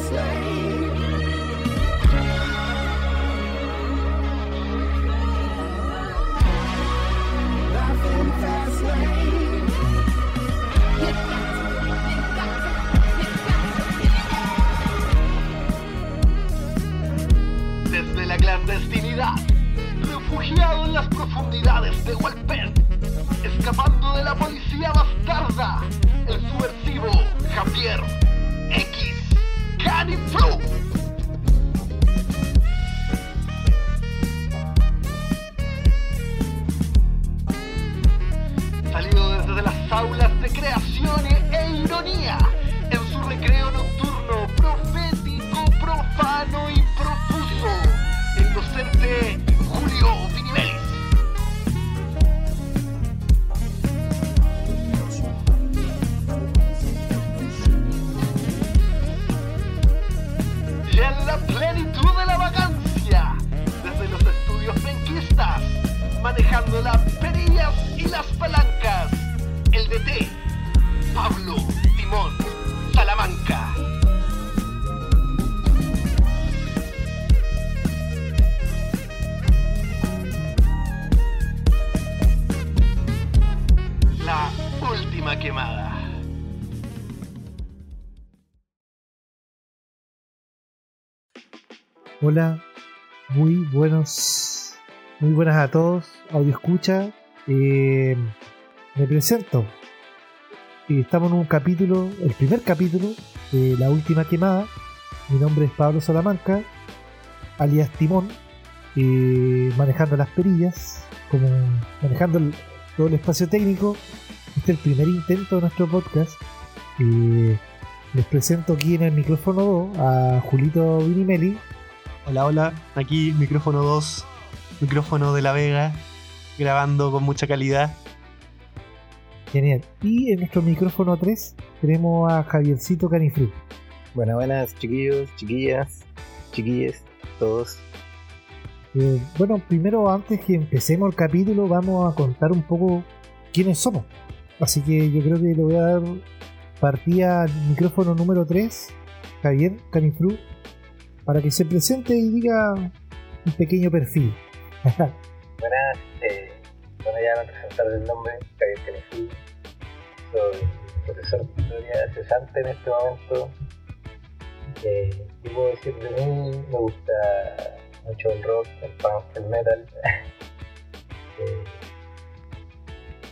Desde Hola, muy buenos, muy buenas a todos, audio escucha. Eh, me presento. Eh, estamos en un capítulo, el primer capítulo de La Última Quemada. Mi nombre es Pablo Salamanca, alias Timón, eh, manejando las perillas, como manejando todo el espacio técnico. Este es el primer intento de nuestro podcast. Les presento aquí en el micrófono 2 a Julito Vinimeli. Hola, hola, aquí micrófono 2, micrófono de la Vega, grabando con mucha calidad. Genial. Y en nuestro micrófono 3 tenemos a Javiercito Canifru. Buenas, buenas, chiquillos, chiquillas, chiquilles, todos. Eh, bueno, primero antes que empecemos el capítulo vamos a contar un poco quiénes somos. Así que yo creo que le voy a dar partida al micrófono número 3, Javier Canifru, para que se presente y diga un pequeño perfil. Buenas, eh, bueno, ya van a presentar el nombre, Javier Canefil. Soy profesor de historia cesante en este momento. Eh, ¿Qué puedo decir de mí? Me gusta mucho el rock, el punk, el metal. Eh,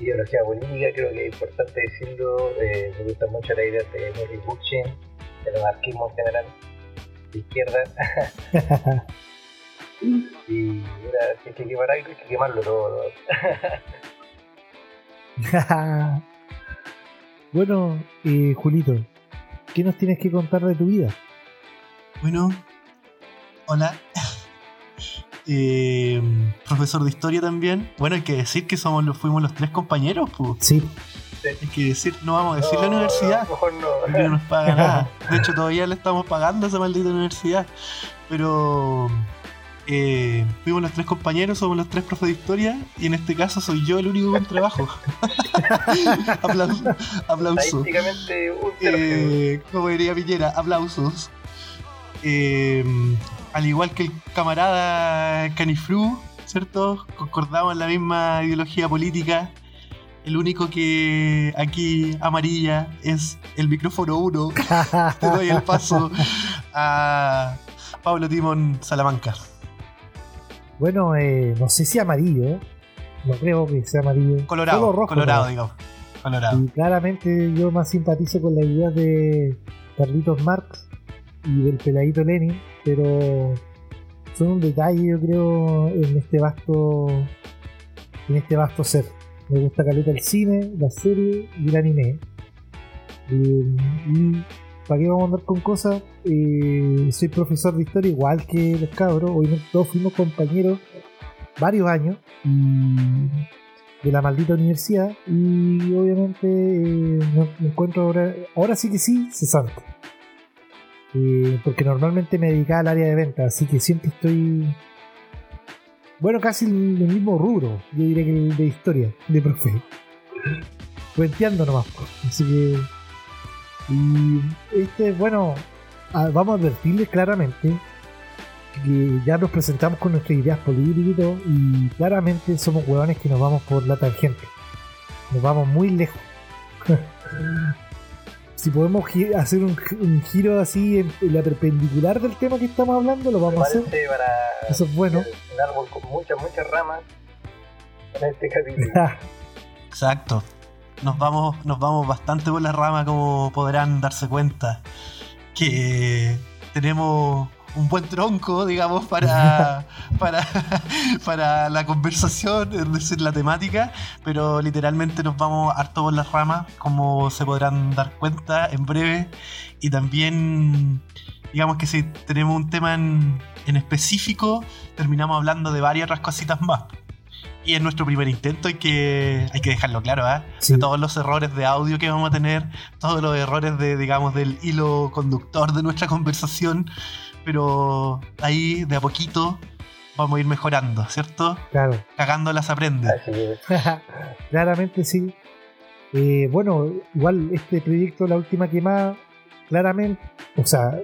ideología política, creo que es importante decirlo. Eh, me gusta mucho la idea de Henry Buchin, del anarquismo en general, de izquierda. Y mira, si hay que quemar algo, hay que quemarlo todo. ¿no? bueno, eh, Julito, ¿qué nos tienes que contar de tu vida? Bueno, hola. Eh, profesor de historia también. Bueno, hay que decir que somos los, fuimos los tres compañeros, pues. Sí, Hay que decir, no vamos a decir la universidad, Mejor no. porque no nos paga nada. De hecho, todavía le estamos pagando a esa maldita universidad. Pero eh, fuimos los tres compañeros, somos los tres profes de historia, y en este caso soy yo el único con trabajo. aplauso. aplauso. Estadísticamente un tercio. Eh, como diría Piñera, aplausos. Eh, al igual que el camarada Canifru, ¿cierto? Concordamos en la misma ideología política. El único que aquí amarilla es el micrófono 1. Te doy el paso a Pablo Timón Salamanca. bueno, eh, no sé si amarillo, no creo que sea amarillo. Colorado, rojo, colorado, ¿no? digamos. Colorado. Y claramente yo más simpatizo con la idea de Carlitos Marx y del peladito Lenin, pero son un detalle yo creo en este vasto en este vasto ser. Me gusta caleta el cine, la serie y el anime. Eh, y para qué vamos a andar con cosas, Eh, soy profesor de historia igual que los cabros, obviamente todos fuimos compañeros varios años de la maldita universidad y obviamente eh, me, encuentro ahora, ahora sí que sí, cesante. Porque normalmente me dedicaba al área de venta, así que siempre estoy, bueno, casi el mismo rubro, yo diría que el de historia, de profe. Cuenteando nomás, así que... Y este, bueno, ah, vamos a advertirles claramente que ya nos presentamos con nuestras ideas políticas y todo, y claramente somos huevones que nos vamos por la tangente. Nos vamos muy lejos. si podemos hacer un, un giro así en, la perpendicular del tema que estamos hablando, lo vamos a hacer. Para Eso es bueno. Un árbol con muchas, muchas ramas en este capítulo. Exacto. Nos vamos, nos vamos bastante por la rama, como podrán darse cuenta. Que tenemos un buen tronco, digamos, para, para, para la conversación, es decir, la temática, pero literalmente nos vamos harto por las ramas, como se podrán dar cuenta en breve. Y también, digamos que si tenemos un tema en, en específico, terminamos hablando de varias otras cositas más. Y es nuestro primer intento, hay que, hay que dejarlo claro, ¿ah? Sí. De todos los errores de audio que vamos a tener, todos los errores de, digamos, del hilo conductor de nuestra conversación, pero ahí de a poquito vamos a ir mejorando, ¿cierto? Claro. Cagándolas aprende. Así es. claramente sí. Eh, bueno, igual este proyecto, la última quemada, claramente, o sea,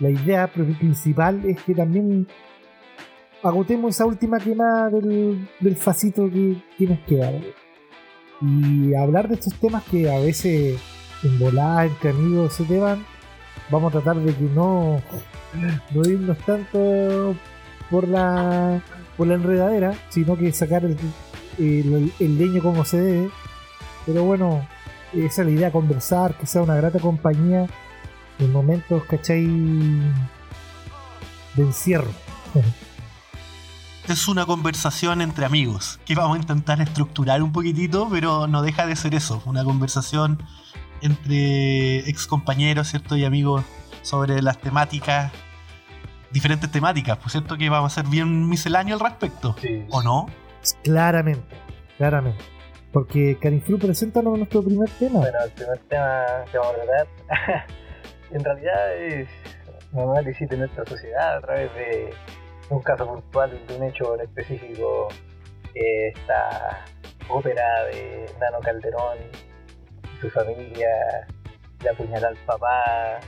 la idea pri- principal es que también agotemos esa última quemada del, del facito que, que queda. Y hablar de estos temas que a veces en volada entre amigos se te van, vamos a tratar de que no, no irnos tanto por la, por la enredadera, sino que sacar el, el, el leño como se debe. Pero bueno, esa es la idea, conversar, que sea una grata compañía en momentos, ¿cachai? De encierro. Es una conversación entre amigos que vamos a intentar estructurar un poquitito, pero no deja de ser eso, una conversación entre ex compañeros, ¿cierto? Y amigos sobre las temáticas, diferentes temáticas, por cierto que vamos a ser bien misceláneo al respecto, Sí. ¿o no? Claramente, claramente. Porque Canifru, preséntanos nuestro primer tema. Bueno, el primer tema que vamos a tratar en realidad es un análisis de nuestra sociedad a través de un caso puntual, de un hecho en específico, esta ópera de Nano Calderón su familia, le apuñala al papá,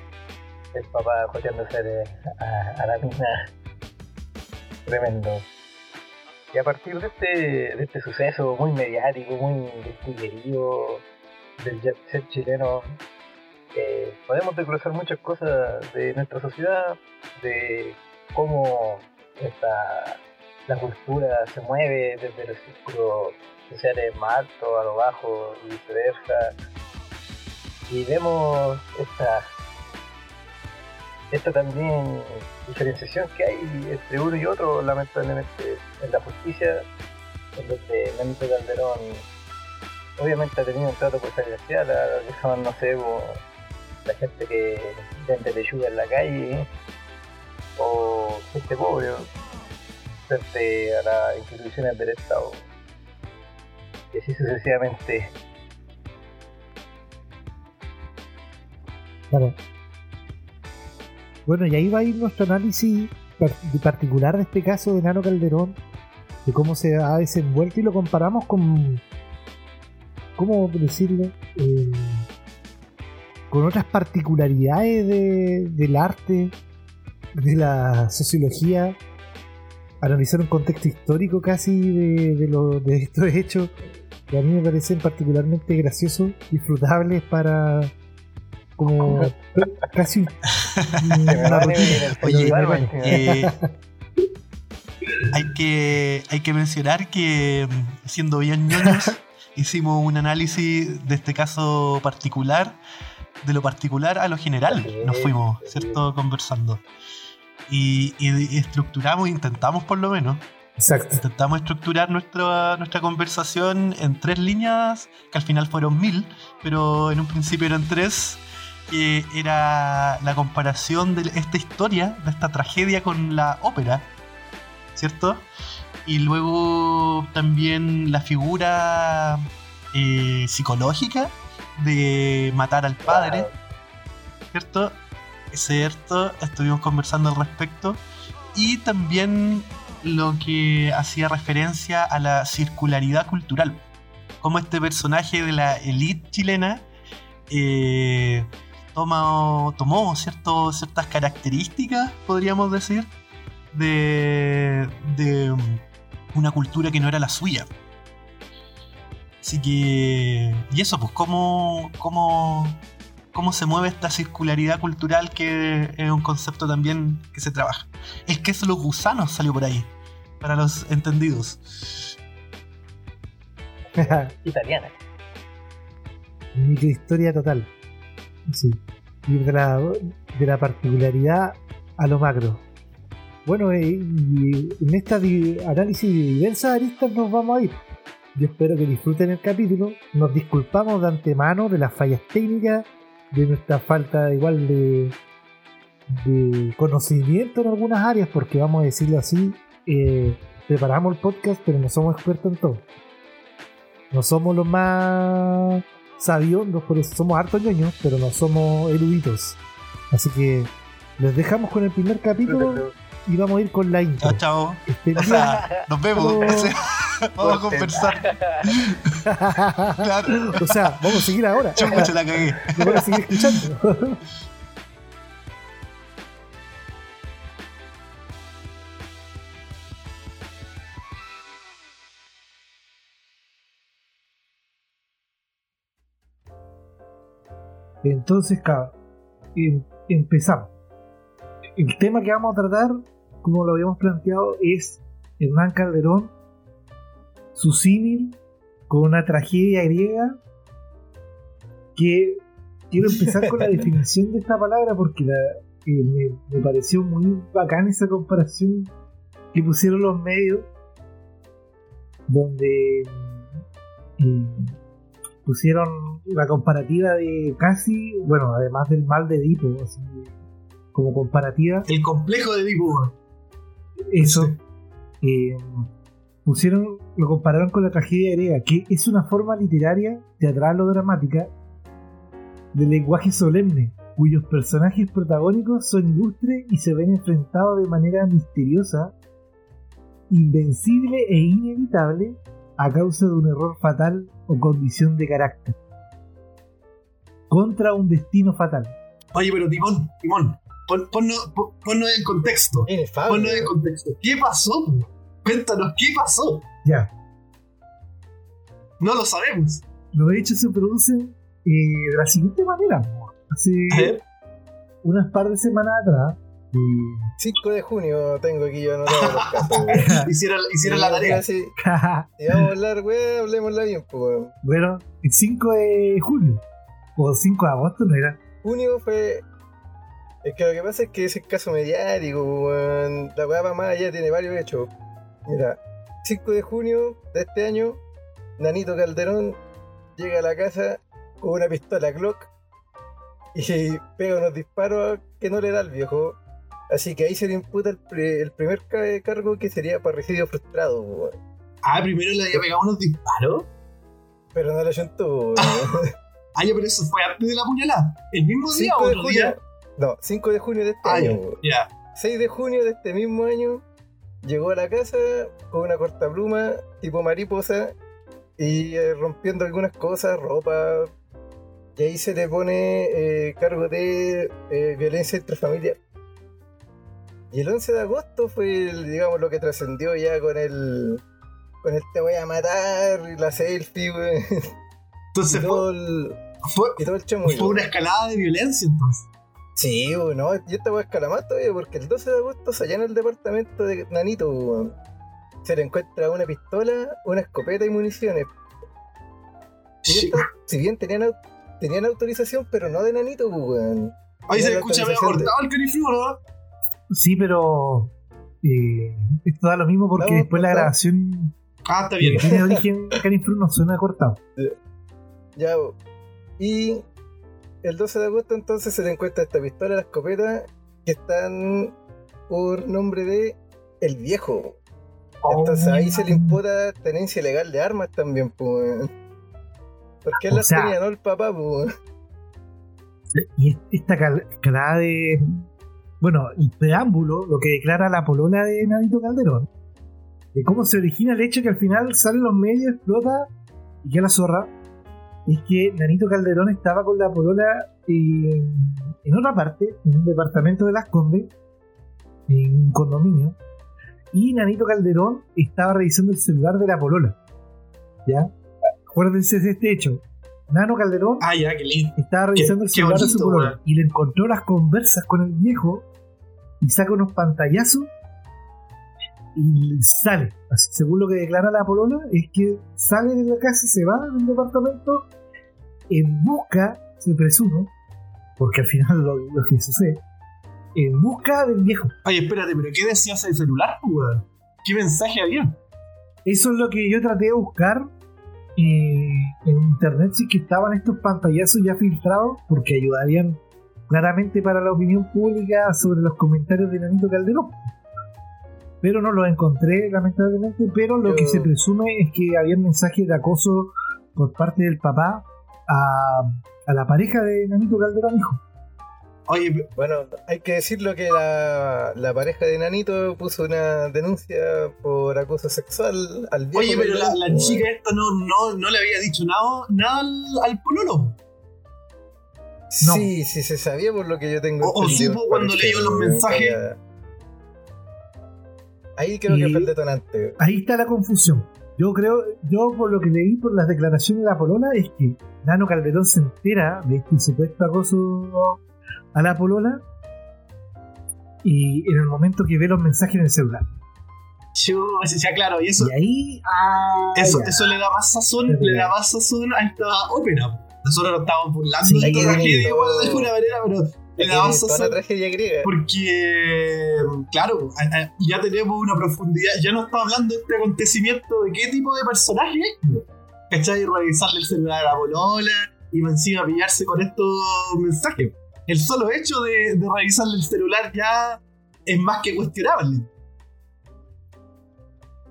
el papá joteándose a, a la mina. Tremendo. Y a partir de este, de este suceso muy mediático, muy, querido del jet set chileno, podemos desglosar muchas cosas de nuestra sociedad, de cómo esta, la cultura se mueve desde los círculos sociales más altos a lo bajo y viceversa. Y vemos esta, esta también diferenciación que hay entre uno y otro, lamentablemente, en la justicia, en donde Memito Calderón obviamente ha tenido un trato preferencial a lo que son, no sé, la gente que vende lechuga en la calle o gente pobre frente a las instituciones del Estado. Y así sucesivamente. Claro. Bueno, y ahí va a ir nuestro análisis particular de este caso de Nano Calderón, de cómo se ha desenvuelto y lo comparamos con, ¿cómo decirlo? Eh, con otras particularidades de- del arte, de la sociología, analizar un contexto histórico casi de, de, lo- de estos hechos que a mí me parecen particularmente graciosos, disfrutables para como casi Oye. Eh, hay, que, hay que mencionar que, siendo bien ñoños, hicimos un análisis de este caso particular, de lo particular a lo general. Nos fuimos, ¿cierto? Conversando. Y, y estructuramos, intentamos por lo menos, Exacto. intentamos estructurar nuestra, nuestra conversación en tres líneas, que al final fueron mil, pero en un principio eran tres, que era la comparación de esta historia, de esta tragedia con la ópera, ¿cierto? Y luego también la figura eh, psicológica de matar al padre, ¿cierto? ¿Cierto? Estuvimos conversando al respecto. Y también lo que hacía referencia a la circularidad cultural. Como este personaje de la elite chilena eh, toma, tomó cierto, ciertas características, podríamos decir, de, de una cultura que no era la suya. Así que. Y eso, pues, cómo, cómo, cómo se mueve esta circularidad cultural que es un concepto también que se trabaja. El queso los gusanos salió por ahí, para los entendidos. Italiana. Microhistoria total. Sí. Ir de la, de la particularidad a lo macro. Bueno, eh, y en esta di- análisis de diversas aristas nos vamos a ir. Yo espero que disfruten el capítulo. Nos disculpamos de antemano de las fallas técnicas, de nuestra falta igual de, de conocimiento en algunas áreas, porque vamos a decirlo así, eh, preparamos el podcast, pero no somos expertos en todo. No somos los más sabiondos, por eso somos hartos ñoños, pero no somos eruditos. Así que los dejamos con el primer capítulo y vamos a ir con la intro. Chao, chao. O sea, nos vemos. Vamos a conversar. Claro. o sea, vamos a seguir ahora. Yo mucho la cagué. Lo voy a seguir escuchando. Entonces, cabrón, em- empezamos. El tema que vamos a tratar, como lo habíamos planteado, es Hernán Calderón, su símil con una tragedia griega que quiero empezar con la definición de esta palabra porque la- eh, me, me pareció muy bacán esa comparación que pusieron los medios donde eh, pusieron la comparativa de casi, bueno, además del mal de Edipo, así, como comparativa, El complejo de Edipo. eso. Eh, pusieron, lo compararon con la tragedia griega, que es una forma literaria, teatral o dramática de lenguaje solemne, cuyos personajes protagónicos son ilustres y se ven enfrentados de manera misteriosa, invencible e inevitable a causa de un error fatal o condición de carácter. Contra un destino fatal. Oye, pero Timón, Timón, pon- ponnos, pon- en contexto. Ponnos en contexto. ¿Qué pasó? Cuéntanos, ¿qué pasó? Ya, No lo sabemos. los hechos se producen eh, de la siguiente manera. Hace unas par de semanas atrás, eh, 5 de junio tengo aquí yo anotado los casos. Hicieron, hicieron la tarea. Si vamos a hablar, weón, hablemosla bien, pues, weón. bueno, el 5 de julio o 5 de agosto no era. Junio fue. Es que lo que pasa es que ese caso mediático, weón. La weá va más allá, tiene varios hechos. Mira, 5 de junio de este año, Nanito Calderón llega a la casa con una pistola Glock y pega unos disparos que no le da al viejo. Así que ahí se le imputa el, el primer ca- cargo que sería parricidio frustrado. Ah, primero le había pegado unos disparos. Pero no le ayuntó, weón. Ah, ya, pero eso fue antes de la puñalada. ¿El mismo día 5 o otro día? junio. No, 5 de junio de este Ah, año. Ya. 6 de junio de este mismo año llegó a la casa con una cortapluma tipo mariposa y eh, rompiendo algunas cosas, ropa. Y ahí se le pone eh, cargo de eh, violencia intrafamiliar. Y el 11 de agosto fue, el, digamos, lo que trascendió ya con el. con el te voy a matar, y la selfie, güey. Y Entonces fue, todo el, fue, y todo el chamullo. fue una escalada de violencia entonces. Sí, bueno, y esta voy a escalar más todavía porque el 12 de agosto se allana el departamento de Nanito. Se le encuentra una pistola, una escopeta y municiones. Y Sí. si bien tenían, tenían autorización, pero no de Nanito, weón. Ahí se escucha medio cortado el canifluo, ¿no? Sí, pero eh, esto da lo mismo porque No, después la grabación Ah, está bien. tiene origen Canifru no suena cortado. Ya, y el 12 de agosto entonces se le encuentra esta pistola, la escopeta, que están por nombre de El Viejo. Entonces ahí se le imputa tenencia ilegal de armas también, pues. Porque él las sea- tenía, no el papá, pues. Y esta escalada de. Bueno, el preámbulo, lo que declara la polola de Nanito Calderón, de cómo se origina el hecho que al final salen los medios, explota y que la zorra, es que Nanito Calderón estaba con la polola eh, en otra parte, en un departamento de Las Condes, en un condominio, y Nanito Calderón estaba revisando el celular de la polola. ¿Ya? Acuérdense de este hecho. Nano Calderón Ah, ya, estaba revisando el celular de su polola y le encontró las conversas con el viejo y saca unos pantallazos y sale. Así, según lo que declara la polola, es que sale de la casa, se va del departamento en busca, se presume, porque al final lo, lo que sucede, en busca del viejo. Oye, espérate, pero ¿qué decías el celular, weón? ¿Qué mensaje había? Eso es lo que yo traté de buscar eh, en internet, si que estaban estos pantallazos ya filtrados, porque ayudarían claramente para la opinión pública sobre los comentarios de Nanito Calderón. Pero no los encontré, lamentablemente, pero lo que se presume es que había mensajes de acoso por parte del papá a, a la pareja de Nanito Calderón, hijo. Oye, Bueno, hay que decirlo que la, la pareja de Nanito puso una denuncia por acoso sexual al viejo. oye, pero la, chica esta no, no, no le había dicho nada, nada al, al pololo. No. Sí, sí se sabía por lo que yo tengo. O- o supo cuando parece, leyó los mensajes. Ahí creo Y- que fue el detonante. Ahí está la confusión. Yo creo, yo por lo que leí por las declaraciones de la polola, es que Nano Calderón se entera de este supuesto acoso a la polola y en el momento que ve los mensajes en el celular. Yo, sea, claro, y eso, Y ahí, ah, eso, ya. eso le da más sazón, Pero- le da más sazón a esta ópera. Nosotros nos estamos burlando Sí, de esta tragedia, de alguna manera, pero toda sazón. una tragedia griega. Porque, claro, ya tenemos una profundidad, ya no estamos hablando de este acontecimiento de qué tipo de personaje es. ¿Cachai? Revisarle el celular a la polola y encima pillarse con estos mensajes. El solo hecho de, de revisarle el celular ya es más que cuestionable.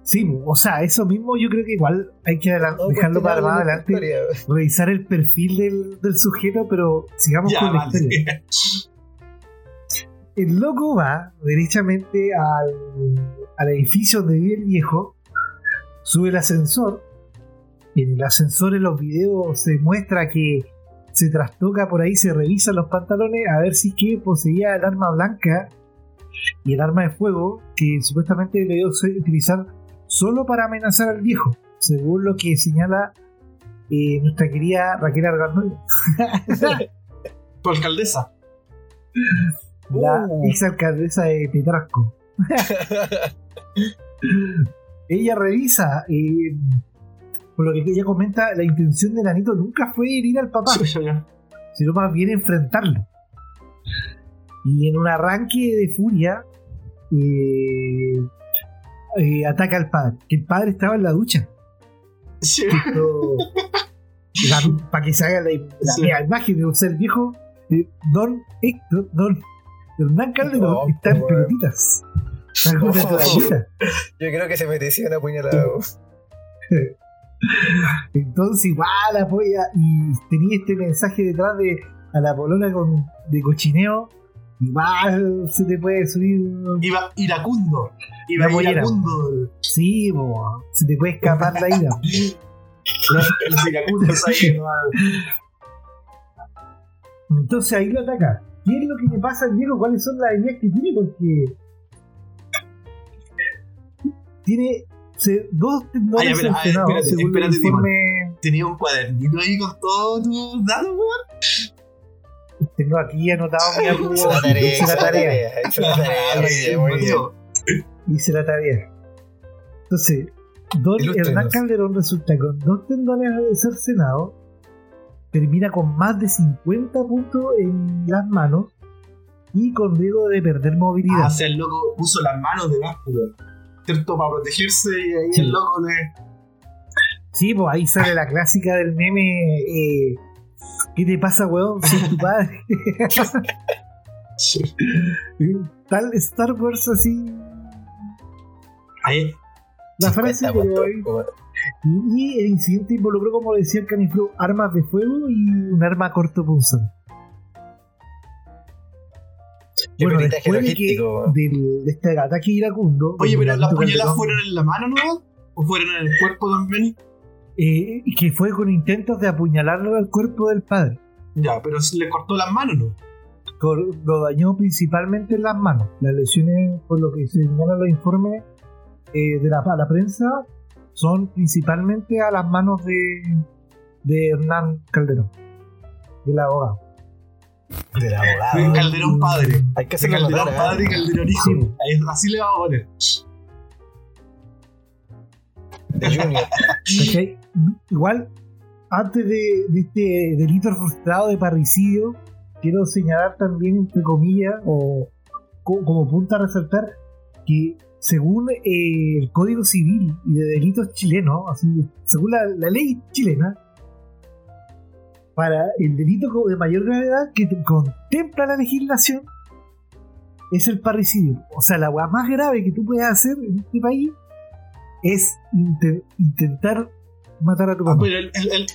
Sí, o sea, eso mismo yo creo que igual hay que No, dejarlo para más adelante, historia, revisar el perfil del, del sujeto, pero sigamos Ya, con la vale. historia. El loco va derechamente al, al edificio donde vive el viejo, sube el ascensor. y En el ascensor, en los videos, se muestra que se trastoca por ahí, se revisa los pantalones a ver si es que poseía el arma blanca y el arma de fuego que supuestamente le dio utilizar solo para amenazar al viejo, según lo que señala eh, nuestra querida Raquel Argandoy, Tu alcaldesa. la Uh. ex alcaldesa de Petrasco. ella revisa, eh, por lo que ella comenta, la intención de Nanito nunca fue herir al papá, sino más bien enfrentarlo. Y en un arranque de furia, eh, eh, ataca al padre, que el padre estaba en la ducha. para que se haga la, Sí. imagen de usar el viejo, eh, Don Héctor, Don Hernán Calderón No, está en pelotitas. Toallita. Yo creo que se merecía una puñalada. Entonces igual apoya y tenía este mensaje detrás de a la polona con, de cochineo. Igual se te puede subir. Iba iracundo. Iba iracundo. Sí, po, se te puede escapar la ira. Los, los iracundos ahí. ¿no? Entonces ahí lo ataca. ¿Qué es lo que le pasa al viejo? ¿Cuáles son las ideas que tiene? Porque tiene se- dos tendones ay, espérate, espérate, informe. Tenía un cuadernito ahí con todos tus datos, weón. Tengo aquí anotado mi apunte. Hizo la tarea, Hice la tarea. tarea, hizo la tarea. Muy bien, muy bien. Mateo. Hice la tarea. Entonces, Don Ilústrenos. Hernán Calderón resulta con dos tendones cercenados, termina con más de 50 puntos en las manos y con riesgo de perder movilidad. Ah, o sea, el loco puso las manos debajo, weón. ¿Cierto? Para protegerse y ahí Sí. el loco le. Sí, pues ahí sale la clásica del meme. eh, ¿Qué te pasa, weón? Soy tu padre. Tal Star Wars así. Ahí, La frase, 50 pero puntos, ahí- weón. Y el incidente involucró, como decía el Caniflu, armas de fuego y un arma cortopunzante. Qué Bueno, después de, que, del- de este ataque iracundo. Oye, pero las puñaladas fueron en la mano, ¿no? ¿O fueron en el cuerpo también? Eh, y que fue con intentos de apuñalarlo al cuerpo del padre. Ya, pero le cortó las manos, ¿no? Cor- Lo dañó principalmente en las manos. Las lesiones, por lo que se señalan los informes eh, de la, a la prensa, son principalmente a las manos de, de Hernán Calderón, del abogado. Del De abogado. Calderón padre. Hay que De hacerlo Calderón ¿eh? padre y Calderón hijo. Así le vamos a poner. Igual, antes de, este delito frustrado de parricidio, quiero señalar también, entre comillas, o co- como punto a resaltar, que según eh, el Código Civil y de Delitos chilenos, según la, ley chilena, para el delito de mayor gravedad que te- contempla la legislación, es el parricidio. O sea, la más grave que tú puedes hacer en este país es inte- intentar matar a tu Ah, papá. pero el, el, el,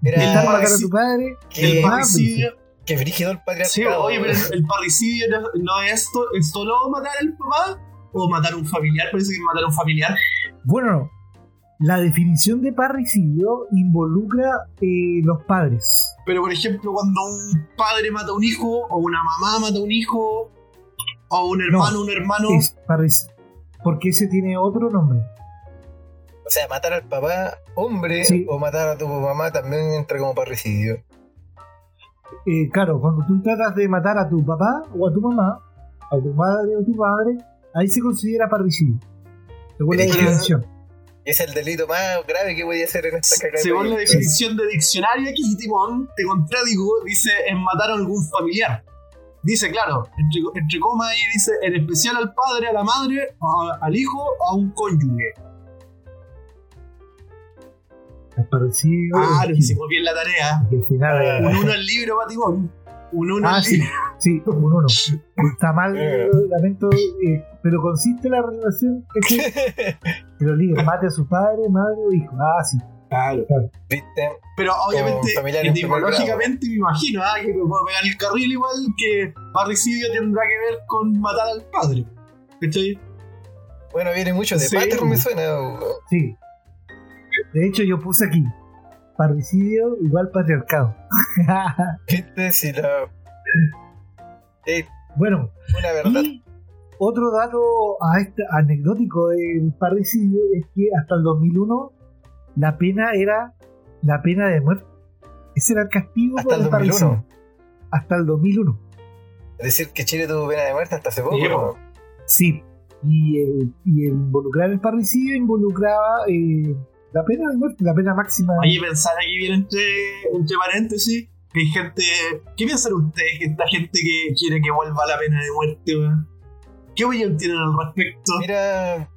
Mira, Intentar matar a tu padre. que- el parricidio. que brígido el patriarcado. Sí, oye, pero el, el parricidio no, no es, to- es solo matar al papá o matar a un familiar. Parece que matar a un familiar. Bueno, no. La definición de parricidio involucra eh, los padres. Pero por ejemplo, cuando un padre mata a un hijo, o una mamá mata a un hijo, o un hermano, un hermano. Es parric- Porque ese tiene otro nombre. O sea, matar al papá hombre Sí. o matar a tu mamá también entra como parricidio. Eh, claro, cuando tú tratas de matar a tu papá o a tu mamá, a tu madre o tu padre, ahí se considera parricidio. Según la definición. Es el delito más grave que voy a hacer en esta caca. de Según la definición de diccionario aquí, Timón, te contradigo, dice en matar a algún familiar. Dice, claro, entre, entre comas ahí dice, en especial al padre, a la madre, a- al hijo, a un cónyuge. Parricidio. Ah, lo hicimos bien la tarea. y al final, eh, Un uno al libro para Timón. Un uno Ah, al sí, libro. sí, un uno. Está mal, Eh. lamento, eh, pero consiste la relación que, que lo liga, mate a su padre, madre o hijo. Ah, sí. Claro. ¿Viste? Pero obviamente, etimológicamente me imagino ah, que puedo pegar el carril igual que parricidio tendrá que ver con matar al padre. ¿Cachai? Bueno, viene mucho de Sí. pater, me suena. Sí. De hecho, yo puse aquí: parricidio igual patriarcado. ¿Viste? Si la. Es bueno, una verdad. y otro dato a este, anecdótico del parricidio es que hasta el 2001 la pena era la pena de muerte. Ese era el castigo Hasta por el 2001. parricidio. Hasta el 2001. Es decir, que Chile tuvo pena de muerte hasta hace poco. Sí, ¿no? Sí, y el, y el involucrar el parricidio involucraba eh, la pena de muerte, la pena máxima. Oye, pensar aquí bien entre, entre paréntesis que hay gente. ¿Qué piensan ustedes que esta gente que quiere que vuelva la pena de muerte, weón? ¿Qué opinión tienen al respecto? Mira,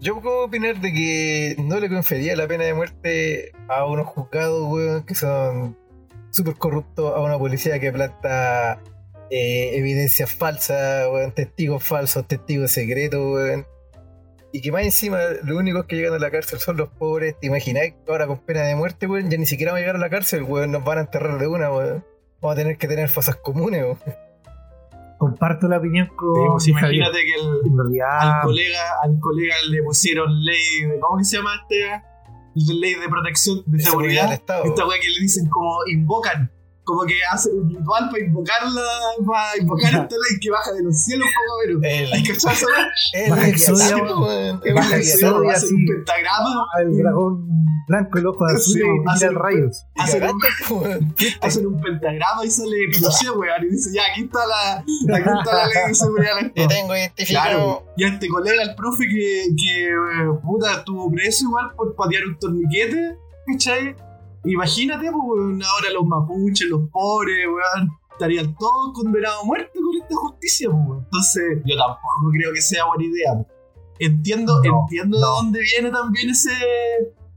yo puedo opinar de que no le confería la pena de muerte a unos juzgados, weón, que son súper corruptos, a una policía que planta eh, evidencias falsas, weón, testigos falsos, testigos secretos, weón. Y que más encima, los únicos que llegan a la cárcel son los pobres. ¿Te imaginas que ahora con pena de muerte, weón? Ya ni siquiera vamos a llegar a la cárcel, weón. Nos van a enterrar de una, weón. Vamos a tener que tener fosas comunes, weón. Comparto la opinión con Sí, pues imagínate que el, En realidad, al colega, al colega le pusieron ley de, ¿cómo que se llama este? Ley de protección de, De seguridad seguridad. del Estado. Esta weá que le dicen como invocan, como que hacen un ritual para invocarla, para invocar esta ley que baja de los cielos, poco menos. El, ¿Hay que weá? el Exodia. Es Baja guía, hacen sí. un pentagrama, el dragón blanco, el ojo azul, Sí, y hace- tira rayos. Hacen un, cagaste, weón. hacen un pentagrama y sale Pinochet, weón, y dice, ya, aquí está la, aquí está la ley de seguridad del Te tengo identificado. Claro, y a este colega, el profe, que, que puta, estuvo preso igual por patear un torniquete, ¿cachai? Imagínate, pues, weón, ahora los mapuches, los pobres, weón, estarían todos condenados a muerte con esta justicia, pues, weón. Entonces, yo tampoco creo que sea buena idea. pues. Entiendo, No, entiendo de dónde viene también ese,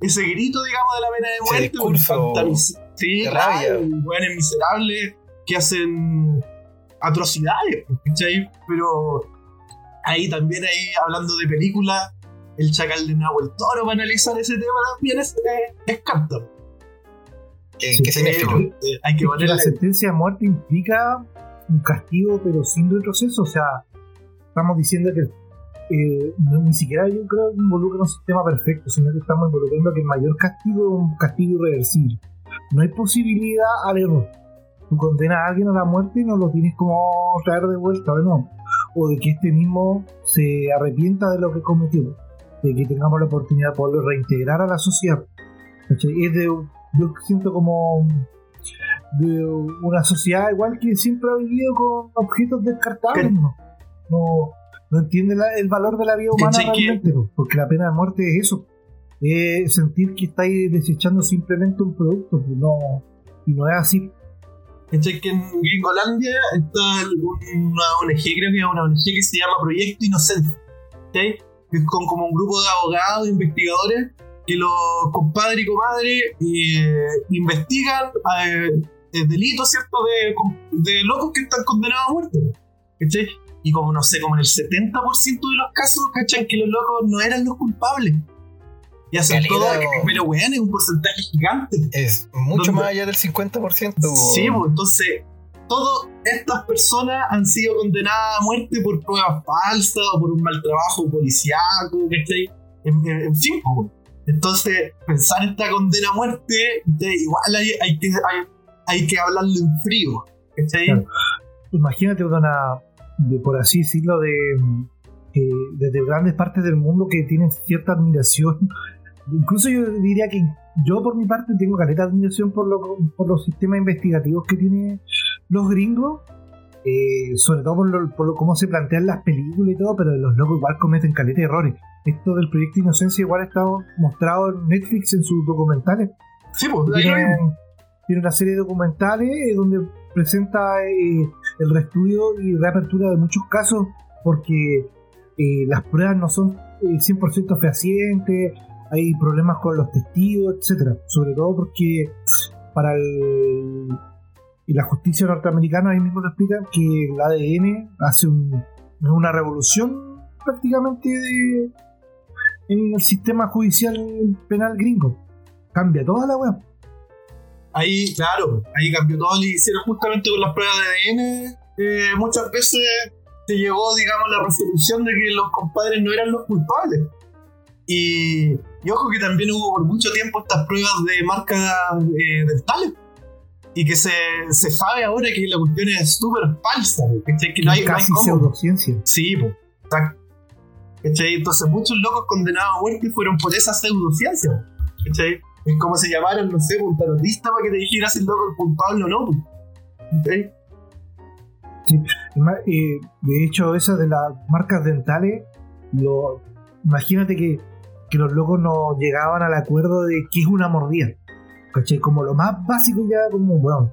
ese grito, digamos, de la pena de muerte. discurso fantamiz- sí, rabia. weones miserables que hacen atrocidades, pues, ¿cachai? Pero ahí también, ahí hablando de películas, el chacal de Nahuel Toro para analizar ese tema también es, eh, es carta. Que, Sí, que se me Eh, filó. eh, hay que Es que ponerle. la sentencia de muerte implica un castigo, pero sin retroceso. O sea, estamos diciendo que eh, no- ni siquiera yo creo que involucra un sistema perfecto, sino que estamos involucrando que el mayor castigo es un castigo irreversible. No hay posibilidad al error. Tú condenas a alguien a la muerte y no lo tienes como traer de vuelta, ¿no? O de que este mismo se arrepienta de lo que cometió. De que tengamos la oportunidad de poderlo reintegrar a la sociedad. ¿Cachai? Es de, yo siento como de una sociedad igual que siempre ha vivido con objetos descartables, ¿no? No, no entiende la- el valor de la vida humana ¿Cachai que- realmente, porque la pena de muerte es eso. Es sentir que estáis desechando simplemente un producto, pues no, y no es así. ¿Cachai? Que en Gringolandia está una ONG, creo que es una ONG que se llama Proyecto Inocente. ¿cachai? Que es con como un grupo de abogados, investigadores, que los compadres y comadres eh, investigan eh, eh, delitos, ¿cierto? De, de locos que están condenados a muerte. ¿cachai? Y como no sé, como en el 70% de los casos, ¿cachan? Que los locos no eran los culpables. Y hacen todo, pero weón, es un porcentaje gigante. Es mucho ¿Dónde? más allá del 50%. Sí, pues entonces todas estas personas han sido condenadas a muerte por pruebas falsas o por un mal trabajo policiaco, ¿cachai? En, en, en fin, pues. Entonces pensar esta condena a muerte, ¿cachai? igual hay, hay que, hay, que hablarlo en frío. Imagínate una, de, por así decirlo, de eh, desde grandes partes del mundo que tienen cierta admiración. Incluso yo diría que yo por mi parte tengo caleta de admiración por, lo, por los sistemas investigativos que tienen los gringos, eh, sobre todo por, lo, por lo- cómo se plantean las películas y todo, pero los locos igual cometen caleta de errores. Esto del proyecto Inocencia igual ha estado mostrado en Netflix en sus documentales Sí, pues, tiene, una serie de documentales eh, donde presenta eh, el reestudio y reapertura de muchos casos porque eh, las pruebas no son eh, 100% fehacientes, hay problemas con los testigos, etcétera. Sobre todo porque para el, y la justicia norteamericana ahí mismo lo explican que el ADN hace un- una revolución prácticamente en el sistema judicial penal gringo. Cambia toda la web. Ahí, claro, ahí cambió todo y hicieron justamente con las pruebas de ADN. eh, muchas veces se llegó, digamos, la resolución de que los compadres no eran los culpables. Y, y ojo que también hubo por mucho tiempo estas pruebas de marcas eh, dentales. Y que se, se sabe ahora que la cuestión es súper falsa, ¿cachai? Que no hay, no hay casi cómo. pseudociencia. Sí, pues, exacto. ¿Cachai? Entonces muchos locos condenados a muerte fueron por esa pseudociencia. ¿Cachai? Es como si llamaran, no sé, un tarotista para que te dijera si el loco es culpable o no. ¿Cachai? Eh, de hecho, esas de las marcas dentales, lo, imagínate que, que los locos no llegaban al acuerdo de qué es una mordida. ¿Cachai? Como lo más básico ya, como, bueno,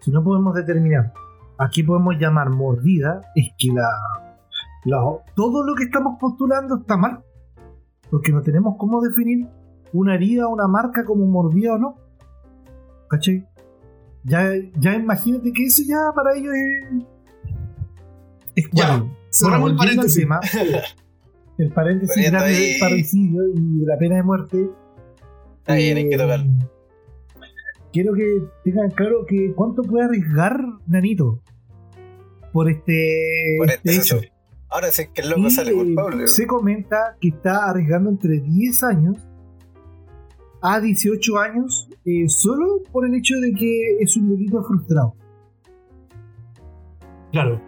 si no podemos determinar a qué podemos llamar mordida, es que la, la- todo lo que estamos postulando está mal. Porque no tenemos cómo definir una herida o una marca como mordida o no. ¿Cachai? Ya, ya imagínate que eso ya para ellos es. Es Ya, bueno. Cerramos el paréntesis. tema, el paréntesis ahí- del parricidio y de la pena de muerte. Está bien, hay que eh, tocarlo. Quiero que tengan claro que cuánto puede arriesgar Nanito por este, Por este este hecho. Ahora sí que el loco Y, sale culpable. se comenta que está arriesgando entre 10 años a 18 años eh, solo por el hecho de que es un delito frustrado. Claro.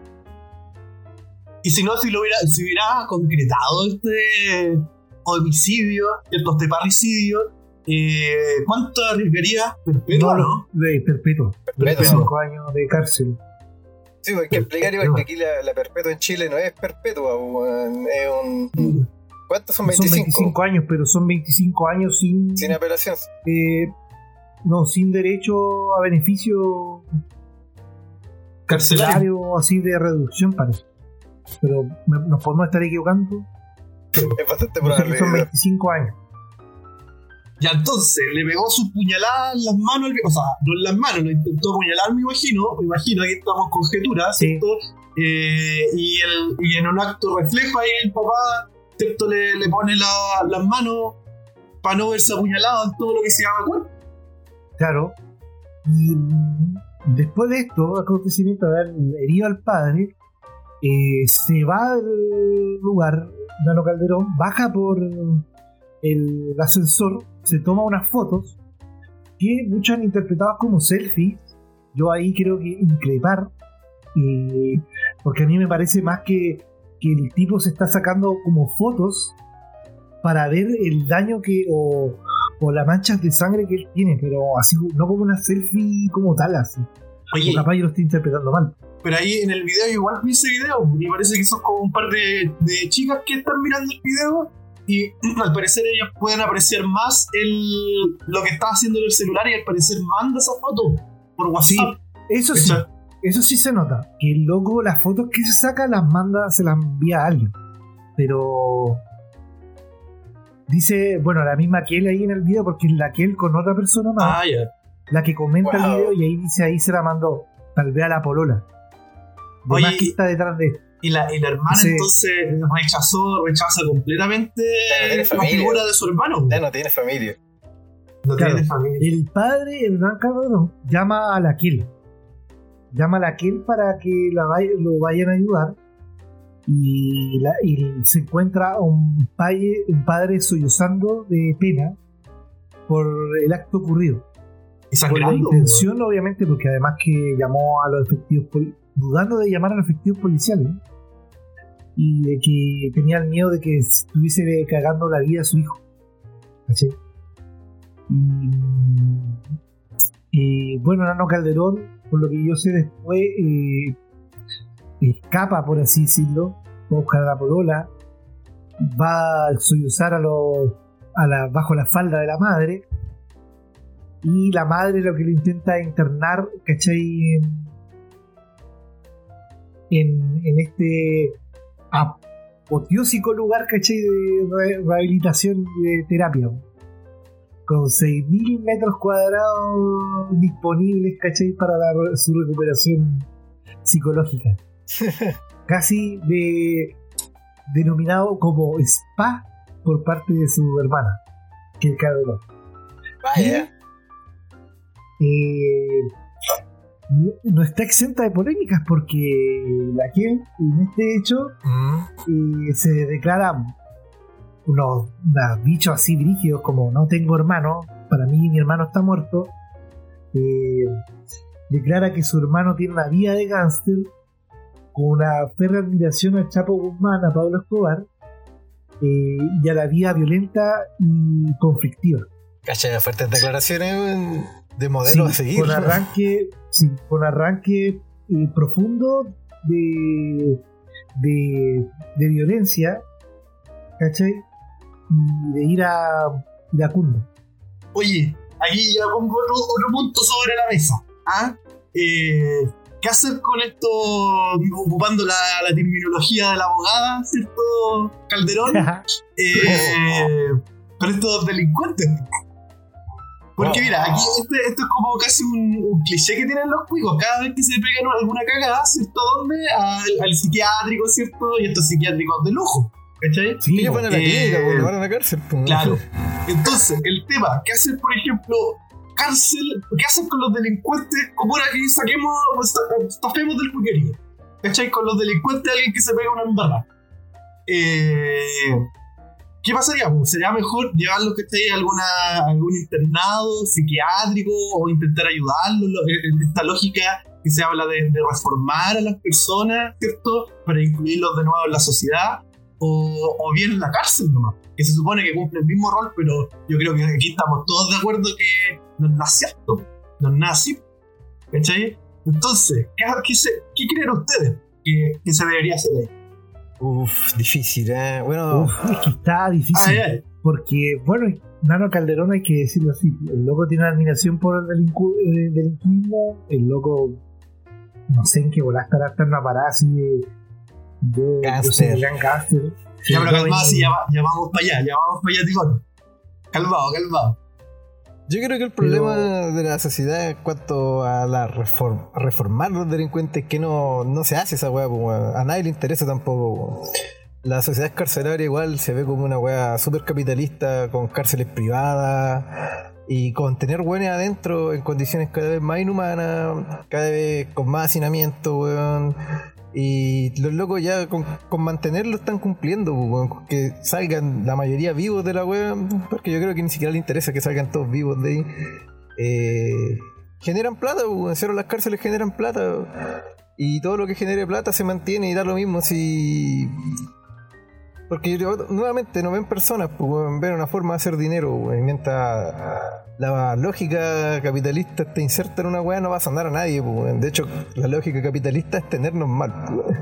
Y si no, si lo hubiera, si hubiera concretado este homicidio, ¿cierto? este parricidio, eh, ¿cuánto arriesgaría? Perpetua, ¿no? De perpetuo. Perpetuo. 5 años de cárcel. Sí, pues hay que explicar igual que aquí la, la perpetua en Chile no es perpetua, es un... ¿Cuántos son? Son 25. 25 años, pero son 25 años sin, Sin apelación. eh, no, sin derecho a beneficio carcelario o así de reducción, parece. Pero me- nos podemos estar equivocando. Es bastante probable. son 25 años. Ya entonces le pegó su puñalada en las manos, o sea, no en las manos, lo intentó apuñalar, me imagino, me imagino, aquí estamos conjeturas, Sí. ¿cierto? Eh, y, el, y en un acto reflejo ahí el papá, ¿cierto? Le, le pone la- las manos para no verse apuñalado en todo lo que se llama cuerpo. Claro. Y después de esto, acontecimiento de haber herido al padre, eh, se va del lugar, Nano Calderón, baja por el ascensor, se toma unas fotos que muchos han interpretado como selfies, yo ahí creo que increpar, eh, porque a mí me parece más que, que el tipo se está sacando como fotos para ver el daño que o, o las manchas de sangre que él tiene, pero así no como una selfie como tal, así. Oye, O capaz yo lo estoy interpretando mal. pero ahí en el video igual vi ese video y parece que son como un par de, de chicas que están mirando el video y al parecer ellas pueden apreciar más el, lo que está haciendo en el celular y al parecer manda esa foto por Sí, WhatsApp. eso sí, eso sí se nota. Que el loco, las fotos que se saca las manda, se las envía a alguien. Pero dice, bueno, la misma él ahí en el video, porque es la él con otra persona más, Ah, ya. la que comenta Wow. el video y ahí dice, ahí se la mandó, tal vez a la polola. De Oye, más que está detrás de Y la, y la hermana Sí. entonces rechazó, rechaza completamente no la familia. figura de su hermano. Ya no tiene familia. No Claro. tiene familia. El padre, el gran cabrón, llama a la Kiel. Llama a la Kiel para que la lo vayan a ayudar. Y, la- y se encuentra un padre, un padre sollozando de pena por el acto ocurrido. Por la intención, obviamente, porque además que llamó a los efectivos, dudando de llamar a los efectivos policiales. Y de que tenía el miedo de que estuviese cagando la vida a su hijo. ¿Cachai? Y, y, bueno, Nano Calderón, por lo que yo sé después, eh, escapa, por así decirlo, va a buscar la polola, va a sollozar a los, a la, bajo la falda de la madre, y la madre lo que lo intenta internar, ¿cachai? En, en, en este apoteósico lugar, ¿cachai? De re- rehabilitación de terapia. Con 6.000 metros cuadrados disponibles, ¿cachai? Para la- su recuperación psicológica. Casi de, denominado como spa por parte de su hermana, que es. Vaya. eh, no- está exenta de polémicas porque la que en este hecho Mm. eh, se declara unos, unos bichos así brígidos como no tengo hermano, para mí mi hermano está muerto. eh, declara que su hermano tiene una vida de gángster con una férrea admiración al Chapo Guzmán, a Pablo Escobar eh, y a la vida violenta y conflictiva. Cacha, fuertes declaraciones de modelo Sí, a seguir. Con arranque, sí, con arranque eh, profundo de, de, de violencia, ¿cachai? Y de ir a iracundo. Oye, aquí ya pongo otro, otro punto sobre la mesa. ¿Ah? Eh, ¿Qué hacer con esto, ocupando la, la terminología de la abogada, ¿cierto, Calderón? Eh, con estos delincuentes. Porque mira, aquí este, esto es como casi un, un cliché que tienen los cuicos. Cada vez que se pegan alguna cagada, ¿cierto? ¿Dónde? Al, al psiquiátrico, ¿cierto? Y estos psiquiátricos de lujo. ¿Cachai? Sí, Ellos van a la Eh, clínica, weón, van a la cárcel. pues. Claro. Entonces, el tema, ¿qué hacer, por ejemplo, cárcel? ¿Qué hacer con los delincuentes? Como era que saquemos, estafemos del cuquerío. ¿Cachai? Con los delincuentes, alguien que se pega una embarrada. Eh, ¿Qué pasaría? Pues, ¿Sería mejor llevarlos que esté alguna, algún internado psiquiátrico o intentar ayudarlos? Lo- en Esta lógica que se habla de, de reformar a las personas, ¿cierto? Para incluirlos de nuevo en la sociedad. O, o bien en la cárcel nomás. Que se supone que cumple el mismo rol, pero yo creo que aquí estamos todos de acuerdo que no es nada cierto. No es nada así. ¿Cachai? Entonces, ¿qué, qué, se- qué creen ustedes que, que se debería hacer ahí? Uf, difícil, ¿eh? Bueno, Uf, es que está difícil. Porque, bueno, Nano Calderón hay que decirlo así. El loco tiene una admiración por el delincu el delinquismo. El loco, no sé en qué bola estará hasta en una parada así de. de gran gángster. Ya, pero calmado, sí, ya, va- ya vamos para allá, ya vamos para allá, Ticón. Calmado, calmado. Yo creo que el problema de la sociedad en cuanto a la reform- reformar los delincuentes es que no, no se hace esa weá, a nadie le interesa tampoco. weón. La sociedad carcelaria igual se ve como una weá súper capitalista, con cárceles privadas y con tener weones adentro en condiciones cada vez más inhumanas, cada vez con más hacinamiento, weón. Y los locos ya con, mantenerlo están cumpliendo, pues, que salgan la mayoría vivos de la wea, porque yo creo que ni siquiera le interesa que salgan todos vivos de ahí. Eh, generan plata, pues, cero las cárceles generan plata. Y todo lo que genere plata se mantiene y da lo mismo si. Porque nuevamente no ven personas, pues ven una forma de hacer dinero. Y mientras la lógica capitalista esté inserta en una weá, no vas a andar a nadie, pues. De hecho, la lógica capitalista es tenernos mal, pues.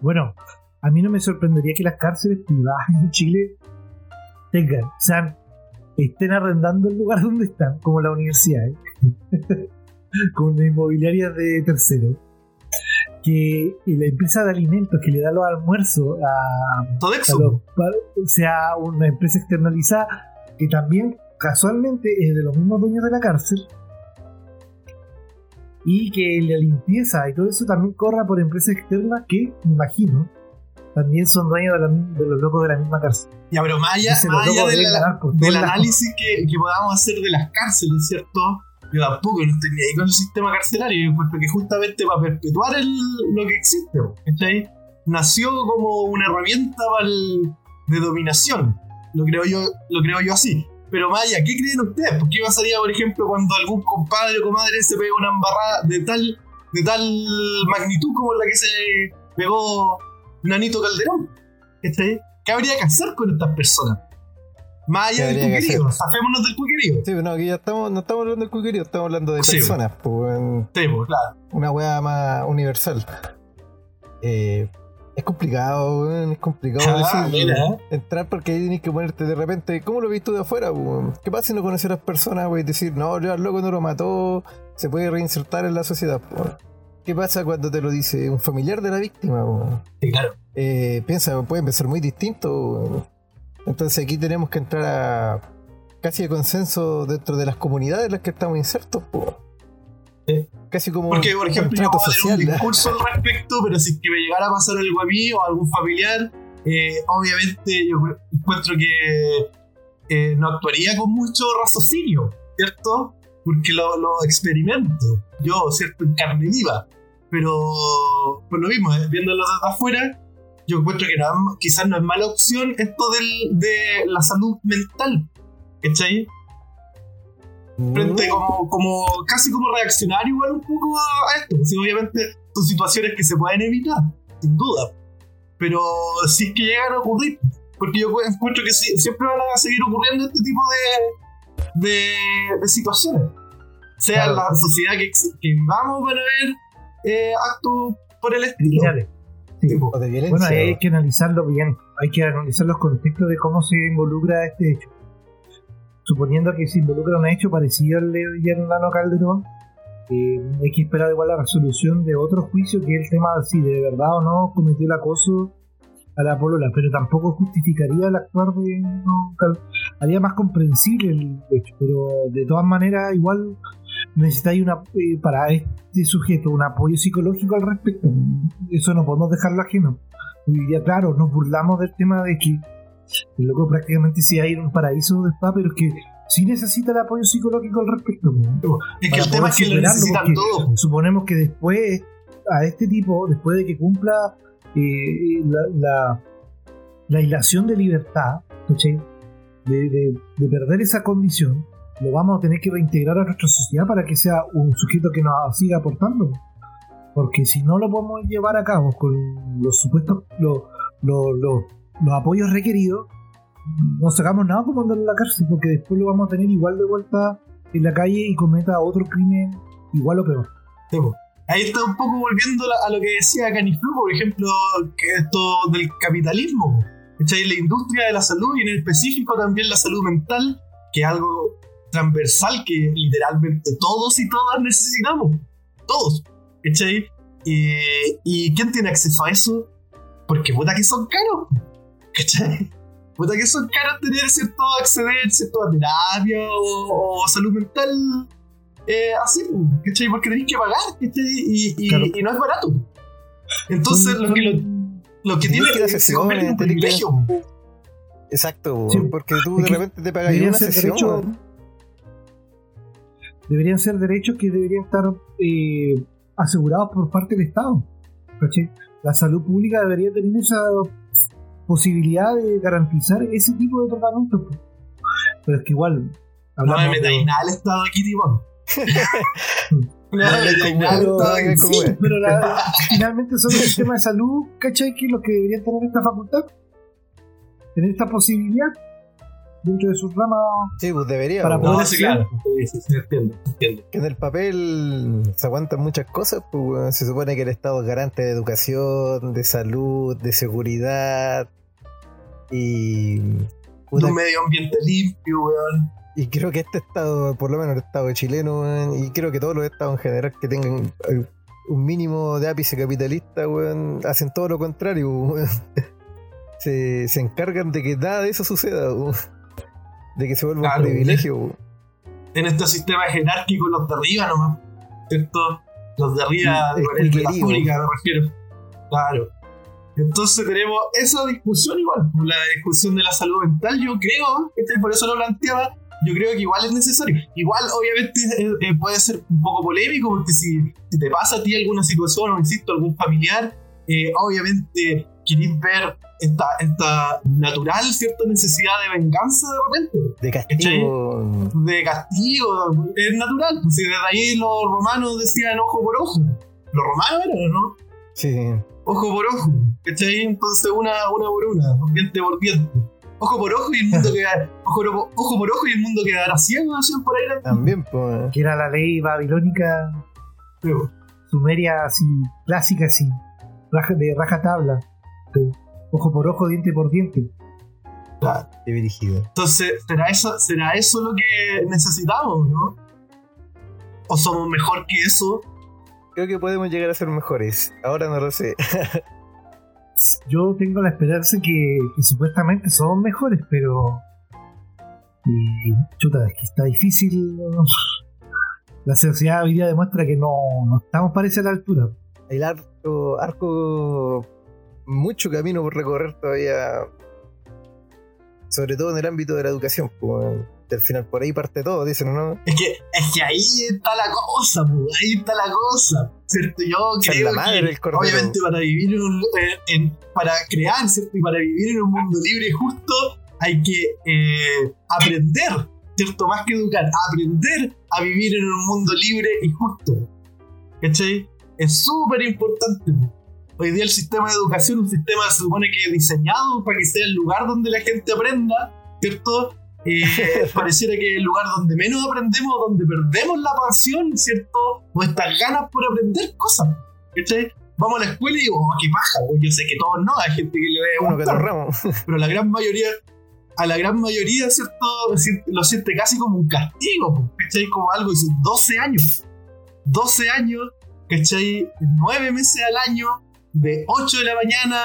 Bueno, a mí no me sorprendería que las cárceles privadas en Chile tengan, o sea, estén arrendando el lugar donde están, como la universidad, ¿eh? como inmobiliarias de terceros. Que la empresa de alimentos que le da los almuerzos a, a Sodexo. los pa- sea una empresa externalizada que también casualmente es de los mismos dueños de la cárcel y que la limpieza y todo eso también corra por empresas externas que, me imagino, también son dueños de, la de los locos de la misma cárcel. Ya, pero más allá, los más de la- del análisis que, que podamos hacer de las cárceles, ¿cierto? Yo tampoco no estoy ni ahí con el sistema carcelario. Yo encuentro que justamente para perpetuar lo que existe, ¿cachai? Nació como una herramienta el- de dominación. Lo creo yo, lo creo yo así. Pero Maya, ¿qué creen ustedes? ¿Por qué pasaría, por ejemplo, cuando algún compadre o comadre se pega una embarrada de tal, de tal magnitud como la que se pegó Nanito Calderón? ¿Cachai? ¿Qué habría que hacer con estas personas? Más allá ¿Qué del cuquerío, hacer? zafémonos del cuquerío. Sí, no, aquí ya estamos, no estamos hablando del cuquerío, estamos hablando de Sí. personas, pues. Sí, pues, claro. una weá más universal. Eh, es complicado, weón, es complicado Ah, decir, mira. entrar porque ahí tienes que ponerte de repente, ¿cómo lo ves tú de afuera? weón? ¿Qué pasa si no conoces a las personas, weón? Decir, no, yo al loco no lo mató, se puede reinsertar en la sociedad. weón. ¿Qué pasa cuando te lo dice un familiar de la víctima? weón? Sí, claro. Eh, piensa, pueden pensar muy distinto. weón. Entonces aquí tenemos que entrar a casi de consenso dentro de las comunidades en las que estamos insertos. Casi como Porque, por un ejemplo, yo un discurso al respecto, pero si es que me llegara a pasar algo a mí o a algún familiar, eh, obviamente yo encuentro que eh, no actuaría con mucho raciocinio, ¿cierto? Porque lo, lo experimento, yo, ¿cierto? En carne viva. Pero, por lo mismo, eh, viéndolo desde afuera, yo encuentro que no- quizás no es mala opción esto del, de la salud mental, ¿cachai? frente como, como casi como reaccionar igual un poco a, esto. Pues, sí, obviamente son situaciones que se pueden evitar, sin duda. Pero si es que llegan a ocurrir, porque yo encuentro que sí- siempre van a seguir ocurriendo este tipo de, de, de situaciones. Sea en la sociedad que, que vivamos van a ver eh, actos por el estilo. Tipo, de violencia. Bueno, hay que analizarlo bien. Hay que analizar los contextos de cómo se involucra este hecho. Suponiendo que se involucra un hecho parecido al de Hernano Calderón, eh, hay que esperar igual la resolución de otro juicio, que es el tema de si de verdad o no cometió el acoso a la polola, pero tampoco justificaría el actuar de Haría más comprensible el hecho, pero de todas maneras igual necesitáis una eh, para este sujeto un apoyo psicológico al respecto. Eso no podemos dejarlo ajeno. Y ya claro, nos burlamos del tema de que el loco prácticamente se va a ir a un paraíso de spa, pero es que sí necesita el apoyo psicológico al respecto. po. es que el tema es que lo necesitan todos. Suponemos que después a este tipo, después de que cumpla eh, la, la, la ilación de libertad, de- de perder esa condición, lo vamos a tener que reintegrar a nuestra sociedad para que sea un sujeto que nos siga aportando. Porque si no lo podemos llevar a cabo con los supuestos, los, los, los- apoyos requeridos, no sacamos nada por mandarlo a la cárcel, porque después lo vamos a tener igual de vuelta en la calle y cometa otro crimen igual o peor. Sí, po. Ahí está un poco volviendo a lo que decía Caniflu, por ejemplo, que esto del capitalismo. La industria de la salud y en específico también la salud mental, que es algo transversal que literalmente todos y todas necesitamos. Todos. ¿Cachai? Eh, ¿Y quién tiene acceso a eso? Porque puta que son caros. ¿Cachai? Puta que son caros tener cierto acceder, cierto a terapia o, o salud mental eh, así, ¿cachai? Porque tenéis que pagar, ¿cachai? Y, y, Claro. y no es barato. Entonces, lo que, lo, que tiene que se convierte en un privilegio. Exacto, Sí, porque tú de repente te pagas una sesión. derechos weón. Deberían ser derechos que deberían estar eh, asegurados por parte del Estado. ¿cachai? La salud pública debería tener esa posibilidad de garantizar ese tipo de tratamiento. Pero es que igual, No me metáis de- nada al estado aquí, ya, Pero- sí. La- finalmente son los sistemas de salud, ¿cachai? Que los que deberían tener esta facultad, tener esta posibilidad dentro de sus ramas Sí, pues debería. Para pues. No, poder sí, hacer- claro. Sí, sí, sí, entiendo, entiendo. Que en el papel se aguantan muchas cosas, pues weón. se supone que el Estado es garante de educación, de salud, de seguridad y De un medio ambiente limpio, weón. y creo que este Estado, por lo menos el Estado chileno, weón, y creo que todos los Estados en general que tengan eh, un mínimo de ápice capitalista, weón, hacen todo lo contrario, weón. Se, se encargan de que nada de eso suceda, weón. De que se vuelva Claro, un privilegio. En este sistema jerárquico, los de arriba nomás, ¿cierto? Los de arriba de cuiquerío. pública, me refiero. Claro. Entonces tenemos esa discusión igual, la discusión de la salud mental, yo creo, este, por eso lo planteaba, yo creo que igual es necesario. Igual, obviamente, eh, eh, puede ser un poco polémico, porque si, si te pasa a ti alguna situación, o insisto, algún familiar, eh, obviamente querés ver esta, esta natural, ¿cierto? Necesidad de venganza de repente De castigo. de castigo, es natural. Pues, si desde ahí los romanos decían ojo por ojo. Los romanos eran, ¿no? Sí. Ojo por ojo. ¿Cachai? Entonces una, una por una, diente por diente. Ojo por ojo y el mundo queda. Ojo, por- ojo por ojo y el mundo quedará ciego, decían por ahí. ¿no? También, pues. que era la ley babilónica Pero, sumeria así, clásica así, raja- de raja tabla, ojo por ojo, diente por diente. claro. De dirigido. Entonces, ¿será eso, ¿será eso lo que necesitamos, no? ¿O somos mejor que eso? Creo que podemos llegar a ser mejores. Ahora no lo sé. Yo tengo la esperanza que, que supuestamente somos mejores, pero. Y, chuta, es que está difícil. La sociedad hoy día demuestra que no, no estamos parece a la altura. Hay arco, arco. Mucho camino por recorrer todavía. Sobre todo en el ámbito de la educación. Pues, al final por ahí parte todo, dicen, ¿no? Es que, es que ahí está la cosa, pues, ahí está la cosa. ¿Cierto? Yo creo la madre que, obviamente, para vivir en, un- eh, en- para crear, ¿cierto? Y para vivir en un mundo libre y justo, hay que eh, aprender, ¿cierto? Más que educar, aprender a vivir en un mundo libre y justo. ¿Cachai? Es súper importante. Hoy día el sistema de educación un sistema se supone que diseñado para que sea el lugar donde la gente aprenda, ¿cierto? Eh, pareciera que es el lugar donde menos aprendemos, donde perdemos la pasión, ¿cierto? Nuestras ganas por aprender cosas. ¿Cachai? Vamos a la escuela y digo, oh, qué paja, güey. Yo sé que todos no, hay gente que le debe Uno que pero la gran mayoría, a la gran mayoría, ¿cierto? Lo siente casi como un castigo, ¿cachai? Como algo, dice, 12 años. 12 años, ¿cachai? 9 meses al año, de 8 de la mañana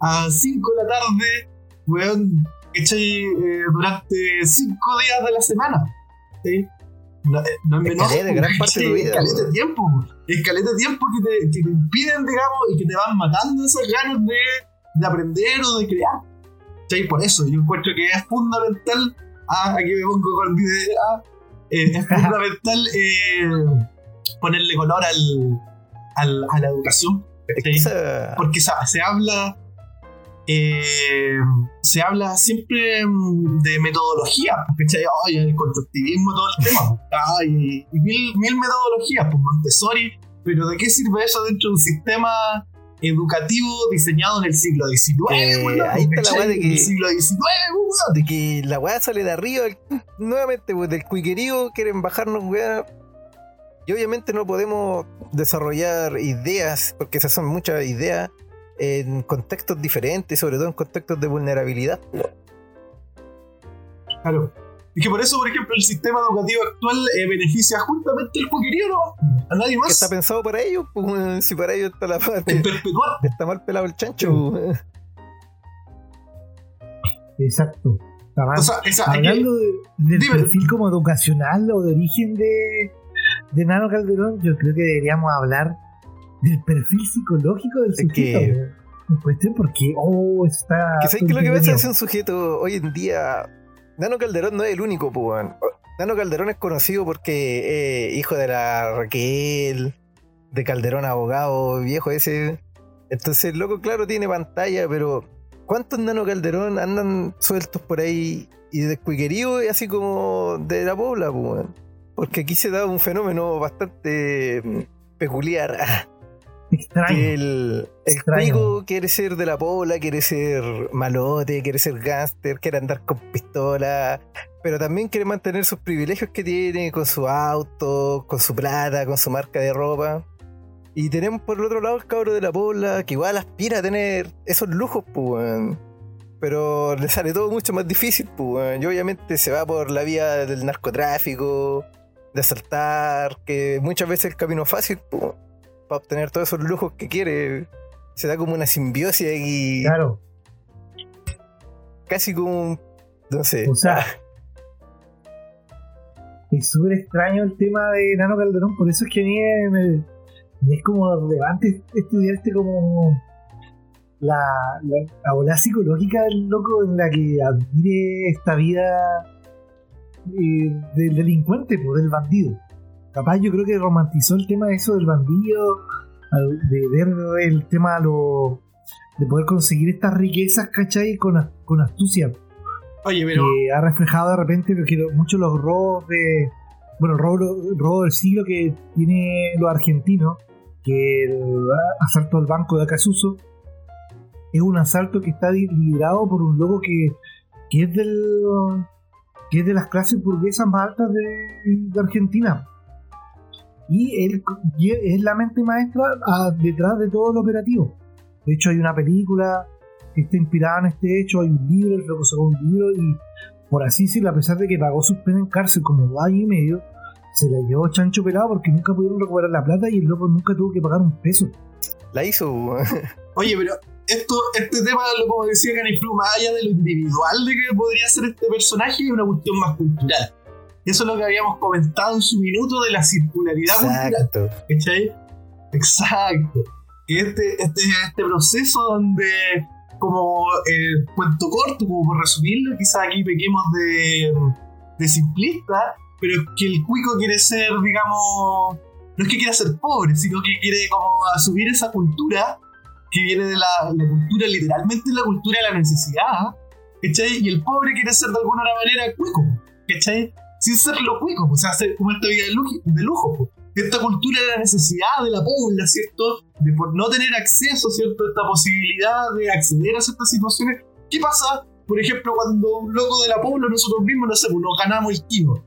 a 5 de la tarde, weón, ¿cachai? Eh, durante 5 días de la semana. ¿sí? No, eh, no es Es menor, caleta, gran parte de tu vida, Es caleta weón. de tiempo, po. es caleta de tiempo que te, que te impiden, digamos, y que te van matando esas ganas de, de aprender o de crear. ¿cachai? Por eso yo encuentro que es fundamental. Ah, aquí me pongo con video. ah, eh, es fundamental eh, ponerle color al, al- a la educación. Porque se, se habla. eh, se habla siempre mm, de metodología, ¿cachai? Ay, el constructivismo, todo el tema. Ay, y mil, mil metodologías, pues Montessori. Pero ¿de qué sirve eso dentro de un sistema educativo diseñado en el siglo XIX? Eh, ahí está la de que- el siglo XIX, weón. de que la weá sale de arriba, el- nuevamente, pues del cuiquerío quieren bajarnos, weá. Y obviamente no podemos desarrollar ideas, porque esas son muchas ideas, en contextos diferentes, sobre todo en contextos de vulnerabilidad. Claro. Es que por eso, por ejemplo, el sistema educativo actual eh, beneficia justamente al cuquerío, ¿no? A nadie más. está pensado para ellos, pues si para ellos está la parte. perpetuar. Está mal pelado el chancho. Exacto. Está mal. O sea, esa, que- Hablando de- del Dime. perfil como educacional o de origen de, de Nano Calderón, yo creo que deberíamos hablar del perfil psicológico del Es sujeto. que- cuestión porque, oh, está. Que sabes que lo que pasa es un sujeto hoy en día. Nano Calderón no es el único, pues, weón. Nano Calderón es conocido porque eh, hijo de la Raquel, de Calderón abogado, viejo ese. Entonces, el loco, claro, tiene pantalla, pero ¿cuántos Nano Calderón andan sueltos por ahí y descuiqueríos y así como de la pobla, pues, weón? Porque aquí se da un fenómeno bastante mm, peculiar. Extraño. El, el cuico quiere ser de la pola, quiere ser malote, quiere ser gángster, quiere andar con pistola, pero también quiere mantener sus privilegios que tiene con su auto, con su plata, con su marca de ropa. Y tenemos por el otro lado el cabro de la pola, que igual aspira a tener esos lujos, pues. Pero le sale todo mucho más difícil, pues. Y obviamente se va por la vía del narcotráfico, de asaltar, que muchas veces es el camino fácil, para obtener todos esos lujos que quiere. Se da como una simbiosis y Claro. casi como un. No sé. O sea, es súper extraño el tema de Nano Calderón, por eso es que a mí me, me es como relevante estudiarte como la, la, la ola psicológica del loco en la que admire esta vida eh, del delincuente, pues, del bandido. Capaz yo creo que romantizó el tema de eso del bandido, de ver el tema lo, de poder conseguir estas riquezas, ¿cachai? Con, astucia Oye, pero. que ha reflejado de repente lo- muchos los robos de bueno el robo, el robo del siglo que tiene los argentinos que el asalto al banco de Acasuso es un asalto que está liderado por un loco que, que es del que es de las clases burguesas más altas de, de Argentina y él es la mente maestra detrás de todo el operativo de hecho hay una película que está inspirada en este hecho. Hay un libro, el loco sacó un libro y, por así decirlo, a pesar de que pagó su pena en cárcel como dos años y medio, se la llevó chancho pelado porque nunca pudieron recuperar la plata y el loco nunca tuvo que pagar un peso. La hizo. Oye, pero esto, este tema, como decía Caniflu, más allá de lo individual de que podría ser este personaje, es una cuestión más cultural. Eso es lo que habíamos comentado en su minuto de la circularidad cultural. Exacto. ¿Cachai? Exacto. Este, este, este proceso donde, como eh, cuento corto, como por resumirlo, quizás aquí pequemos de, de simplista, pero es que el cuico quiere ser, digamos, no es que quiera ser pobre, sino que quiere como asumir esa cultura que viene de la, la cultura, literalmente la cultura de la necesidad, ¿cachai? Y el pobre quiere ser de alguna manera cuico, ¿cachai? Sin serlo cuico, o sea, ser como esta vida de lujo, de lujo esta cultura de la necesidad de la pobla, ¿cierto? De por no tener acceso, ¿cierto? Esta posibilidad de acceder a ciertas situaciones. ¿Qué pasa, por ejemplo, cuando un loco de la pobla, nosotros mismos, no sé, pues nos ganamos el kilo?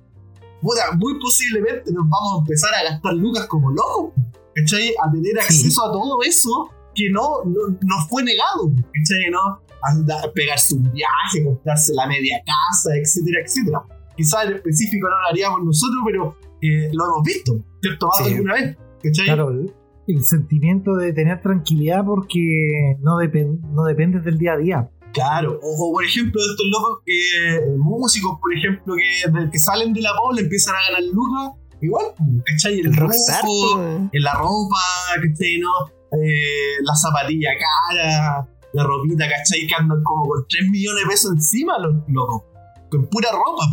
Muy posiblemente nos vamos a empezar a gastar lucas como locos, ¿cachai? A tener acceso a todo eso que no, no nos fue negado, ¿cachai? ¿No? Andar, pegarse un viaje, comprarse la media casa, etcétera, etcétera. Quizás en específico no lo haríamos nosotros, pero eh, lo hemos visto, ¿cierto? Más Sí. alguna vez, ¿cachai? Claro, el, sentimiento de tener tranquilidad porque no, depen- no dependes del día a día. Claro, o, o por ejemplo de estos locos que, eh, músicos, por ejemplo, que, salen de la pobla empiezan a ganar lucas, igual, ¿cachai? El el weón. en la ropa, ¿cachai? ¿No? Eh, la zapatilla cara, la ropita, ¿cachai? Que andan como con 3 millones de pesos encima los locos, con pura ropa,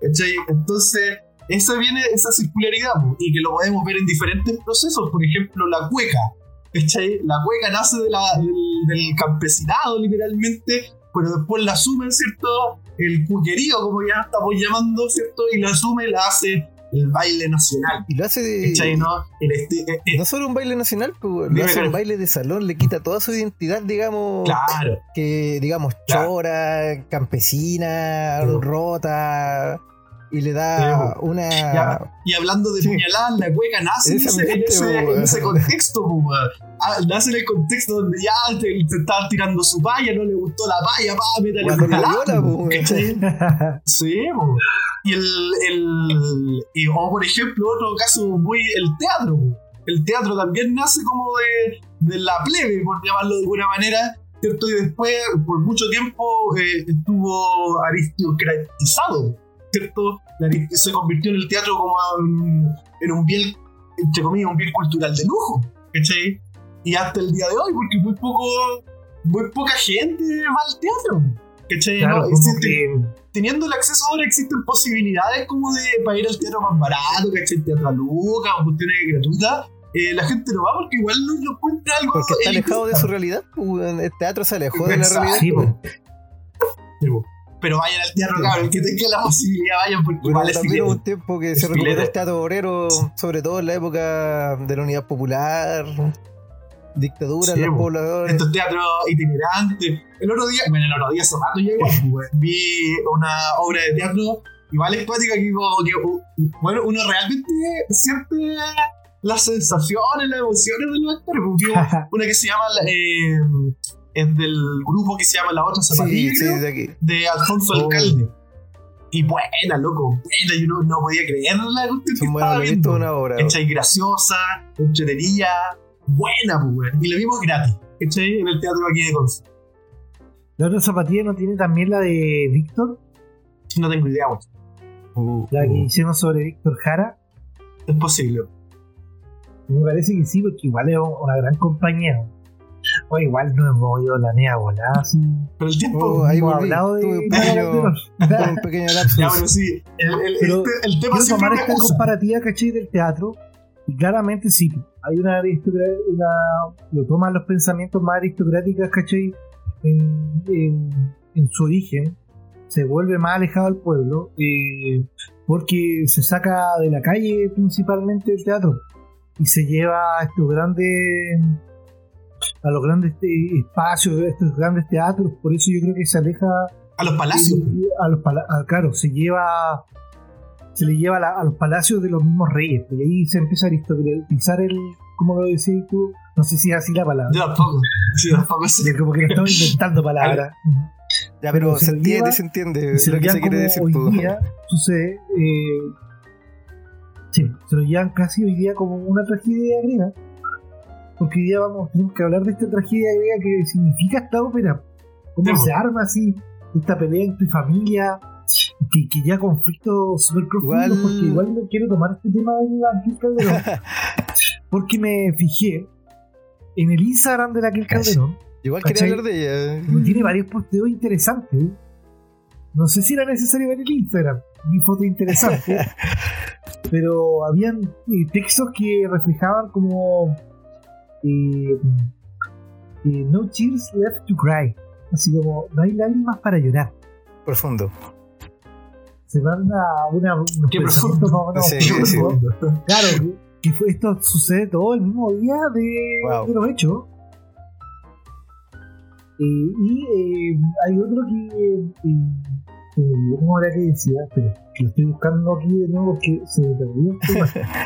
¿cachai? Entonces, esa viene esa circularidad, y que lo podemos ver en diferentes procesos, por ejemplo, la cueca, ¿cachai? La cueca nace del, campesinado, literalmente, pero después la asume, ¿cierto? El cuquerío, como ya estamos llamando, ¿cierto? Y la asume la hace el baile nacional. Y lo hace de. ¿No? Eh, eh, No solo un baile nacional, pues, lo hace Karen. un baile de salón, le quita toda su identidad, digamos, claro. que digamos Claro. chora, campesina, Sí. rota, y le da Sí, una Ya. Y hablando de Sí. puñaladas, la cueca nace en Ese en ese- en ese contexto. Ah, nace en el contexto donde ya te, te estaban tirando su paya, no le gustó la paya, pa, métale puñalada. Sí. Y el, el y, o por ejemplo, otro caso muy el teatro. El teatro también nace como de, de la plebe, por llamarlo de alguna manera, ¿cierto? Y después, por mucho tiempo, eh, estuvo aristocratizado, ¿cierto? Se convirtió en el teatro como en, en un bien, entre comillas, un bien cultural de lujo, ¿cachai? Y hasta el día de hoy, porque muy poco, muy poca gente va al teatro, ¿cachai? Claro, ¿No? como Existe- que teniendo el acceso ahora existen posibilidades como de para ir al teatro más barato, ¿cachai? Teatro a lucas o cuestiones gratuitas. Eh, la gente no va porque igual no lo encuentra algo porque está elitista. alejado de su realidad, pues, el teatro se alejó de la realidad. Sí. Pero vayan al teatro, Sí. cabrón, el que tenga la posibilidad, vayan porque Bueno, vale también hubo un tiempo que Es se recuperó el teatro obrero, sobre todo en la época de la Unidad Popular, dictadura Sí, los po. pobladores. Estos teatros itinerantes. El otro día, bueno, el otro día hace rato ya igual, pues, vi una obra de teatro igual exótica que como que, bueno, uno realmente siente las sensaciones, las emociones de los actores. porque vi una que se llama, eh, es del grupo que se llama La Otra Sí, Zapatilla, sí, creo, de aquí. de Alfonso Oh. Alcalde. Y buena, loco, buena, yo no, no podía creer la cuestión que Son buenos, estaba viendo. en una obra. ¿cachai? Graciosa, entretenida, buena, pues, weón. Y lo vimos gratis, ¿cachai? En el teatro aquí de Conce. La otra zapatilla no tiene también la de Víctor, No tengo idea, weón. Uh, la que uh. hicieron sobre Víctor Jara. Es posible. Me parece que sí, porque igual es una gran compañía. O igual no hemos oído la mea volada, así. Pero el tiempo. Oh, ahí hemos volví. hablado de. Un pequeño- un pequeño lapsus. ya, pero sí. El, el, Pero este- el tema Quiero siempre tomar es una esta comparativa, ¿cachai? Del teatro. Y claramente sí, hay una aristocracia, lo toman los pensamientos más aristocráticos, ¿cachai? En, en- en su origen, se vuelve más alejado del pueblo, eh, porque se saca de la calle principalmente el teatro y se lleva a estos grandes, a los grandes eh, espacios, a estos grandes teatros, por eso yo creo que se aleja A los palacios. a los pala- claro, se lleva se le lleva a, la- a los palacios de los mismos reyes, y ahí se empieza a aristocratizar el, como lo decías tú, no sé si es así la palabra, Yo tampoco. Sí, tampoco sé. como que le estamos inventando palabras. Ya, pero Pero se entiende, lleva se entiende se lo lo que se quiere decir hoy tú. día sucede, eh, sí, se lo llevan casi hoy día como una tragedia griega, porque hoy día vamos, tenemos que hablar de esta tragedia griega que significa esta ópera, cómo se arma así, esta pelea entre familia, que, que ya conflictos súper profundos, Igual- porque igual me quiero tomar este tema de Ángel Calderón, porque me fijé en el Instagram de Ángel Calderón, Igual quería hablar de ella. tiene varios posteos interesantes. No sé si era necesario ver el Instagram, mi foto interesante, pero habían eh, textos que reflejaban como eh, eh, No tears left to cry, así como no hay lágrimas para llorar. Profundo. Se manda una, unos Qué pensamientos más o menos Sí, sí, sí. Claro, que, que fue, esto sucede todo el mismo día de, Wow. de los hechos. Eh, y eh, hay otro que, eh, que me olvidó cómo era que decía, pero que lo estoy buscando aquí de nuevo porque se me perdió. el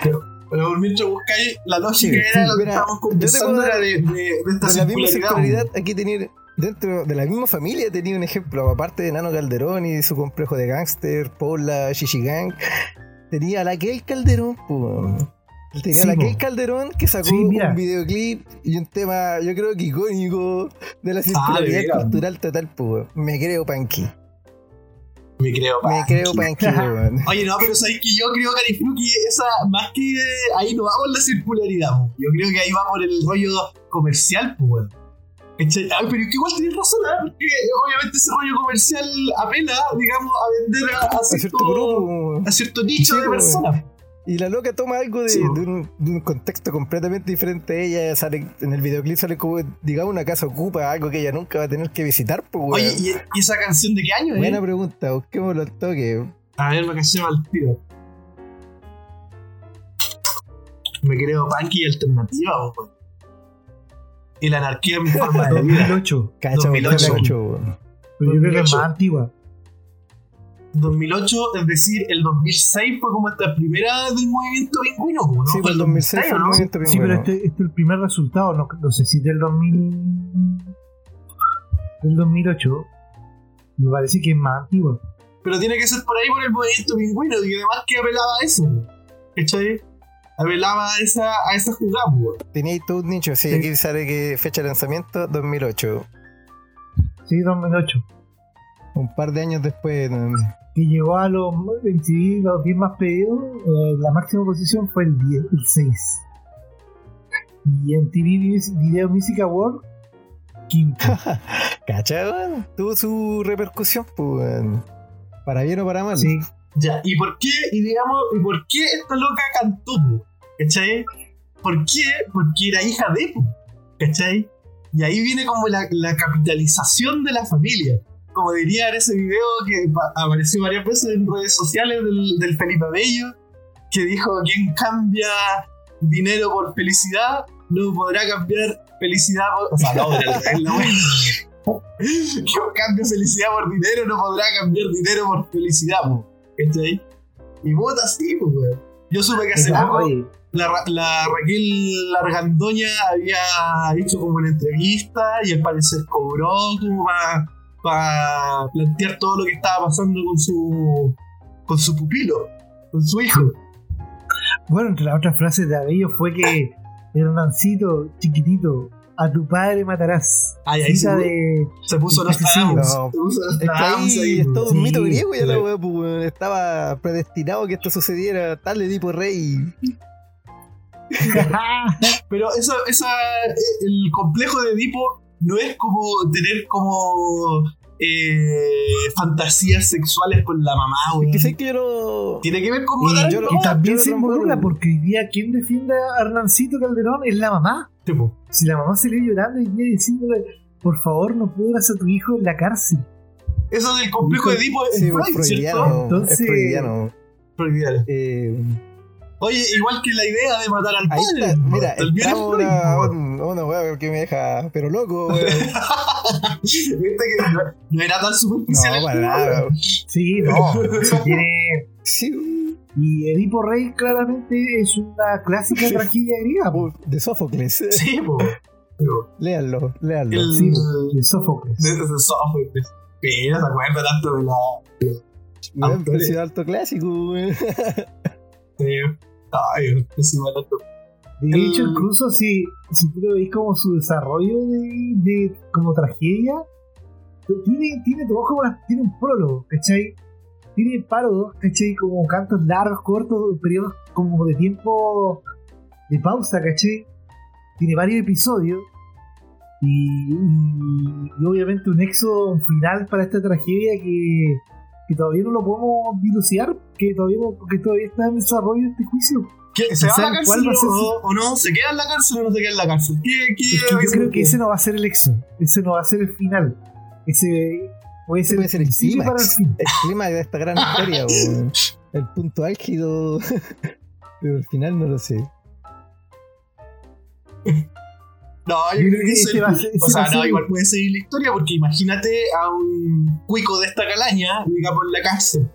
tema. Pero por mientras buscáis, la lógica Sí, era sí, lo que mira, estábamos conversando era de, de, de esta De la misma circularidad. aquí tenía dentro de la misma familia tenía un ejemplo, aparte de Nano Calderón y su complejo de gángster, Paula Gang tenía a la Kel Calderón, pues. Tenía Sí, la. Kel Calderón que sacó Sí, un videoclip y un tema, yo creo que icónico de la circularidad mira. cultural total, pues. Me creo Panky. Me creo, Me pa. creo weón. Oye, no, pero sabéis que yo creo, Cariflu, que esa, más que ahí no va por la circularidad, po. yo creo que ahí va por el rollo comercial, pues. ¿Cachai? Ay, pero que igual tienes razón, ¿eh? porque obviamente ese rollo comercial apela, digamos, a vender a, a A cierto, grupo. a cierto nicho Sí, de po, personas. Y la loca toma algo de, Sí, po. de un, de un contexto completamente diferente a ella. Sale, en el videoclip sale como, digamos, una casa ocupa, algo que ella nunca va a tener que visitar, pues. Oye, ¿y, y esa canción de qué año, Buena eh? pregunta, busquémoslo al toque. A ver, la canción al tiro. Me creo punky y alternativa. Y la anarquía en mi forma de vida. 2008, Cacha, 2008. weón, cacho, weón. pero yo creo que es 2008. más antigua. 2008, es decir, el 2006 fue como esta primera del movimiento pingüino, ¿no? Sí, Fue el 2006 fue el ¿no? movimiento Sí, pero pingüino. este, este es el primer resultado, no, no sé si del 2000. del 2008. Me parece que es más antigua. Pero tiene que ser por ahí por el movimiento pingüino, y además que apelaba a eso, ¿cachai? Apelaba a esa, a esa jugada, todo un nicho, sí, Sí. aquí sale que fecha de lanzamiento 2008. Sí, 2008. Un par de años después. ¿no? Que llegó a los MTV, los 10 más pedidos. eh, la máxima posición fue el 10, el 6. Y en TV Video Music Award, quinto. Cacha, weón. Tuvo su repercusión, pues. Para bien o para mal. Sí, Ya, ¿y por qué, y digamos, y por qué esta loca cantó? ¿Cachai? ¿Por qué? Porque era hija de, ¿cachai? Y ahí viene como la, capitalización de la familia, como diría en ese video que pa- apareció varias veces en redes sociales del, Felipe Bello, que dijo: quien cambia dinero por felicidad no podrá cambiar felicidad por. O sea, no, es la. Quien cambia felicidad por dinero no podrá cambiar dinero por felicidad. ¿Cachai? Y vota así, pues. Yo supe que hace poco la, la Raquel Largandoña había hecho como una entrevista y al parecer cobró como para plantear todo lo que estaba pasando con su con su pupilo, con su hijo. Bueno, entre las otras frases de Abello fue que Hernancito, chiquitito, a tu padre matarás. Ay, ahí se- de. Se puso Nostradamus. no. Se puso Es que ahí es todo un Sí, mito griego ya la weá, pues. Estaba predestinado que esto sucediera. Tal Edipo Rey. Pero eso, esa, el complejo de Edipo no es como tener como eh, fantasías sexuales con la mamá, Es que sé que yo lo. Tiene que ver con Y, matar yo y también yo lo se involucra porque hoy día quien defiende a Hernancito Calderón es la mamá. Tipo, Si la mamá se le llorando y día diciéndole, por favor, no pudras a tu hijo en la cárcel. Eso del complejo de Edipo es Sí, Freud, ¿cierto? freudiano. Entonces- Es freudiano. Freudiano. Eh, Oye, igual que la idea de matar al padre. está, mira, también es Freud, una, una weá que me deja, pero loco, weón. Viste que no, no era tan superficial. No, para tema, Sí, nada. no. si tiene... Sí, Y Edipo Rey claramente es una clásica Sí. tragedia griega. de Sófocles. Sí, po. Pero Léanlo, léanlo. el. Sí, de Sófocles. de, de Sófocles. Pero no se acuerda tanto de la. Autor- pero sido alto clásico, weón. de- ay, es igual a todo. De El- hecho, incluso si, si tú lo veis como su desarrollo de, de como tragedia, tiene, tiene como tiene un prólogo, ¿cachai? Tiene parodos, ¿cachai? Como cantos largos, cortos, periodos como de tiempo de pausa, ¿cachai? Tiene varios episodios y, y- obviamente un un final para esta tragedia que, que todavía no lo podemos dilucidar, que todavía, porque todavía está en desarrollo este juicio. ¿Qué, ¿Se va a la ¿Saben cárcel va a ser o, o no? ¿Se queda en la cárcel o no se queda en la cárcel? ¿Qué, qué Es que yo creo que ese no va a ser el éxodo, ese no va a ser el final. Ese puede ser, puede ser el el clímax. de esta gran historia, weón. El punto álgido. Pero al final no lo sé. No, yo Yo creo que ese O sea, no, igual puede seguir la historia porque imagínate a un cuico de esta calaña, digamos, en la cárcel.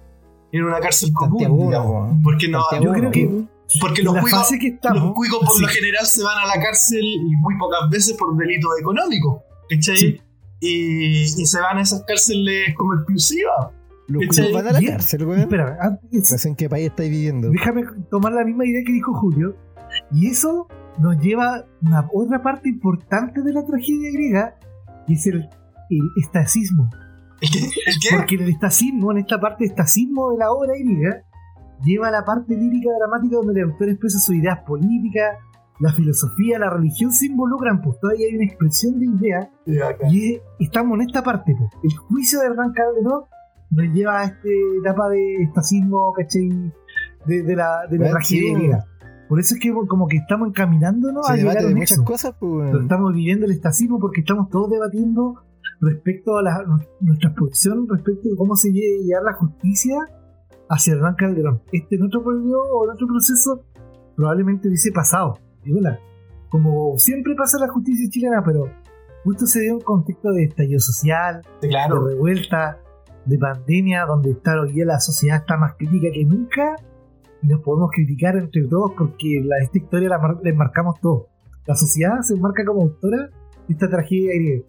En una cárcel común, Santiago, digamos. Porque no, Santiago, Yo creo que porque los cuicos, los cuicos por sí, lo general se van a la cárcel y muy pocas veces por delitos económicos. ¿Cachai? Y, y se van a esas cárceles como exclusivas. Los van a la cárcel, weón. espera, antes- No sé en qué país estáis viviendo. déjame tomar la misma idea que dijo Julio. Y eso nos lleva a una otra parte importante de la tragedia griega, y es el, el estacismo. ¿El qué? ¿El qué? Porque en el estacismo, en esta parte estacismo de la obra griega, lleva a la parte lírica dramática donde el autor expresa sus ideas políticas, la filosofía, la religión se involucran, pues todavía hay una expresión de acá. y es- estamos en esta parte, pues. El juicio de Hernán Calderón nos lleva a esta etapa de estacismo, ¿cachai? De, de la, de la tragedia. Por eso es que como que estamos encaminándonos a Se llegar a un muchas cosas, pues, Pero estamos viviendo el estacismo porque estamos todos debatiendo respecto a la, nuestra producción, respecto de cómo se debe llevar la justicia hacia Hernán Calderón. Este en otro periodo o en otro proceso probablemente hubiese pasado. Como siempre pasa en la justicia chilena, pero justo se dio un contexto de estallido social, Sí, claro. de revuelta, de pandemia, donde está hoy día la sociedad está más crítica que nunca y nos podemos criticar entre todos porque la, esta historia la, mar- la enmarcamos todos. La sociedad se enmarca como autora de esta tragedia griega.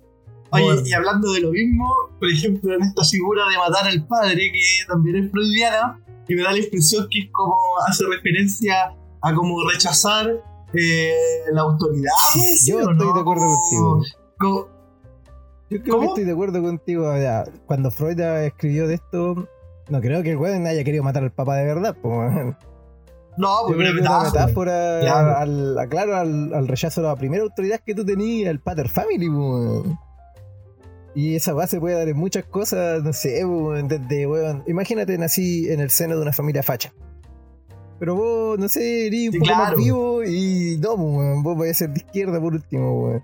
Oye, y hablando de lo mismo, por ejemplo, en esta figura de matar al padre, que también es freudiana, y me da la impresión que es como hace referencia a como rechazar eh, la autoridad. ¿puede ser Yo estoy no? de acuerdo contigo. Yo creo ¿Cómo? que estoy de acuerdo contigo. cuando Freud escribió de esto, no creo que el weón haya querido matar al papá de verdad. pues, no, Yo porque creo que es una metáfora, Claro. al, a- claro, al, al rechazo de la primera autoridad que tú tenías, el Pater Family. pues. Y esa base puede dar en muchas cosas, no sé, pues, desde, weón, imagínate nací en el seno de una familia facha. Pero vos, no sé, eres un Sí, poco claro. más vivo y no, pues, weón, vos vais a ser de izquierda por último, weón.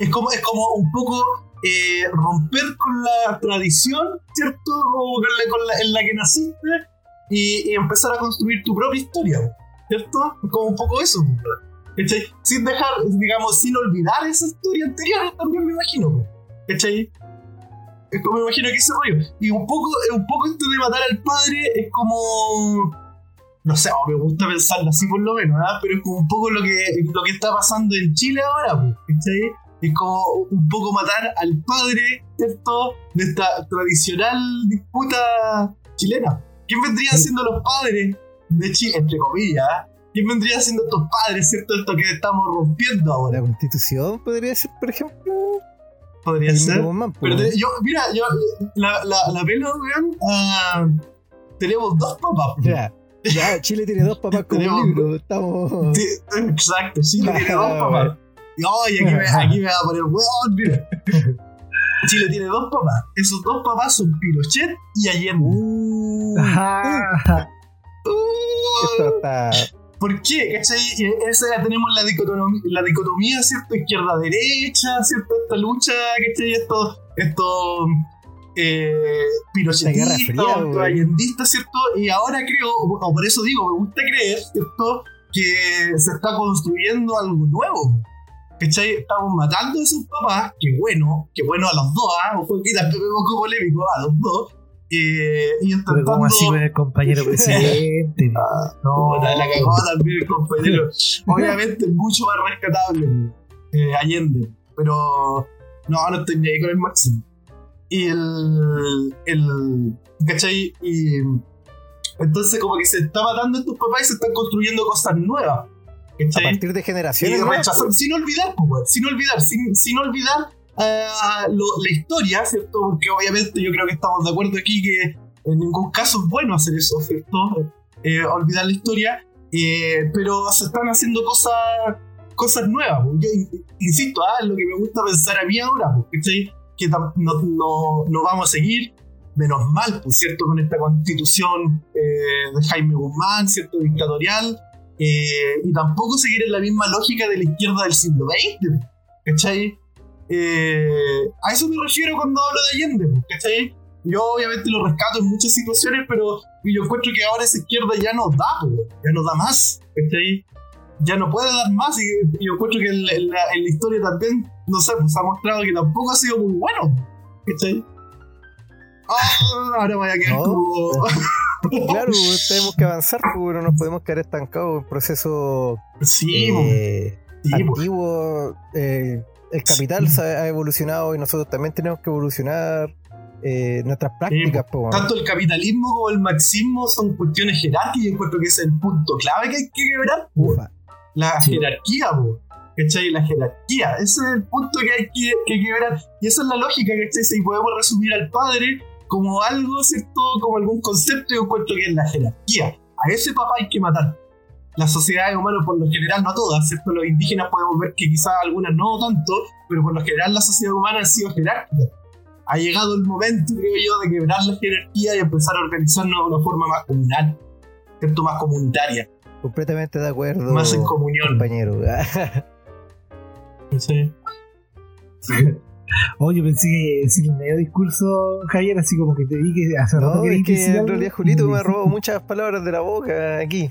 Es como, es como un poco eh, romper con la tradición, ¿cierto? Como con la, con la- en la que naciste y, y empezar a construir tu propia historia, ¿cierto? Es como un poco eso, ¿cachai? Sin dejar, digamos, sin olvidar esa historia anterior, también me imagino, ¿cachai? Es como me imagino que ese rollo. Y un poco, un poco esto de matar al padre es como. No sé, me gusta pensarlo así por lo menos, ¿ah? pero es como un poco lo que, lo que está pasando en Chile ahora, ¿cachai? Es como un poco matar al padre, ¿cierto? De esta tradicional disputa chilena. ¿Quién vendrían siendo los padres de Chile, entre comillas? ¿ah? ¿Quién vendría siendo estos padres, ¿cierto? Esto que estamos rompiendo ahora. La constitución podría ser, por ejemplo, Podría el ser. man, Pero te- yo, mira, yo, la, la, la pelo, weón, ah, tenemos dos papás. po. Ya, Chile tiene dos papás como Tenemos- un libro. Estamos. Sí, exacto, Chile tiene dos papás. Y oye, aquí me, aquí me va a poner weón, mira. Chile tiene dos papás. Esos dos papás son Pinochet y Allende. Uh, está. ¿Por qué? ¿Cachai? Esa tenemos la dicotomía, la dicotomía ¿cierto? Izquierda-derecha, ¿cierto? Esta lucha, ¿cachai? Estos, estos eh, La allendistas, ¿cierto? Y ahora creo, o por eso digo, me gusta creer, ¿cierto? Que se está construyendo algo nuevo. ¿Cachai? Estamos matando a esos papás, que bueno, que bueno a los dos, ¿ah? Poquito un poco polémico a los dos. Eh, y intentando... como así con el compañero presidente. No, Puta, la cagó también el compañero. Obviamente mucho más rescatable eh, Allende. Pero no, no estoy ni ahí con el máximo. Y el. el ¿Cachai? Y. Entonces, como que se está matando a estos papás y se están construyendo cosas nuevas. A ¿Cachai? partir de generaciones. ¿no? rechazar- sin olvidar, pues, sin olvidar, sin, sin olvidar ah, lo- la historia, ¿cierto? Porque obviamente yo creo que estamos de acuerdo aquí que en ningún caso es bueno hacer eso, ¿cierto? Eh, olvidar la historia, eh, pero se están haciendo cosas cosas nuevas. pues. Yo in- insisto, ah, es lo que me gusta pensar a mí ahora, pues, ¿cachai? Que no, no, no vamos a seguir, menos mal, pues, ¿cierto? Con esta constitución eh, de Jaime Guzmán, ¿cierto? Dictatorial, eh, y tampoco seguir en la misma lógica de la izquierda del siglo XX, ¿cachai? Eh, a eso me refiero cuando hablo de Allende, ¿cachai? Yo obviamente lo rescato en muchas situaciones, pero yo encuentro que ahora esa izquierda ya no da, ya no da más, ¿cachai? Ya no puede dar más y, y yo encuentro que en la- en la historia también, no sé, pues ha mostrado que tampoco ha sido muy bueno, ¿cachai? Ah, ahora voy a quedar No. como... Claro, tenemos que avanzar, pues, pero no nos podemos quedar estancados en procesos Sí, po, eh, sí, po. antiguos. eh, el capital ha evolucionado y nosotros también tenemos que evolucionar eh, nuestras prácticas. pues, bueno. Tanto el capitalismo como el marxismo son cuestiones jerárquicas y yo encuentro que ese es el punto clave que hay que quebrar. po. La Sí. jerarquía, po. ¿Cachai? La jerarquía. Ese es el punto que hay que, que quebrar. Y esa es la lógica, ¿cachai? Si podemos resumir al padre como algo, ¿cierto? Como algún concepto, yo encuentro que es la jerarquía. A ese papá hay que matar. Las sociedades humanas, por lo general, no todas, ¿cierto? Los indígenas podemos ver que quizás algunas no tanto, pero por lo general la sociedad humana ha sido jerárquica. Ha llegado el momento, creo yo, de quebrar la jerarquía y empezar a organizarnos de una forma más comunal, ¿cierto? Más comunitaria, Completamente de acuerdo, más en comunión. compañero. ¿sí? Oye, pensé que decir medio discurso, Javier, así como que te vi que hace rato no, querías es que en realidad Julito me robado muchas palabras de la boca aquí.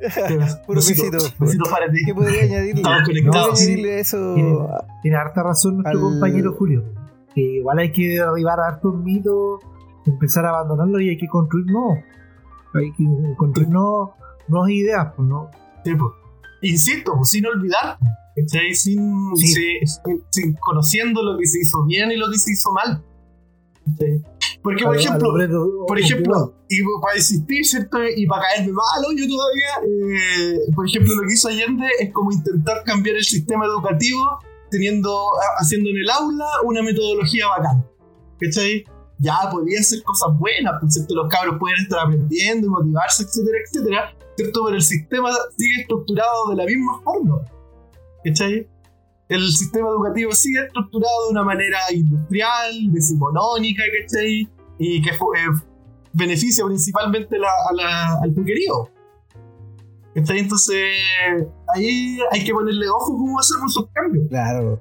Puro Besito, besito. para ti. ¿Qué podría añadirle? Estamos ¿Qué conectados. podría añadirle a eso? Tiene- Tiene harta razón nuestro Al- compañero Julio. Que igual hay que derribar hartos mitos, empezar a abandonarlos y hay que construir nuevos. Hay que construir nuevos- nuevas ideas, pues, ¿no? Sí, pues. Insisto, pues, sin olvidar, ¿cachai? Sin, Sí. sin- sin- conociendo lo que se hizo bien y lo que se hizo mal. ¿cachai? Porque, por ejemplo, por ejemplo, y para existir, ¿cierto? Y para caerme malo yo todavía, eh, por ejemplo, lo que hizo Allende es como intentar cambiar el sistema educativo teniendo, haciendo en el aula una metodología bacán. ¿Cachai? Ya podía hacer cosas buenas, pues, ¿cierto? Los cabros pueden estar aprendiendo y motivarse, etcétera, etcétera, ¿cierto? Pero el sistema sigue estructurado de la misma forma. ¿Cachai? El sistema educativo sigue estructurado de una manera industrial, decimonónica, ¿cachai? Y que eh, beneficia principalmente la- a la- al puquerío. ¿Cachai? Entonces, ahí hay que ponerle ojo cómo hacemos esos cambios. Claro.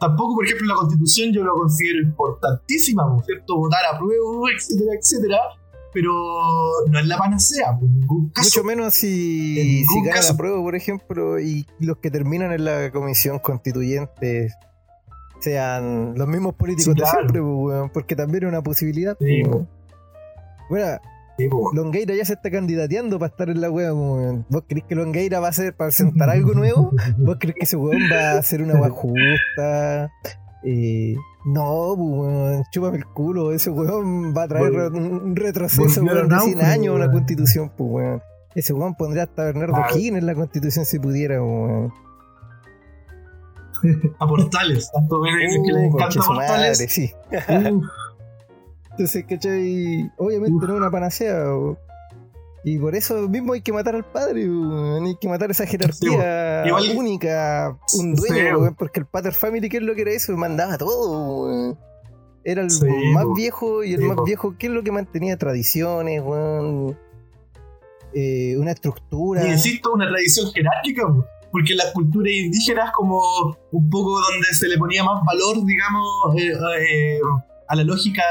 Tampoco, por ejemplo, la constitución yo lo considero importantísima, ¿no es cierto? Votar a prueba, etcétera, etcétera. Pero no es la panacea, pues. Mucho menos En si, si gana la prueba, por ejemplo, y los que terminan en la comisión constituyente sean los mismos políticos Sí, de siempre, pues, porque también es una posibilidad. Sí. Bueno, Sí, pues. Longueira ya se está candidateando para estar en la wea. ¿Vos creés que Longueira va a hacer para presentar algo nuevo? ¿Vos creés que ese weón va a hacer una wea justa? Eh, no, weón, chúpame el culo. Ese weón va a traer un retroceso weón, de 100 náufrago, años a una weón. constitución, pues, weón. Ese weón pondría hasta Bernardo. Higgins en la constitución si pudiera, weón. A Portales. Tanto que, que le Uh, encanta Portales. madre, sí. Uf, Entonces, ¿cachai? Obviamente no es una panacea. o- Y por eso mismo hay que matar al padre, weón. hay que matar esa jerarquía Sí, igual- única, un dueño, weón. weón, porque el Pater Family, ¿qué es lo que era eso? Mandaba todo, weón. Era el Sí, más viejo y el más viejo, ¿qué es lo que mantenía? Tradiciones, weón. Eh, una estructura. Y insisto, una tradición jerárquica, po, porque las culturas indígenas, como un poco donde se le ponía más valor, digamos, eh, eh, a la lógica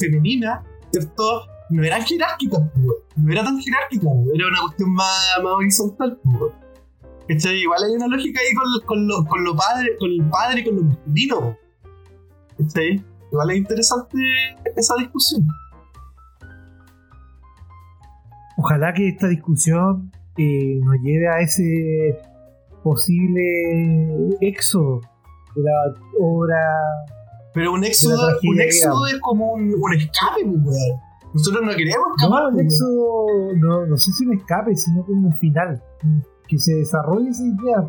femenina, ¿cierto? No eran jerárquicas, po, no era tan jerárquica, era una cuestión más, más horizontal. Igual hay una lógica ahí con, con, lo, con, lo padre, con el padre y con lo masculino. ¿Cachai? Igual es interesante esa discusión. Ojalá que esta discusión eh, nos lleve a ese posible éxodo de la obra. Pero un éxodo, un éxodo es como un, un escape, weón. Nosotros no queremos escapar. No, el pues, éxodo, no, no sé si un escape, sino como un final. Que se desarrolle esa idea,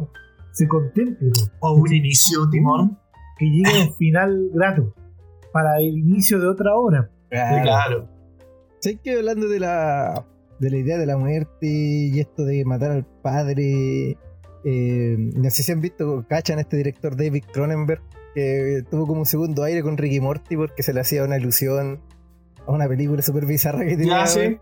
se contemple, O un inicio, Timón. que llegue a un final grato para el inicio de otra obra. Claro. Claro. ¿Sabes que hablando de la, de la idea de la muerte y esto de matar al padre? eh, no sé si han visto, cachan a este director David Cronenberg, que tuvo como un segundo aire con Ricky Morty porque se le hacía una ilusión una película súper bizarra que tenía. Ya, sí.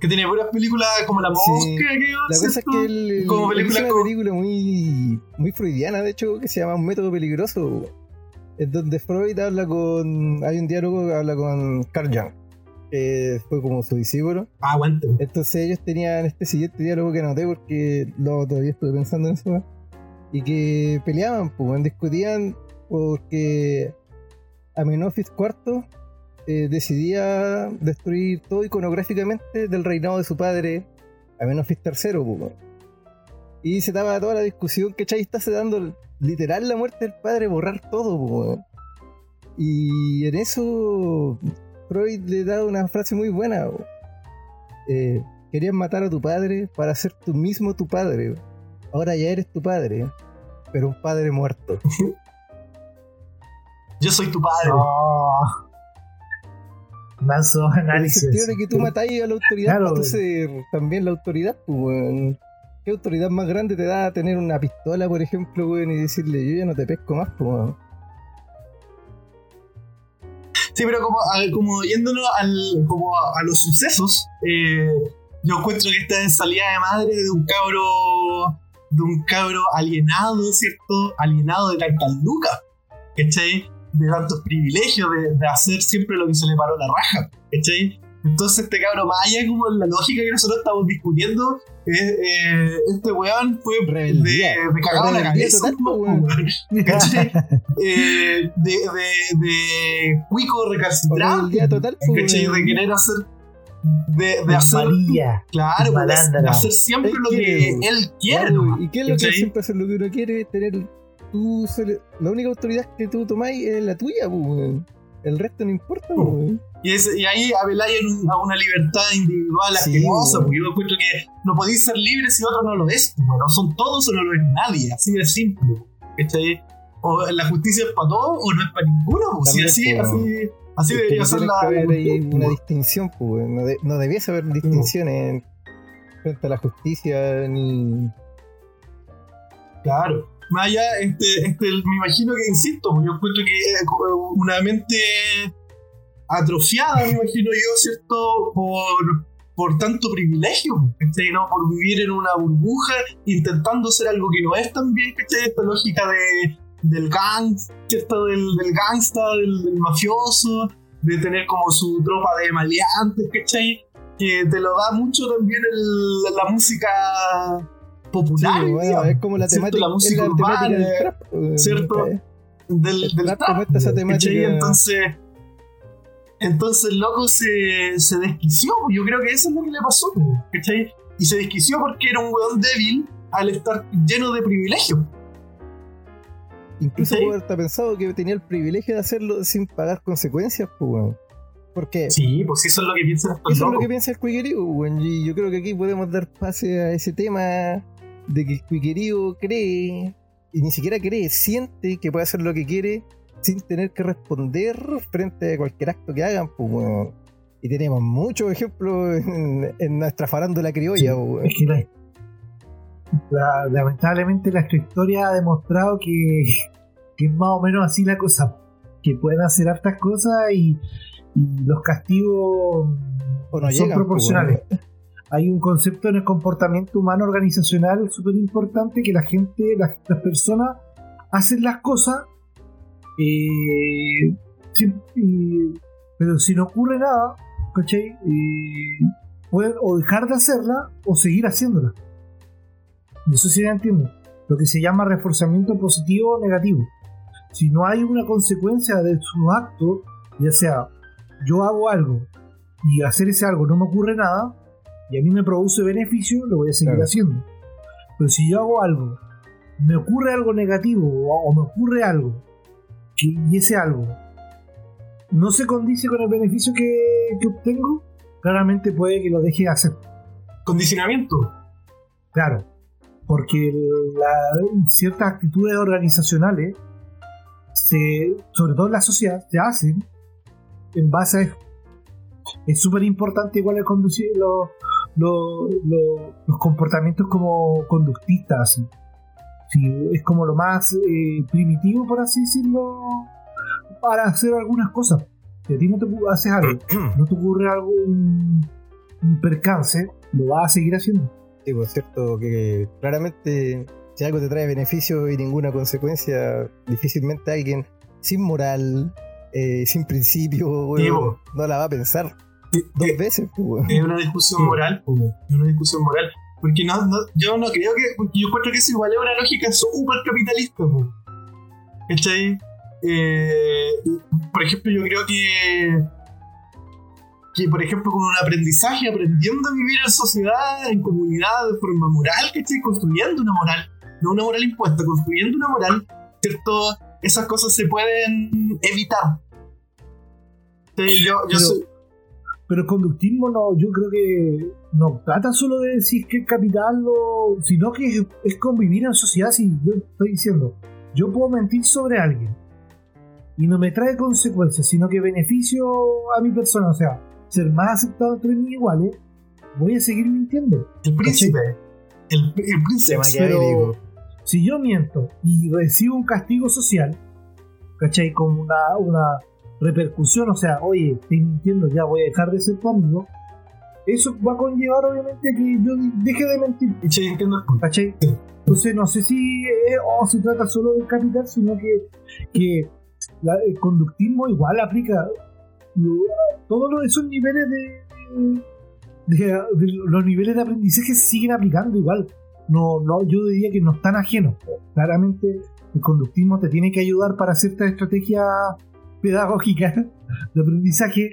Que tiene puras películas como La Sí. Mosca, que La cosa es que él, él- Como película como- una película muy, muy freudiana, de hecho, que se llama Un método peligroso. Es donde Freud habla con. Hay un diálogo que habla con Carl Jung, que fue como su discípulo. Ah, aguante. Entonces ellos tenían este siguiente diálogo que anoté porque lo, todavía estuve pensando en eso. Y que peleaban, pues, discutían porque Amenofis IV eh, decidía destruir todo iconográficamente del reinado de su padre, Amenofis III. pues. Y se daba toda la discusión que Chay está dando literal la muerte del padre, borrar todo. pues. Y en eso Freud le da una frase muy buena. Eh, querías matar a tu padre para ser tú mismo tu padre. Ahora ya eres tu padre, pero un padre muerto. Yo soy tu padre. No. Manso En el análisis. sentido de que tú matáis a la autoridad Claro. para tú ser también la autoridad, pues, weón. ¿Qué autoridad más grande te da tener una pistola, por ejemplo, weón, y decirle yo ya no te pesco más, pues, weón? Sí, pero como, a- como yéndonos al, como a, a los sucesos, eh, yo encuentro que esta es salida de madre de un cabro, de un cabro alienado, ¿cierto? Alienado de tantas lucas, ¿cachai? De tantos privilegios, de, de hacer siempre lo que se le paró la raja, ¿cachai? Entonces este cabro, más allá como en la lógica que nosotros estamos discutiendo, eh, eh, este weón fue de, de cagado la cabeza, weón. ¿cachai? Eh, de, de, de cuico total, pues, ¿cachai? De querer hacer. De, de hacer. María. Claro, de, hacer siempre Él lo que quiere, él quiere. Claro, ¿Y qué es lo que ¿cachai? siempre hace lo que uno quiere? Tener tú sole- la única autoridad que tú tomáis es la tuya, pues, weón. El resto no importa, pues, weón. Y, es- y ahí apeláis a una libertad individual Sí, asquerosa, porque yo encuentro que no podéis ser libres si otro no lo es. pues, Bueno, son todos o no lo es nadie, así de simple. ¿cachai? O la justicia es para todos o no es para ninguno. sí, así, así, así debería no ser la. la haber cuestión, una distinción, pues, no, de- no debiese haber distinciones en- frente a la justicia ni. Claro. Más allá, este, este, me imagino que, insisto, yo encuentro que una mente atrofiada, me imagino yo, ¿cierto? Por, por tanto privilegio. ¿no? Por vivir en una burbuja, intentando ser algo que no es también, ¿cachai? Esta lógica de, del gang, ¿cierto? Del, del gangsta, del, mafioso, de tener como su tropa de maleantes, ¿cachai? Que te lo da mucho también la música popular, Sí, bueno, digamos, es como la temática, la música la temática urbana, del trap. eh, ¿cierto? eh, del, El del trap esta esa ¿cachai? temática. Entonces, entonces el loco se, se desquició. Yo creo que eso es lo que le pasó. ¿cachai? Y se desquició porque era un weón débil al estar lleno de privilegios. Incluso ¿Sí? haber pensado que tenía el privilegio de hacerlo sin pagar consecuencias, pues, weón. Porque Sí, pues eso es lo que piensan estos eso es lo que piensa el cuiquerío, weón. Y yo creo que aquí podemos dar pase a ese tema de que el cuiquerío cree, y ni siquiera cree, siente que puede hacer lo que quiere sin tener que responder frente a cualquier acto que hagan, pues. Y tenemos muchos ejemplos en, en nuestra farándula criolla, Sí. Es que la- la- lamentablemente nuestra historia ha demostrado que, que es más o menos así la cosa. Que pueden hacer hartas cosas y, y los castigos O no son llegan, proporcionales. pues, Hay un concepto en el comportamiento humano organizacional súper importante que la gente, las, personas hacen las cosas, eh, pero si no ocurre nada, ¿cachai? Eh, pueden o dejar de hacerla o seguir haciéndola. Y eso sí ya entiendo. Lo que se llama reforzamiento positivo o negativo. Si no hay una consecuencia de su acto, ya sea yo hago algo y hacer ese algo no me ocurre nada, y a mí me produce beneficio, lo voy a seguir Claro. haciendo. Pero si yo hago algo, me ocurre algo negativo o, me ocurre algo, que- y ese algo no se condice con el beneficio que, que obtengo, claramente puede que lo deje de hacer. Condicionamiento. Claro, porque la- ciertas actitudes organizacionales, se, sobre todo en la sociedad, se hacen en base a eso. Es súper importante igual el conducir los, los- los comportamientos como conductistas, así. Sí, es como lo más eh, primitivo, por así decirlo, para hacer algunas cosas. Si a ti no te haces algo, no te ocurre algún percance, lo vas a seguir haciendo. Sí, pues cierto que claramente si algo te trae beneficio y ninguna consecuencia, difícilmente alguien sin moral, eh, sin principio, po. no la va a pensar dos veces. pues. Es una discusión Sí. moral. Es una discusión moral. Porque no, no- yo no creo que. Porque yo encuentro que eso igual es una lógica súper capitalista. po. ¿Cachai? Eh, por ejemplo, yo creo que. Que, por ejemplo, con un aprendizaje, aprendiendo a vivir en sociedad, en comunidad, de forma moral, ¿cachai? Construyendo una moral. No una moral impuesta, construyendo una moral, ¿cierto? Esas cosas se pueden evitar. Sí, yo, yo Pero- soy- Pero el conductismo no, yo creo que no trata solo de decir que el capital o sino que es, es convivir en sociedad. Si yo estoy diciendo, yo puedo mentir sobre alguien y no me trae consecuencias, sino que beneficio a mi persona, o sea, ser más aceptado entre mis iguales, voy a seguir mintiendo. El príncipe. El, el príncipe. maquiavélico. Si yo miento y recibo un castigo social, ¿cachai? Con una, una repercusión, o sea, oye, estoy mintiendo, ya voy a dejar de ser tu amigo, eso va a conllevar obviamente que yo deje de mentir, Sí, entiendo. Entonces no sé si eh, oh, se trata solo del capital, sino que, que la- el conductismo igual aplica todos esos niveles de, de- de los niveles de aprendizaje siguen aplicando igual. No, no, yo diría que no están ajenos. Claramente el conductismo te tiene que ayudar para ciertas estrategias pedagógicas de aprendizaje,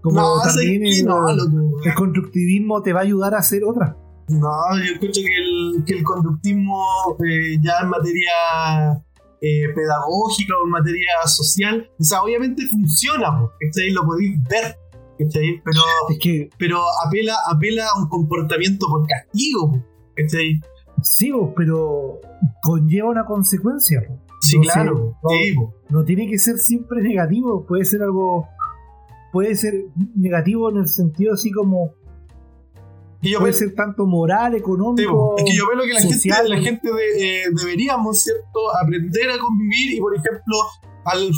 como no, también el, no, loco. el constructivismo te va a ayudar a hacer otras. No, yo escucho que el, que el conductismo eh, ya en materia eh, pedagógica o en materia social, o sea, obviamente funciona. Lo podéis ver, ¿cachai? Pero, Es que pero apela, apela a un comportamiento por castigo, ¿cachai? Sí, pero conlleva una consecuencia. Sí, No sé, claro, no- tiene que ser siempre negativo, puede ser algo. Puede ser negativo en el sentido así como. Y yo Puede pe- ser tanto moral, sí, económico. es que yo veo que la social, gente, la gente de- eh, deberíamos, ¿cierto?, aprender a convivir y, por ejemplo, al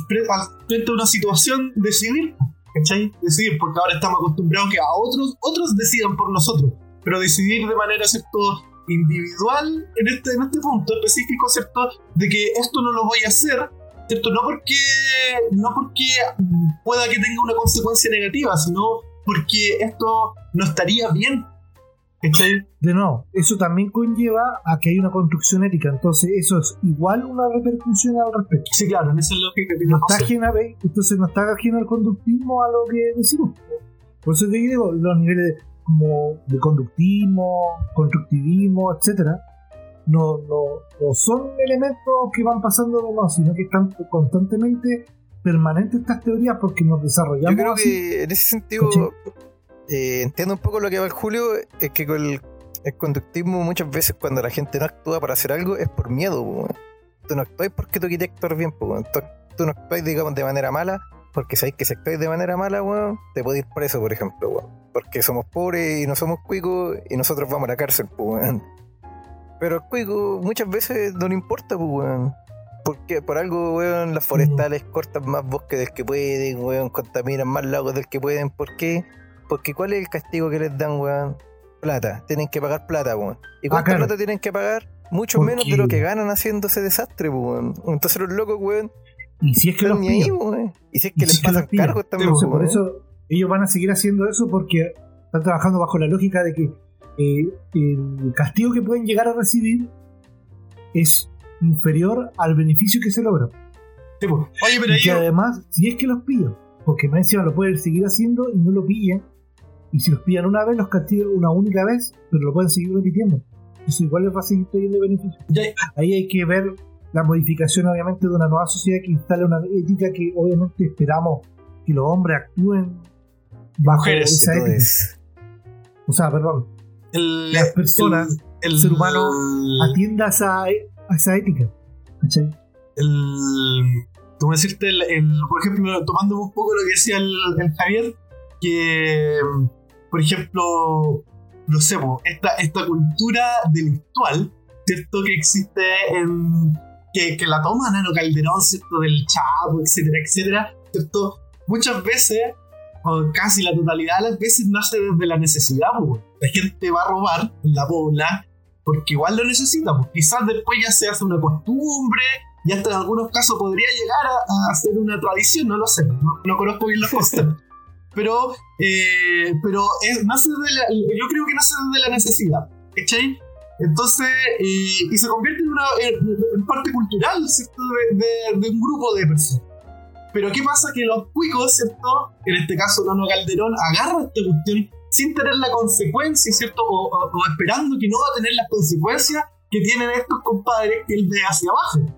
frente a una situación, decidir, ¿cachai? Decidir, porque ahora estamos acostumbrados que a otros, otros decidan por nosotros, pero decidir de manera, ¿cierto? Individual en este, en este punto específico, ¿cierto? De que esto no lo voy a hacer, ¿cierto? No porque, no porque pueda que tenga una consecuencia negativa, sino porque esto no estaría bien. ¿Cachai? De nuevo, eso también conlleva a que hay una construcción ética, entonces eso es igual una repercusión al respecto. Sí, claro, en esa lógica que No está ajena, entonces no está ajeno al conductismo a lo que decimos. Por eso te digo, los niveles como de conductismo, constructivismo, etcétera, no, no, no son elementos que van pasando sino que están constantemente permanentes estas teorías porque nos desarrollamos Yo creo así. que en ese sentido eh, entiendo un poco lo que va el Julio, es que con el, el conductismo muchas veces cuando la gente no actúa para hacer algo es por miedo. po. Tú no actúas porque tú quieres actuar bien, po, weón. tú, tú no actúas digamos de manera mala porque sabéis que si actuáis de manera mala, weón, te puede ir preso, por ejemplo, weón. Porque somos pobres y no somos cuicos y nosotros vamos a la cárcel, po, weón. Pero el cuico muchas veces no le importa, pues, weón. Porque por algo, weón, las forestales cortan más bosques del que pueden, weón, contaminan más lagos del que pueden. ¿Por qué? Porque ¿cuál es el castigo que les dan, weón? Plata. Tienen que pagar plata, weón. ¿Y cuánta Ah, claro. plata tienen que pagar? Mucho menos de lo que ganan haciendo ese desastre, pues, weón. Entonces los locos, weón, Y si es que los ahí, pillan. weón. Y si es que si les los pasan cargos también, Entonces, pues, por weón. eso ellos van a seguir haciendo eso porque están trabajando bajo la lógica de que eh, el castigo que pueden llegar a recibir es inferior al beneficio que se logra. Sí, pues. Oye, pero Y además, si es que los pillan, porque más encima lo pueden seguir haciendo y no lo pillan, y si los pillan una vez, los castigan una única vez, pero lo pueden seguir repitiendo. Entonces igual les va a seguir trayendo beneficio. Ya- Ahí hay que ver la modificación, obviamente, de una nueva sociedad que instale una ética que obviamente esperamos que los hombres actúen bajo Mujeres, esa ética. O sea, perdón, el, las personas, el, el ser humano, atienda a esa, a esa ética. ¿Cachai? el, como decirte, el, el- por ejemplo, tomando un poco lo que decía el, el Javier, que, por ejemplo, no sé, esta, esta cultura delictual, ¿cierto? Que existe en. Que, que la toma Nano Calderón, ¿cierto? Del Chapo, etcétera, etcétera, ¿cierto? Muchas veces, o casi la totalidad de las veces, nace desde la necesidad, po. La gente va a robar en la pobla porque igual lo necesita, pues. quizás después ya se hace una costumbre y hasta en algunos casos podría llegar a, a ser una tradición, no lo sé, no, no conozco bien las cosas. Pero, eh, pero es- nace de la- yo creo que nace desde la necesidad, ¿cachai? Entonces, y, y se convierte en una en, parte cultural, ¿cierto? De, de- de un grupo de personas. Pero ¿qué pasa? Que los cuicos, ¿cierto? En este caso, Nono Calderón agarra esta cuestión sin tener la consecuencia, ¿cierto? O, o- o esperando que no va a tener las consecuencias que tienen estos compadres que él ve hacia abajo.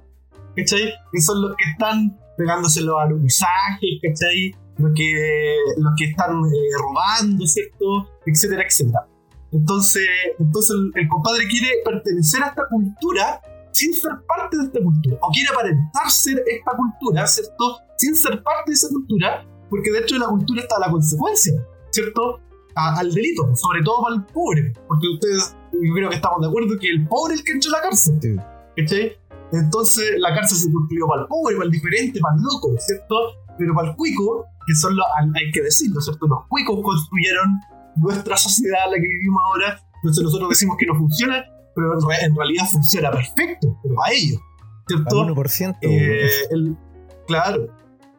¿Cachai? Que son los que están pegándose los alunizajes, ¿cachai? Los que, los que están eh, robando, ¿cierto? Etcétera, etcétera. Entonces, entonces el, el compadre quiere pertenecer a esta cultura sin ser parte de esta cultura. O quiere aparentar ser esta cultura, ¿cierto? Sin ser parte de esa cultura, porque dentro de la cultura está la consecuencia, ¿cierto? A- al delito, sobre todo para el pobre. Porque ustedes, yo creo que estamos de acuerdo que el pobre es el que entra a la cárcel. ¿cachai? Entonces la cárcel se construyó para el pobre, para el diferente, para el loco, ¿cierto? Pero para el cuico, que son los, hay que decirlo, ¿cierto? Los cuicos construyeron nuestra sociedad, la que vivimos ahora. Entonces nosotros decimos que no funciona, pero en, re- en realidad funciona perfecto, pero para ellos, ¿cierto? al 1%. Eh, el- claro.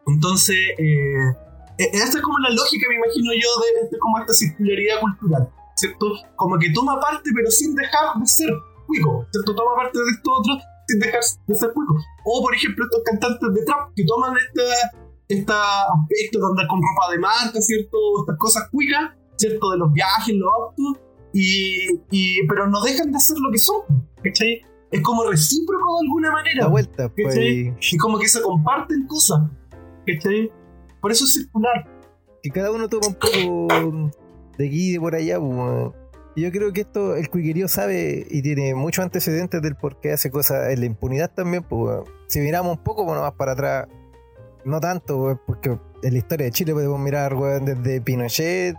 Entonces, eh, e- esta es como la lógica, me imagino yo, de, de como esta circularidad cultural, ¿cierto? Como que toma parte, pero sin dejar de ser cuico, ¿cierto? Toma parte de esto otro sin dejar de ser cuico. O, por ejemplo, estos cantantes de trap que toman esta, esta aspecto de andar con ropa de marca, ¿cierto? Estas cosas cuicas, ¿cierto? De los viajes, los autos, y, y, pero no dejan de ser lo que son, ¿cachai? Es como recíproco de alguna manera. La vuelta, pues. Y como que se comparten cosas. ¿Cachai? Por eso es circular. que cada uno toma un poco de aquí y de por allá. pues, Yo creo que esto el cuiquerío sabe y tiene muchos antecedentes del por qué hace cosas en la impunidad también. Pues, si miramos un poco bueno, más para atrás, no tanto, porque en la historia de Chile podemos mirar weón, desde Pinochet.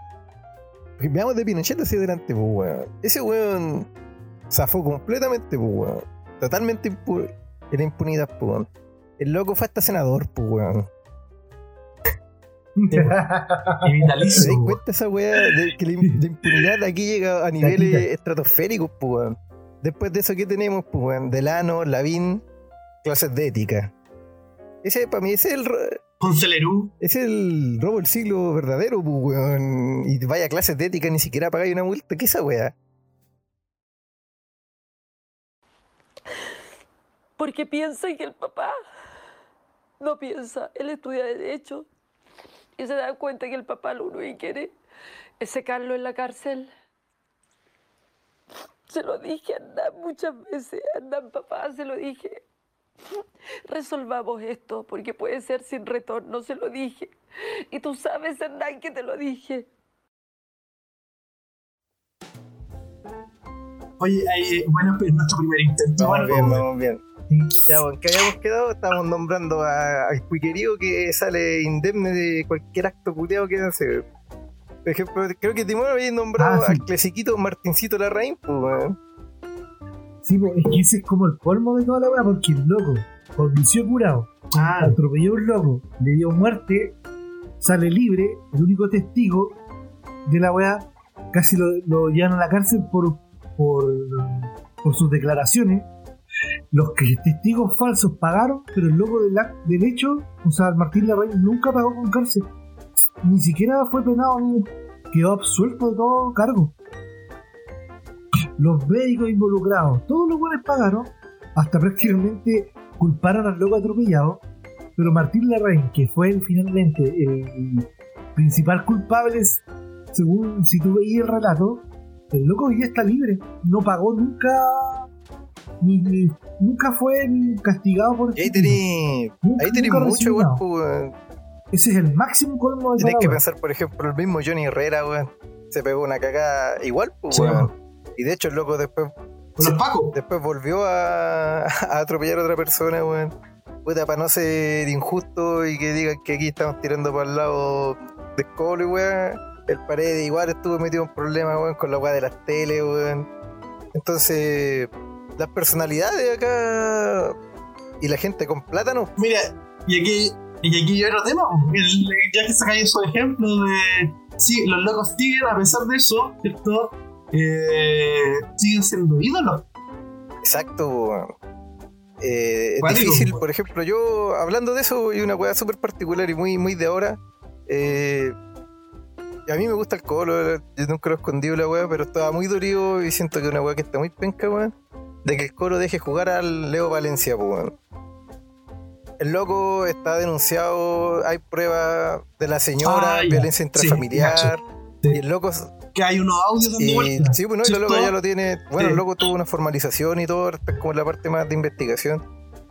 Porque Veamos de Pinochet hacia adelante, pues, weón. Ese weón zafó completamente, pues, weón. Totalmente impu- en la impunidad, pues, weón. El loco fue hasta senador, pues, weón. Y ¿Te vitalicio. das weón. cuenta esa weá de que la impunidad aquí llega a niveles estratosféricos, pues weón? Después de eso, ¿qué tenemos, pues weón? Delano, Lavín, clases de ética. Ese, para mí, ese es el, Con Celerú. ese es el robo del siglo verdadero, pues weón. Y vaya clases de ética, ni siquiera pagáis una multa. ¿Qué es esa weá? Porque piensa que el papá no piensa, él estudia Derecho y se da cuenta que el papá lo único que quiere es secarlo en la cárcel. Se lo dije a Hernán muchas veces, a Hernán papá, se lo dije. Resolvamos esto porque puede ser sin retorno, se lo dije. Y tú sabes, Hernán, que te lo dije. Oye, eh, bueno, pues nuestro primer intento. Vamos Bueno, bien, vamos bien. Ya, weón, que habíamos quedado, estábamos nombrando al cuiquerío que sale indemne de cualquier acto culiado que hace. Por ejemplo, creo que Timón había nombrado Ah, sí. al clasiquito Martincito Larraín, pues, weón. Sí, es que ese es como el colmo de toda la weá, porque el loco, condució curado, Ah, atropelló a un loco, le dio muerte, sale libre, el único testigo de la weá, casi lo, lo llevan a la cárcel por, por, por sus declaraciones. Los que testigos falsos pagaron, pero el loco del, hecho, o sea, Martín Larraín nunca pagó con cárcel. Ni siquiera fue penado, ni quedó absuelto de todo cargo. Los médicos involucrados, todos los buenos pagaron, hasta prácticamente culparon al loco atropellado, pero Martín Larraín, que fue finalmente el principal culpable, según si tú veías el relato, el loco día está libre, no pagó nunca, ni, ni- nunca fue castigado por ahí este tenés, Nunca- ahí tenés mucho, nada. pues. Ese es el máximo colmo de Tenés que pensar, por ejemplo, el mismo Johnny Herrera, weón. Se pegó una cagada igual, pues, Sí, weón. Y de hecho, el loco después Pacos. Después volvió a, a atropellar a otra persona, weón. Puta, para no ser injusto y que digan que aquí estamos tirando para el lado de Colo, weón. El pared igual estuvo metido en problemas, weón, con la weá de las teles, weón. Entonces, las personalidades de acá y la gente con plátano, Mira, y aquí, y aquí hay otro tema, el- ya que sacáis esos ejemplos de. Sí, los locos siguen, a pesar de eso, ¿cierto? Eh, siguen siendo ídolos. exacto. Eh, es difícil, por ejemplo, yo hablando de eso, hay una weá súper particular y muy, muy de ahora. Eh, a mí me gusta el colo, yo nunca lo he escondido la weá, pero estaba muy dolido y siento que una weá que está muy penca, weón. De que el colo deje jugar al Leo Valencia, weón. El loco está denunciado, hay pruebas de la señora, violencia intrafamiliar. Sí. y el loco Que hay unos audios dando y, vueltas. sí, bueno, el loco ya lo tiene. Bueno, el loco tuvo una formalización y todo, como la parte más de investigación.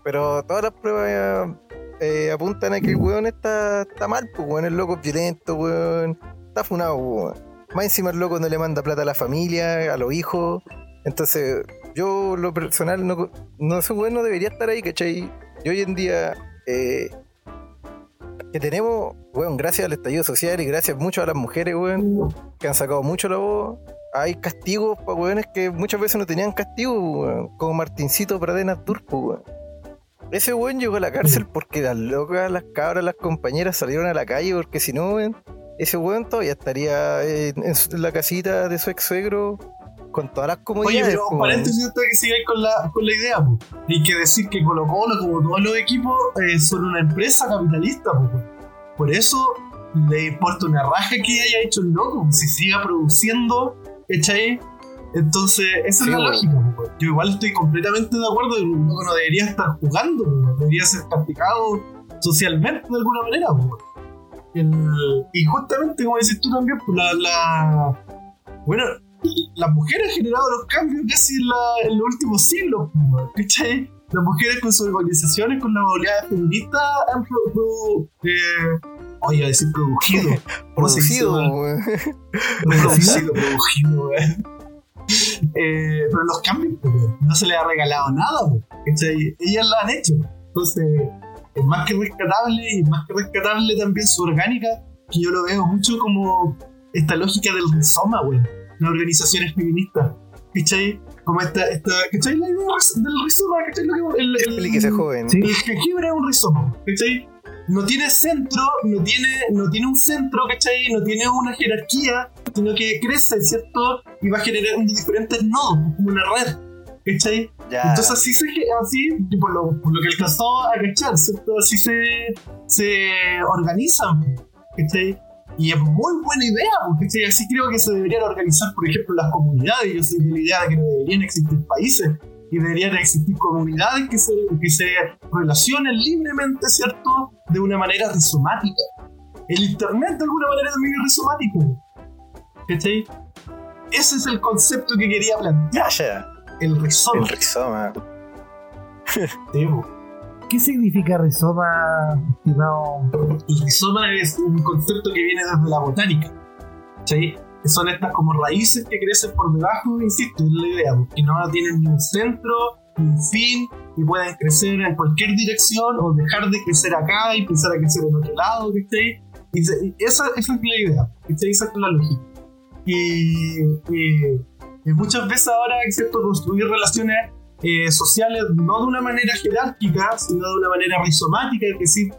Pero todas las pruebas eh, apuntan a que el weón está, está mal, pues weón, el loco es violento, weón. Está funado, weón. Más encima el loco no le manda plata a la familia, a los hijos. Entonces, yo lo personal no, no ese weón no debería estar ahí, ¿cachai? Y hoy en día, eh, que tenemos, weón, gracias al estallido social y gracias mucho a las mujeres, weón, que han sacado mucho la voz. Hay castigos para weones que muchas veces no tenían castigo, weón, como Martincito Pradenas Turpo, weón. Ese weón llegó a la cárcel porque las locas, las cabras, las compañeras salieron a la calle, porque si no, weón, ese weón todavía estaría en, en la casita de su ex suegro con todas las Oye, comodidades. pero un weón. paréntesis antes que sigáis con la, con la idea, po. Hay que decir que Colo Colo, como todos los equipos, eh, son una empresa capitalista, po. Por eso le importa una raja que haya hecho el loco, si siga produciendo, ¿cachai? Entonces, esa Sí, es la weón. lógica, po. Yo igual estoy completamente de acuerdo que un loco no debería estar jugando, debería ser castigado socialmente de alguna manera. El- y justamente, como decís tú también, pues, la, la- Bueno, las mujeres han generado los cambios casi en, la- en los últimos siglos, ¿cachai? Las mujeres con sus organizaciones, con la movilidad feminista, han eh, oye, iba a decir producido. ¿Cómo se dice, Producido, producido, producido. Eh, pero los cambios, no se les ha regalado nada, ¿cachai? Ellas lo han hecho. Entonces, es más que rescatable y más que rescatable también su orgánica, que yo lo veo mucho como esta lógica del rizoma, weón. Las organizaciones feministas, ¿cachai? Como esta, esta ¿cachai? La idea del rizoma, ¿cachai? Lo que, el, el- Explíquese, joven. Sí. el jengibre es un rizoma, ¿cachai? no tiene centro, no tiene, no tiene un centro, ¿cachai? No tiene una jerarquía, sino que crece, ¿cierto? Y va generando diferentes nodos, como una red, ¿cachai? Ya. Entonces así se así, por lo, por lo que alcanzó a cachar, ¿cierto? Así se, se organizan, ¿cachai? Y es muy buena idea, porque ¿cachai? así creo que se deberían organizar, por ejemplo, las comunidades. Yo soy de la idea de que no deberían existir países, y deberían existir comunidades que se, que se relacionen libremente, ¿cierto? De una manera rizomática. El internet de alguna manera también es rizomático. ¿Cachai? Ese es el concepto que quería plantear, Ya, el rizoma. el rizoma. Sí, po. ¿Qué significa rizoma, estimado? El rizoma es un concepto que viene desde la botánica. ¿sí? Son estas como raíces que crecen por debajo, insisto, es la idea, que no tienen ni un centro, ni un fin, y pueden crecer en cualquier dirección o dejar de crecer acá y empezar a crecer en otro lado, ¿viste? Y, se- y esa, esa es la idea, ¿viste? Esa es la lógica. Y, y- y muchas veces ahora, ¿cierto? Construir relaciones eh, sociales no de una manera jerárquica, sino de una manera rizomática, es decir,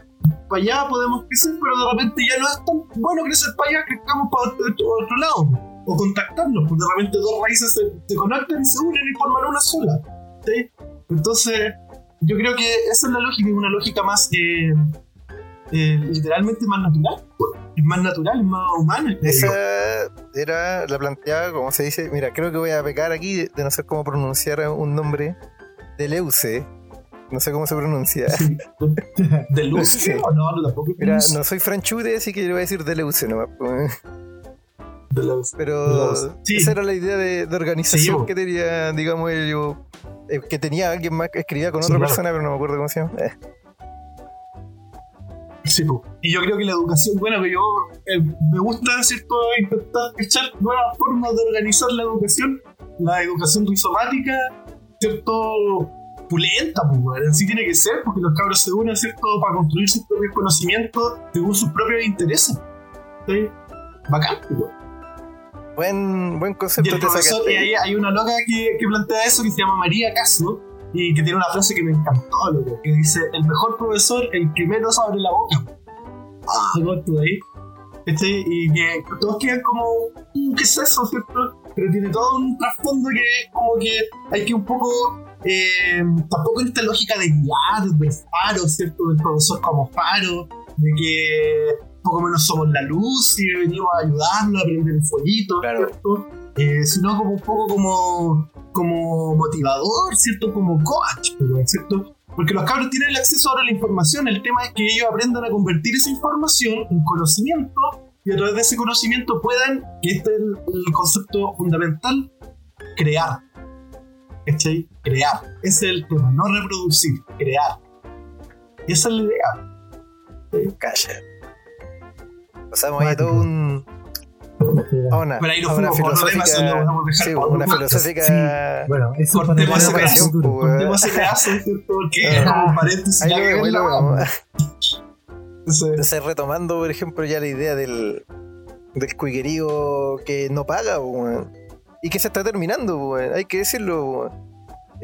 para allá podemos crecer, pero de repente ya no es tan bueno crecer para allá, crezcamos para otro, lado. O contactarnos, porque de repente dos raíces se, se conectan y se unen y forman una sola. Entonces, yo creo que esa es la lógica, es una lógica más eh, eh, literalmente más natural. Es más natural, es más humana. yo. Esa era la planteada, como se dice. Mira, creo que voy a pecar aquí de, de no sé cómo pronunciar un nombre. Deleuze. No sé cómo se pronuncia. Sí. ¿De? Sí. No, no, tampoco. Mira, no soy franchude, así que le voy a decir Deleuze nomás. de luz. Pero. Sí. esa era la idea de, de organización que tenía, digamos, yo. eh, que tenía alguien más que escribía con otra claro. persona, pero no me acuerdo cómo se llama. Eh, Sí, po. y yo creo que la educación, bueno, que yo eh, me gusta, ¿cierto?, intentar echar nuevas formas de organizar la educación, la educación rizomática, ¿cierto?, pulenta, pues, así tiene que ser, porque los cabros se unen, ¿cierto?, para construir sus propios conocimientos según sus propios intereses. ¿Sí? Bacán, pues, buen, buen Y concepto el te profesor, sacaste. y ahí hay una loca que, que plantea eso que se llama María Caso y que tiene una frase que me encantó, loco, que dice: El mejor profesor, el que menos abre la boca. Ah, tú ahí. ¿Cachai? Y que todos quedan como, "Mm, ¿qué es eso, cierto? Pero tiene todo un trasfondo que como que hay que un poco. eh, tampoco en esta lógica de guiar, de faro, ¿cierto? Del profesor como faro, de que poco menos somos la luz y venimos a ayudarlo a prender el follito, Claro. ¿cierto? Eh, sino como un poco como, como motivador, ¿cierto? Como coach, pues, ¿cierto? Porque los cabros tienen el acceso ahora a la información, el tema es que ellos aprendan a convertir esa información en conocimiento y a través de ese conocimiento puedan, que este es el, el concepto fundamental, crear. ¿Cachai? Crear. Ese es el tema, no reproducir, crear. Y esa es la idea. Calla. Pasamos ahí todo un. Una, Pero ahí nos a una filosófica. Sí, una filosófica. Bueno, eso Cortemos para ese pues, Cortemos ese ¿cierto? Porque es como un paréntesis. Ahí ya lo que vemos, lo vamos. vemos. Entonces, retomando, por ejemplo, ya la idea del, del cuiguerío que no paga, weón. y que se está terminando, weón. hay que decirlo. weón.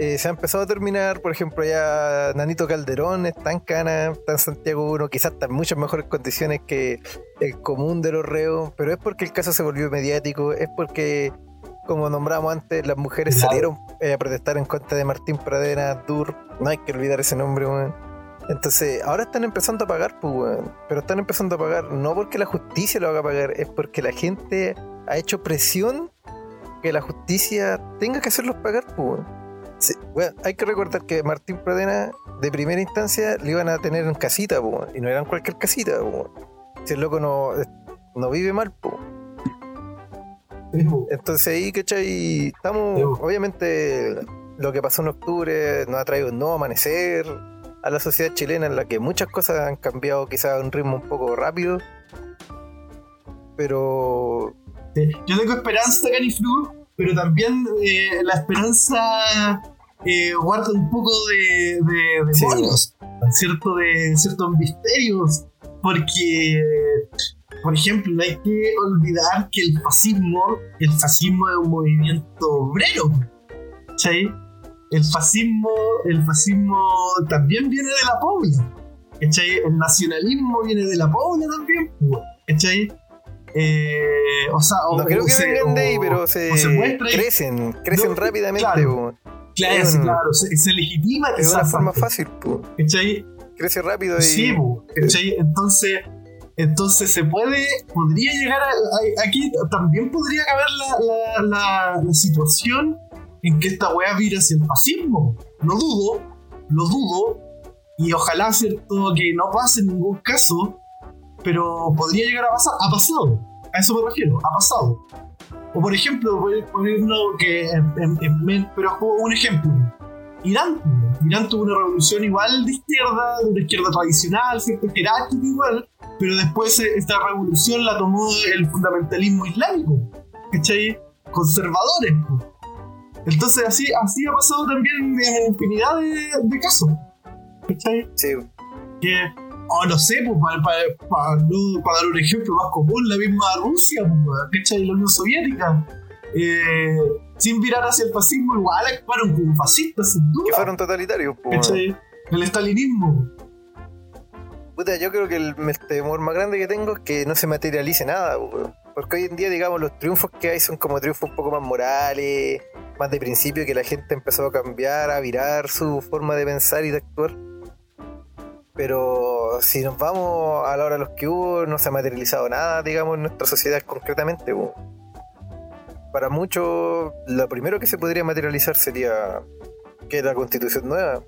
Eh, se ha empezado a terminar, por ejemplo, ya Nanito Calderón está en Cana, está en Santiago 1, quizás está en muchas mejores condiciones que el común de los reos, pero es porque el caso se volvió mediático, es porque, como nombramos antes, las mujeres Claro. salieron eh, a protestar en contra de Martín Pradena Dur, no hay que olvidar ese nombre, weón. Entonces, ahora están empezando a pagar, pues, weón. Pero están empezando a pagar no porque la justicia lo haga pagar, es porque la gente ha hecho presión que la justicia tenga que hacerlos pagar, pues, weón. Sí, hay que recordar que Martín Pradena, de primera instancia, le iban a tener en casita. Y no eran cualquier casita. Si el loco no, no vive mal. Entonces ahí, ¿cachai? Estamos, obviamente, lo que pasó en octubre nos ha traído un nuevo amanecer a la sociedad chilena en la que muchas cosas han cambiado quizás a un ritmo un poco rápido. Pero Yo tengo esperanza, Caniflu, pero también eh, la esperanza eh, guarda un poco de, de Sí. ¿cierto? De ciertos misterios, porque, por ejemplo, no hay que olvidar que el fascismo, el fascismo es un movimiento obrero, ¿sí? El fascismo, el fascismo también viene de la pobla, ¿cachai? El nacionalismo viene de la pobla también, ¿cachai? Eh, o sea, o, No creo que se- vengan de ahí, pero se, se crecen, crecen No, rápidamente. claro. Claro, es un- claro, se, se legitima Es una forma fácil, po. ¿cachai? crece rápido y Sí, po, ¿cachai? Entonces, entonces se puede, podría llegar a, a- aquí también podría caber la, la, la- la situación en que esta weá vira hacia el fascismo. No dudo, lo dudo, y ojalá, ¿cierto?, que no pase en ningún caso, pero podría llegar a pasar, ha pasado, a eso me refiero, ha pasado. O por ejemplo, por ejemplo, que, en- en- en- pero un ejemplo, Irán, Irán tuvo una revolución igual de izquierda, de una izquierda tradicional, ¿cierto? jerárquica igual, pero después esta revolución la tomó el fundamentalismo islámico, ¿cachai? Conservadores. Entonces así, así ha pasado también en infinidad de, de casos, ¿cachai? sí, Que, o no sé, pues, para, para, para no- para dar un ejemplo más común, la misma Rusia, pues, ¿cachai? La Unión Soviética. eh, sin virar hacia el fascismo, igual actuaron como fascistas, sin duda. que fueron totalitarios. ¿Cachai? El estalinismo. Puta, yo creo que el, el temor más grande que tengo es que no se materialice nada, po. porque hoy en día, digamos, los triunfos que hay son como triunfos un poco más morales, más de principio, que la gente empezó a cambiar, a virar su forma de pensar y de actuar. Pero si nos vamos a la hora de los que hubo, no se ha materializado nada, digamos, en nuestra sociedad concretamente. Para muchos, lo primero que se podría materializar sería que la constitución nueva.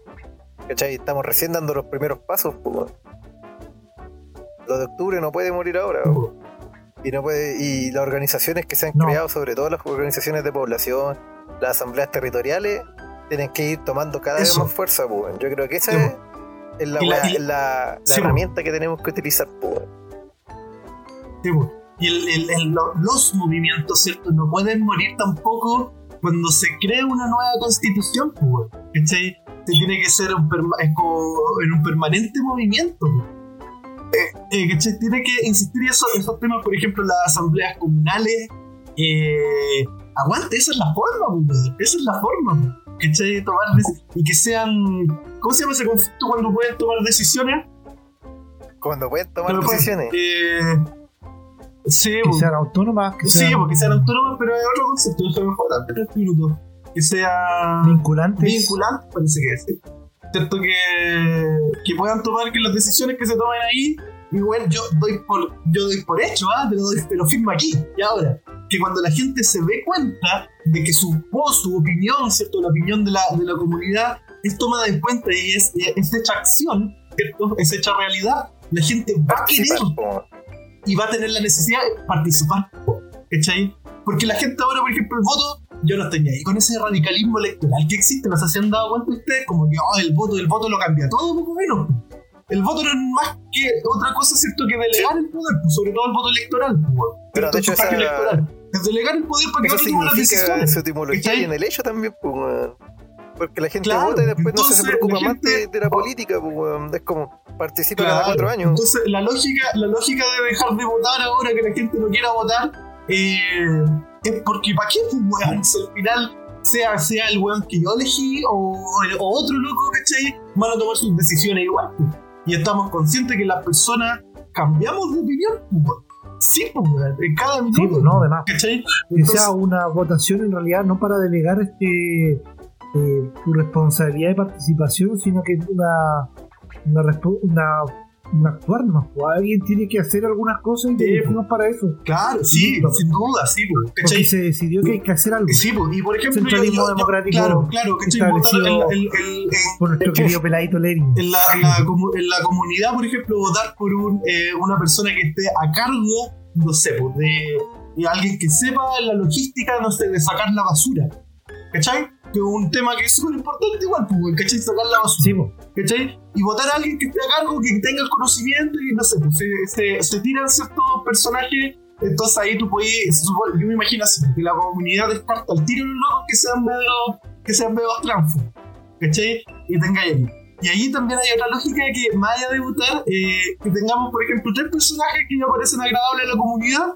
¿Cachai? Estamos recién dando los primeros pasos. po. Lo de octubre no puede morir ahora. po. Y, no puede, y las organizaciones que se han No. creado, sobre todo las organizaciones de población, las asambleas territoriales, tienen que ir tomando cada Eso. vez más fuerza. po. Yo creo que esa es, es la, Sí, herramienta que tenemos que utilizar. Sí. Y el- el- el- lo- los movimientos, ¿cierto? No pueden morir tampoco cuando se cree una nueva constitución, pues. ¿Cachai? Se tiene que ser un perma- es como en un permanente movimiento. Eh, eh, ¿Cachai? Tiene que insistir eso, esos temas, por ejemplo, las asambleas comunales. Eh, aguante, esa es la forma, pues. Esa es la forma. ¿Cachai? Tomar y que sean. ¿Cómo se llama ese concepto cuando pueden tomar decisiones? Cuando pueden tomar Pero, pues, decisiones. Eh, sí, Que pues. sean autónomas, que Sí, sean porque sean autónomos, pero hay otro concepto, eso mejor, dame tres minutos. Que sea vinculantes. vinculante, parece que es. ¿sí? Cierto que, que puedan tomar que las decisiones que se tomen ahí, igual yo doy por, yo doy por hecho, ¿ah? te, lo doy- te lo firmo aquí. Y ahora, que cuando la gente se dé cuenta de que su voz, su opinión, ¿cierto? La opinión de la, de la comunidad es tomada en cuenta y es, es hecha acción, ¿cierto? Es hecha realidad, la gente va a querer po. y va a tener la necesidad de participar. ¿Cachai? Porque la gente ahora, por ejemplo, el voto, yo no estoy ahí con ese radicalismo electoral que existe, no sé si han dado cuenta ustedes, como que oh, el voto, el voto lo cambia todo, poco menos. El voto no es más que otra cosa, ¿cierto? Que delegar el poder, pues, sobre todo el voto electoral. Pues, Pero, de hecho, esa- electoral. Es delegar el poder para que otro tome las decisiones. su etimología y en el hecho también, pues. Porque la gente Claro, vota y después no se entonces, preocupa más de, de la política, pues. Es como participa cada Claro. cuatro años. Entonces, la lógica, la lógica de dejar de votar ahora que la gente no quiera votar eh, es porque, ¿para qué, pues, weón? Si al final, sea, sea el weón que yo elegí o, o otro loco, ¿cachai? Van a tomar sus decisiones igual. Y estamos conscientes que las personas cambiamos de opinión. Sí, pues. En cada minuto. Sí, pues no, además. ¿Cachai? que sea una votación en realidad no para delegar este eh, tu responsabilidad de participación, sino que una una, una actuar más. pues. Alguien tiene que hacer algunas cosas y Sí, elegimos para eso. claro, sí, Sí, pues. sin duda, sí, pues. Porque se decidió que hay que hacer algo Sí, pues, y por ejemplo, Centralismo yo- yo- democrático claro, claro, el- el- el- por nuestro querido peladito Lenin. en la, en la comu- en la comunidad, por ejemplo, votar por un, eh, una persona que esté a cargo, no sé, pues, de, de alguien que sepa la logística, no sé, de sacar la basura. ¿Cachai? Que es un tema que es súper importante igual, pues, ¿cachai? Sacar la basura. Sí. ¿Cachai? Y votar a alguien que esté a cargo, que tenga el conocimiento y no sé, pues se, se, se tiran ciertos personajes. Entonces ahí tú puedes, se supone- yo me imagino así, que la comunidad descarta al tiro los locos que sean medio, que sean medio transfos. ¿Cachai? Y tenga ahí. Y ahí también hay otra lógica de que más allá de votar, eh, que tengamos, por ejemplo, tres personajes que ya parecen agradables a la comunidad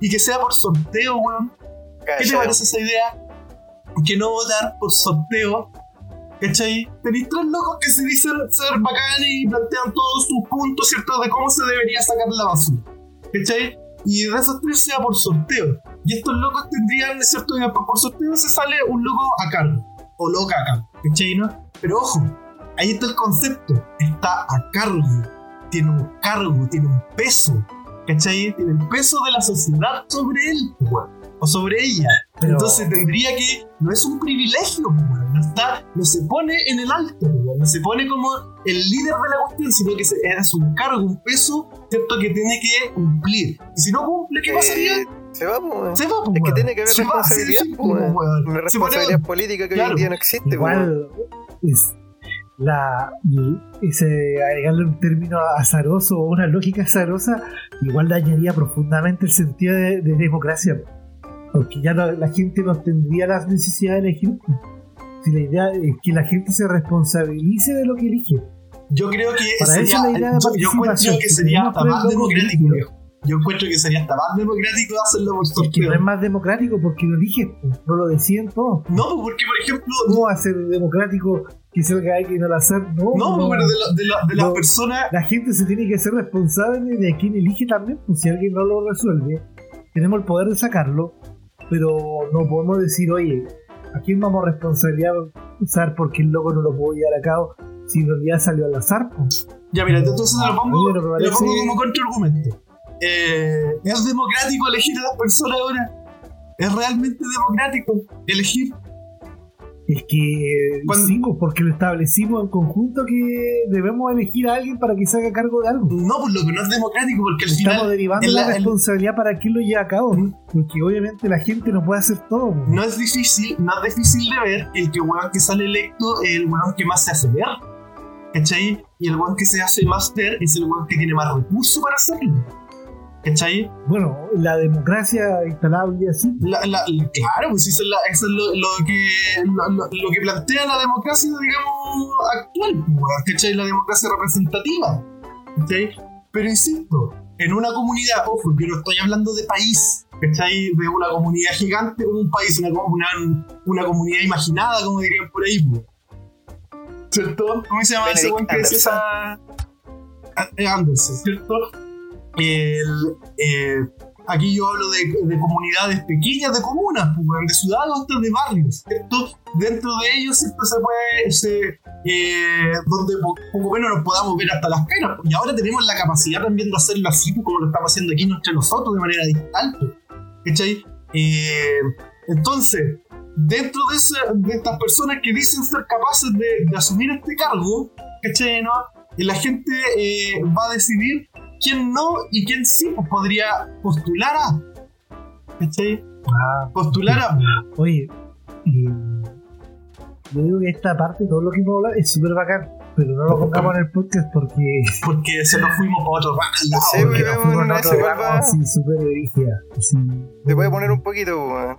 y que sea por sorteo, weón. ¿Qué te parece esa idea? Que no votar por sorteo ¿Cachai? Tenéis tres locos que se dicen ser bacanes y plantean todos sus puntos, ¿cierto? De cómo se debería sacar la basura. ¿Cachai? Y de esos tres sea por sorteo. Y estos locos tendrían, ¿cierto? Y por sorteo se sale un loco a cargo. O loca a cargo. ¿Cachai? ¿No? Pero ojo, ahí está el concepto. Está a cargo. Tiene un cargo, tiene un peso. ¿Cachai? Tiene el peso de la sociedad sobre él, weón. O sobre ella. Pero- Entonces tendría que. No es un privilegio, weón. No, está, no se pone en el alto, weón. No se pone como el líder de la cuestión, sino que se- es un cargo, un peso, ¿cierto? Que tiene que cumplir. Y si no cumple, ¿qué pasaría? Eh, se va, pues, weón. Se va, pues, Es que tiene que haber Se va, responsabilidad, pues, weón. weón. Una responsabilidad política que hoy en día no existe. Igual es la ese agregarle un término azaroso o una lógica azarosa igual dañaría profundamente el sentido de, de democracia porque ya no- la gente no tendría la necesidad de elegir si la idea es que la gente se responsabilice de lo que elige Yo creo que Para sería, eso la idea de yo, yo encuentro que sería hasta más democrático. Yo encuentro que sería hasta más democrático hacerlo por porque no sorteo. es más democrático porque lo eliges no lo deciden todos No, porque por ejemplo, ¿Cómo va a ser democrático que salga alguien al azar? No, no, no. pero de, la- de, la- de las No. personas la gente se tiene que ser responsable de quién elige también, pues si alguien no lo resuelve, tenemos el poder de sacarlo, pero no podemos decir, oye, ¿a quién vamos a responsabilizar porque el loco no lo pudo llevar a cabo si en realidad salió al azar? pues? Ya, mira, entonces lo pongo, lo parece- pongo como contraargumento. Eh, ¿Es democrático elegir a las personas ahora? ¿Es realmente democrático elegir? Es que sí, pues, porque lo establecimos en conjunto que debemos elegir a alguien para que se haga cargo de algo. No, pues lo que no es democrático, porque al Estamos final derivando la, la- responsabilidad para quién lo lleva a cabo, Mm. porque obviamente la gente no puede hacer todo. pues. no es difícil, no es difícil de ver el que weón que sale electo es el weón que más se hace ver. ¿Cachai? Y el weón que se hace más ver es el weón que tiene más recursos para hacerlo. ¿Cachai? Bueno, la democracia instalable y así, La- la- la- claro, pues eso es, la- eso es lo, lo que, lo, lo- lo que plantea la democracia, digamos, actual, weón, ¿cachai? La democracia representativa. ¿cachai? Pero insisto, en una comunidad, ojo, yo no estoy hablando de país, ¿cachai? De una comunidad gigante como un país, una, co- una, una comunidad imaginada, como dirían por ahí, pues. ¿cierto? ¿Cómo se llama ese weón que decía esa... Eh, Anderson, ¿cierto? El, eh, aquí yo hablo de, de comunidades pequeñas, de comunas, pues, de ciudades hasta de barrios, ¿cierto? Dentro de ellos siempre se puede, se, eh, donde po- poco menos nos podamos ver hasta las caras, pues, y ahora tenemos la capacidad también de hacerlo así, pues, como lo estamos haciendo aquí entre nosotros de manera digital. Eh, entonces, dentro de, de estas personas que dicen ser capaces de, de asumir este cargo, ¿cachai? ¿no? La gente eh, va a decidir quién no y quién sí pues, podría postular a. ¿Cachai? Ah, Postular a. Oye, eh, yo digo que esta parte, todo lo que hemos hablado, es súper bacán, pero no lo pongamos en el podcast porque Porque se nos fuimos para otro lado. Sí, porque nos fuimos una otro va- así súper así. Se puede poner un poquito, weón.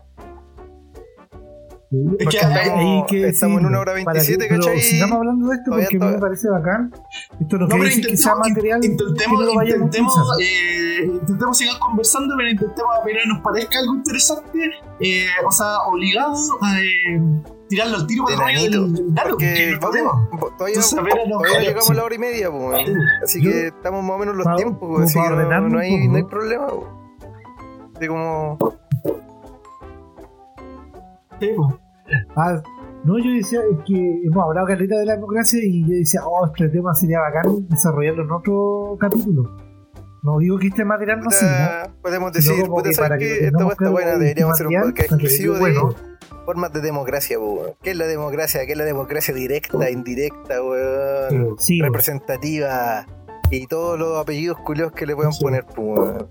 Es que estamos- que estamos en decirlo, una hora para 27, que- ¿cachai? Sigamos hablando de esto porque a mí me parece bacán. Esto no, No, quiere pero decir que sea intentemos, material que intentemos, a intentemos, eh, intentemos seguir conversando, pero intentemos apenas nos parezca algo interesante, eh, o sea, obligado a eh, tirarlo al tiro por el del que Porque vamos, todavía, llegamos a la hora y media, pues. Así que estamos más o menos en los tiempos. Así para que no, hay, problema, weón. De como. Sí. Ah, no, yo decía es que hemos hablado caleta de la democracia y yo decía, oh, este tema sería bacán desarrollarlo en otro capítulo. No digo que este material no sirva. Podemos decir, puta, que para ¿sabes que lo Esta claro, buena, deberíamos hacer un podcast que exclusivo quede bueno. de formas de democracia, weón. ¿Qué es la democracia? ¿Qué es la democracia directa, indirecta, weón? Sí, representativa y todos los apellidos culiados que le puedan Sí. poner, weón.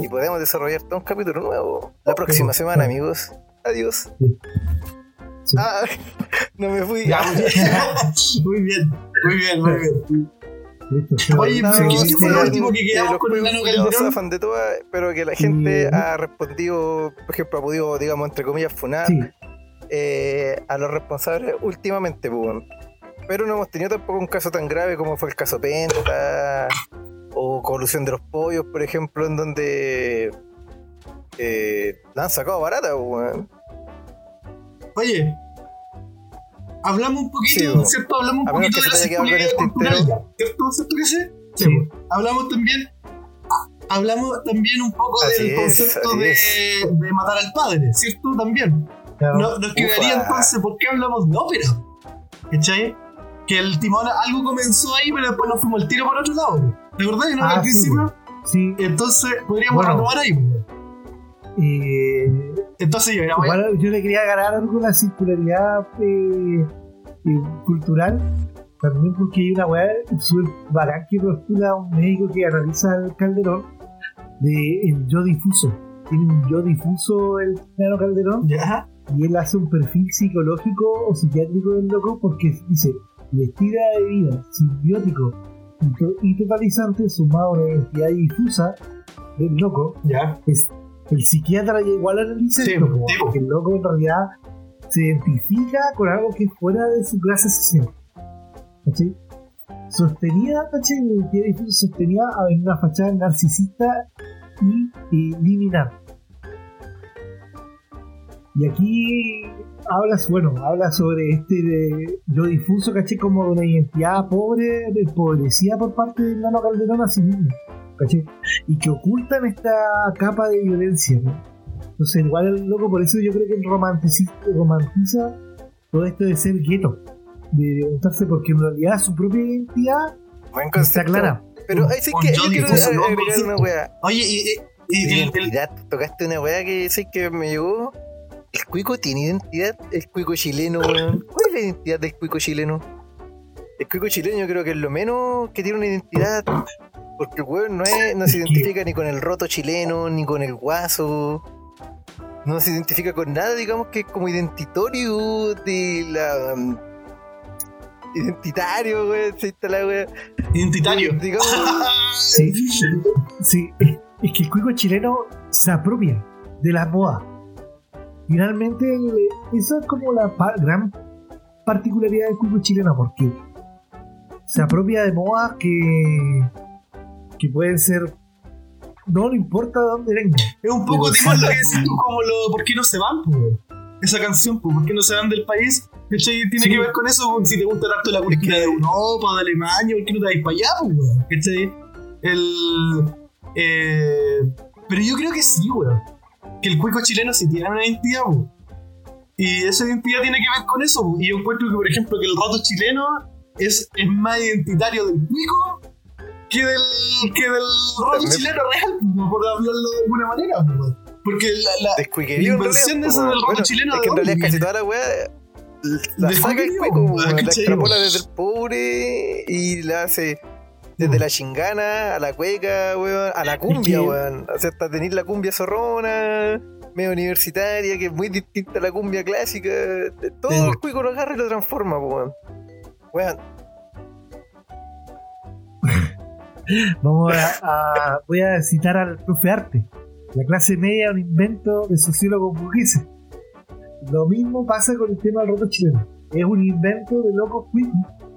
Y podemos desarrollar todo un capítulo nuevo la próxima semana, amigos. Adiós. Sí. Ah, no me fui. Ya, muy bien, muy bien, muy bien. listo. Oye, No, pero ¿qué- fue lo último que que quedamos con el Nano Calderón? de todas, pero que la gente ha respondido, por ejemplo, ha podido, digamos, entre comillas, funar Sí, eh, a los responsables últimamente, pues. Pero no hemos tenido tampoco un caso tan grave como fue el caso Penta o Colusión de los Pollos, por ejemplo, en donde eh, la han sacado barata, pues, weón. Oye, hablamos un poquito, Sí. ¿cierto? Hablamos un poquito de la el circularidad cultural, ¿cierto? ¿Cierto que sí? Sí. Hablamos también hablamos también un poco Así del concepto de, de matar al padre, ¿cierto? También. Claro. No, nos quedaría entonces, ¿por qué hablamos de ópera? ¿Cachai? Que el timón algo comenzó ahí, pero después nos fuimos al tiro por otro lado. ¿Te acordás? ¿No? Ah, al sí, principio. Sí, Entonces, podríamos Bueno. retomar ahí. Eh, Entonces, ya, voy a- igual yo le quería ganar algo la circularidad eh, eh, cultural. También porque hay una weá súper bacán que postula un médico que analiza el Calderón de el yo difuso. Tiene un yo difuso el Nano Calderón ya. y él hace un perfil psicológico o psiquiátrico del loco porque dice el estilo de vida simbiótico y totalizante sumado a una identidad difusa del loco Ya. es el psiquiatra ya igual analiza Sí, esto, sí, po. porque el loco en realidad se identifica con algo que es fuera de su clase social ¿cachai? sostenida ¿cachai? sostenida en una fachada narcisista y, y liminar y aquí hablas, bueno, habla sobre este de- yo difuso, caché, como de una identidad pobre, empobrecida por parte del Nano Calderón a sí mismo, caché, y que ocultan esta capa de violencia, ¿no? Entonces, igual el loco, por eso yo creo que él romantiza, romantiza todo esto de ser gueto, de preguntarse, porque en realidad su propia identidad Buen está clara. Pero ahí sí que yo quiero agregar una wea. Oye, y, y- y- el- el- Identidad. Tocaste una weá que sé que me llegó. ¿El cuico tiene identidad? El cuico chileno, weón. ¿Cuál es la identidad del cuico chileno? El cuico chileno yo creo que es lo menos que tiene una identidad. Porque el weón no, es, no se identifica ni con el roto chileno, ni con el guaso. No se identifica con nada, digamos que es como identitario de la. um, identitario, weón. Se está la weá. identitario. Digamos. Sí, sí, es que el cuico chileno se apropia de la moda. Finalmente, esa es como la pa- gran particularidad del cuico chileno, porque se apropia de modas que, que pueden ser. No le importa de dónde venga. Es un poco tipo lo que decís tú, como lo ¿Por qué no se van? po? Esa canción, po, ¿por qué no se van del país? ¿Cachai? Tiene Sí. que ver con eso, si te gusta tanto la cultura de Europa, de Alemania, ¿por qué no te vais para allá? po, weón? ¿Cachai? El. Eh, pero yo creo que sí, weón. Que el cuico chileno sí tiene una identidad, po. Y esa identidad tiene que ver con eso, po. Y yo encuentro que, por ejemplo, que el roto chileno es, es más identitario del cuico que del, que del Me- chileno real, po, por hablarlo de alguna manera, weón. Porque la, la, La inversión realidad, de po, del Bueno, chileno, Es ¿de que en realidad casi toda la weá la De saca el cuico, la ¿cachai? extrapola desde el pobre y la hace desde la chingana a la cueca, weón, a la cumbia, weón. O sea, hasta tener la cumbia zorrona, medio universitaria, que es muy distinta a la cumbia clásica. Todo Sí. el cuico lo agarra y lo transforma, weón. Weón, Vamos a, a- voy a citar al profe Arte. La clase media, un invento de sociólogos burgueses. Lo mismo pasa con el tema del roto chileno. Es un invento de locos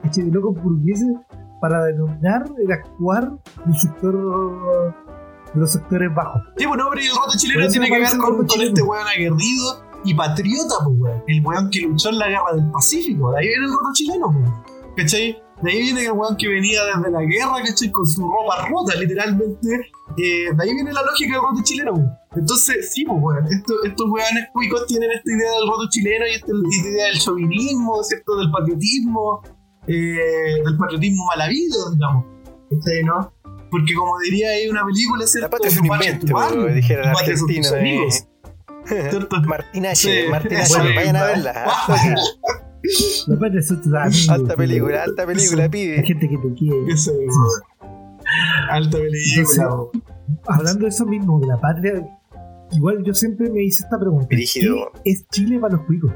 hecho de locos burgueses, para denominar el actuar del sector de los sectores bajos. Sí, bueno, pero el roto chileno tiene que ver con, con este weón aguerrido y patriota, pues, weón. El weón que luchó en la guerra del Pacífico. De ahí viene el roto chileno, pues. ¿Cachai? De ahí viene el weón que venía desde la guerra, ¿cachai? Con su ropa rota, literalmente. Eh, de ahí viene la lógica del roto chileno, pues. Entonces, sí, pues, weón. Esto, estos weones cuicos tienen esta idea del roto chileno y esta, esta idea del chauvinismo, ¿cierto? Del patriotismo, eh, del patriotismo mal habido, digamos. ¿Cachai, no? Porque como diría ahí una película, ¿cierto? la patria es un invento, weón, dijera tus argentino. eh. Martín H, eso H, vayan a verla. Alta, No puede ser tus amigos, alta película, alta película, Hay pibe. gente que te quiere. Eso es. Alta película. Hablando de eso mismo, de la patria, igual yo siempre me hice esta pregunta. Brígido. ¿Qué es Chile para los cuicos?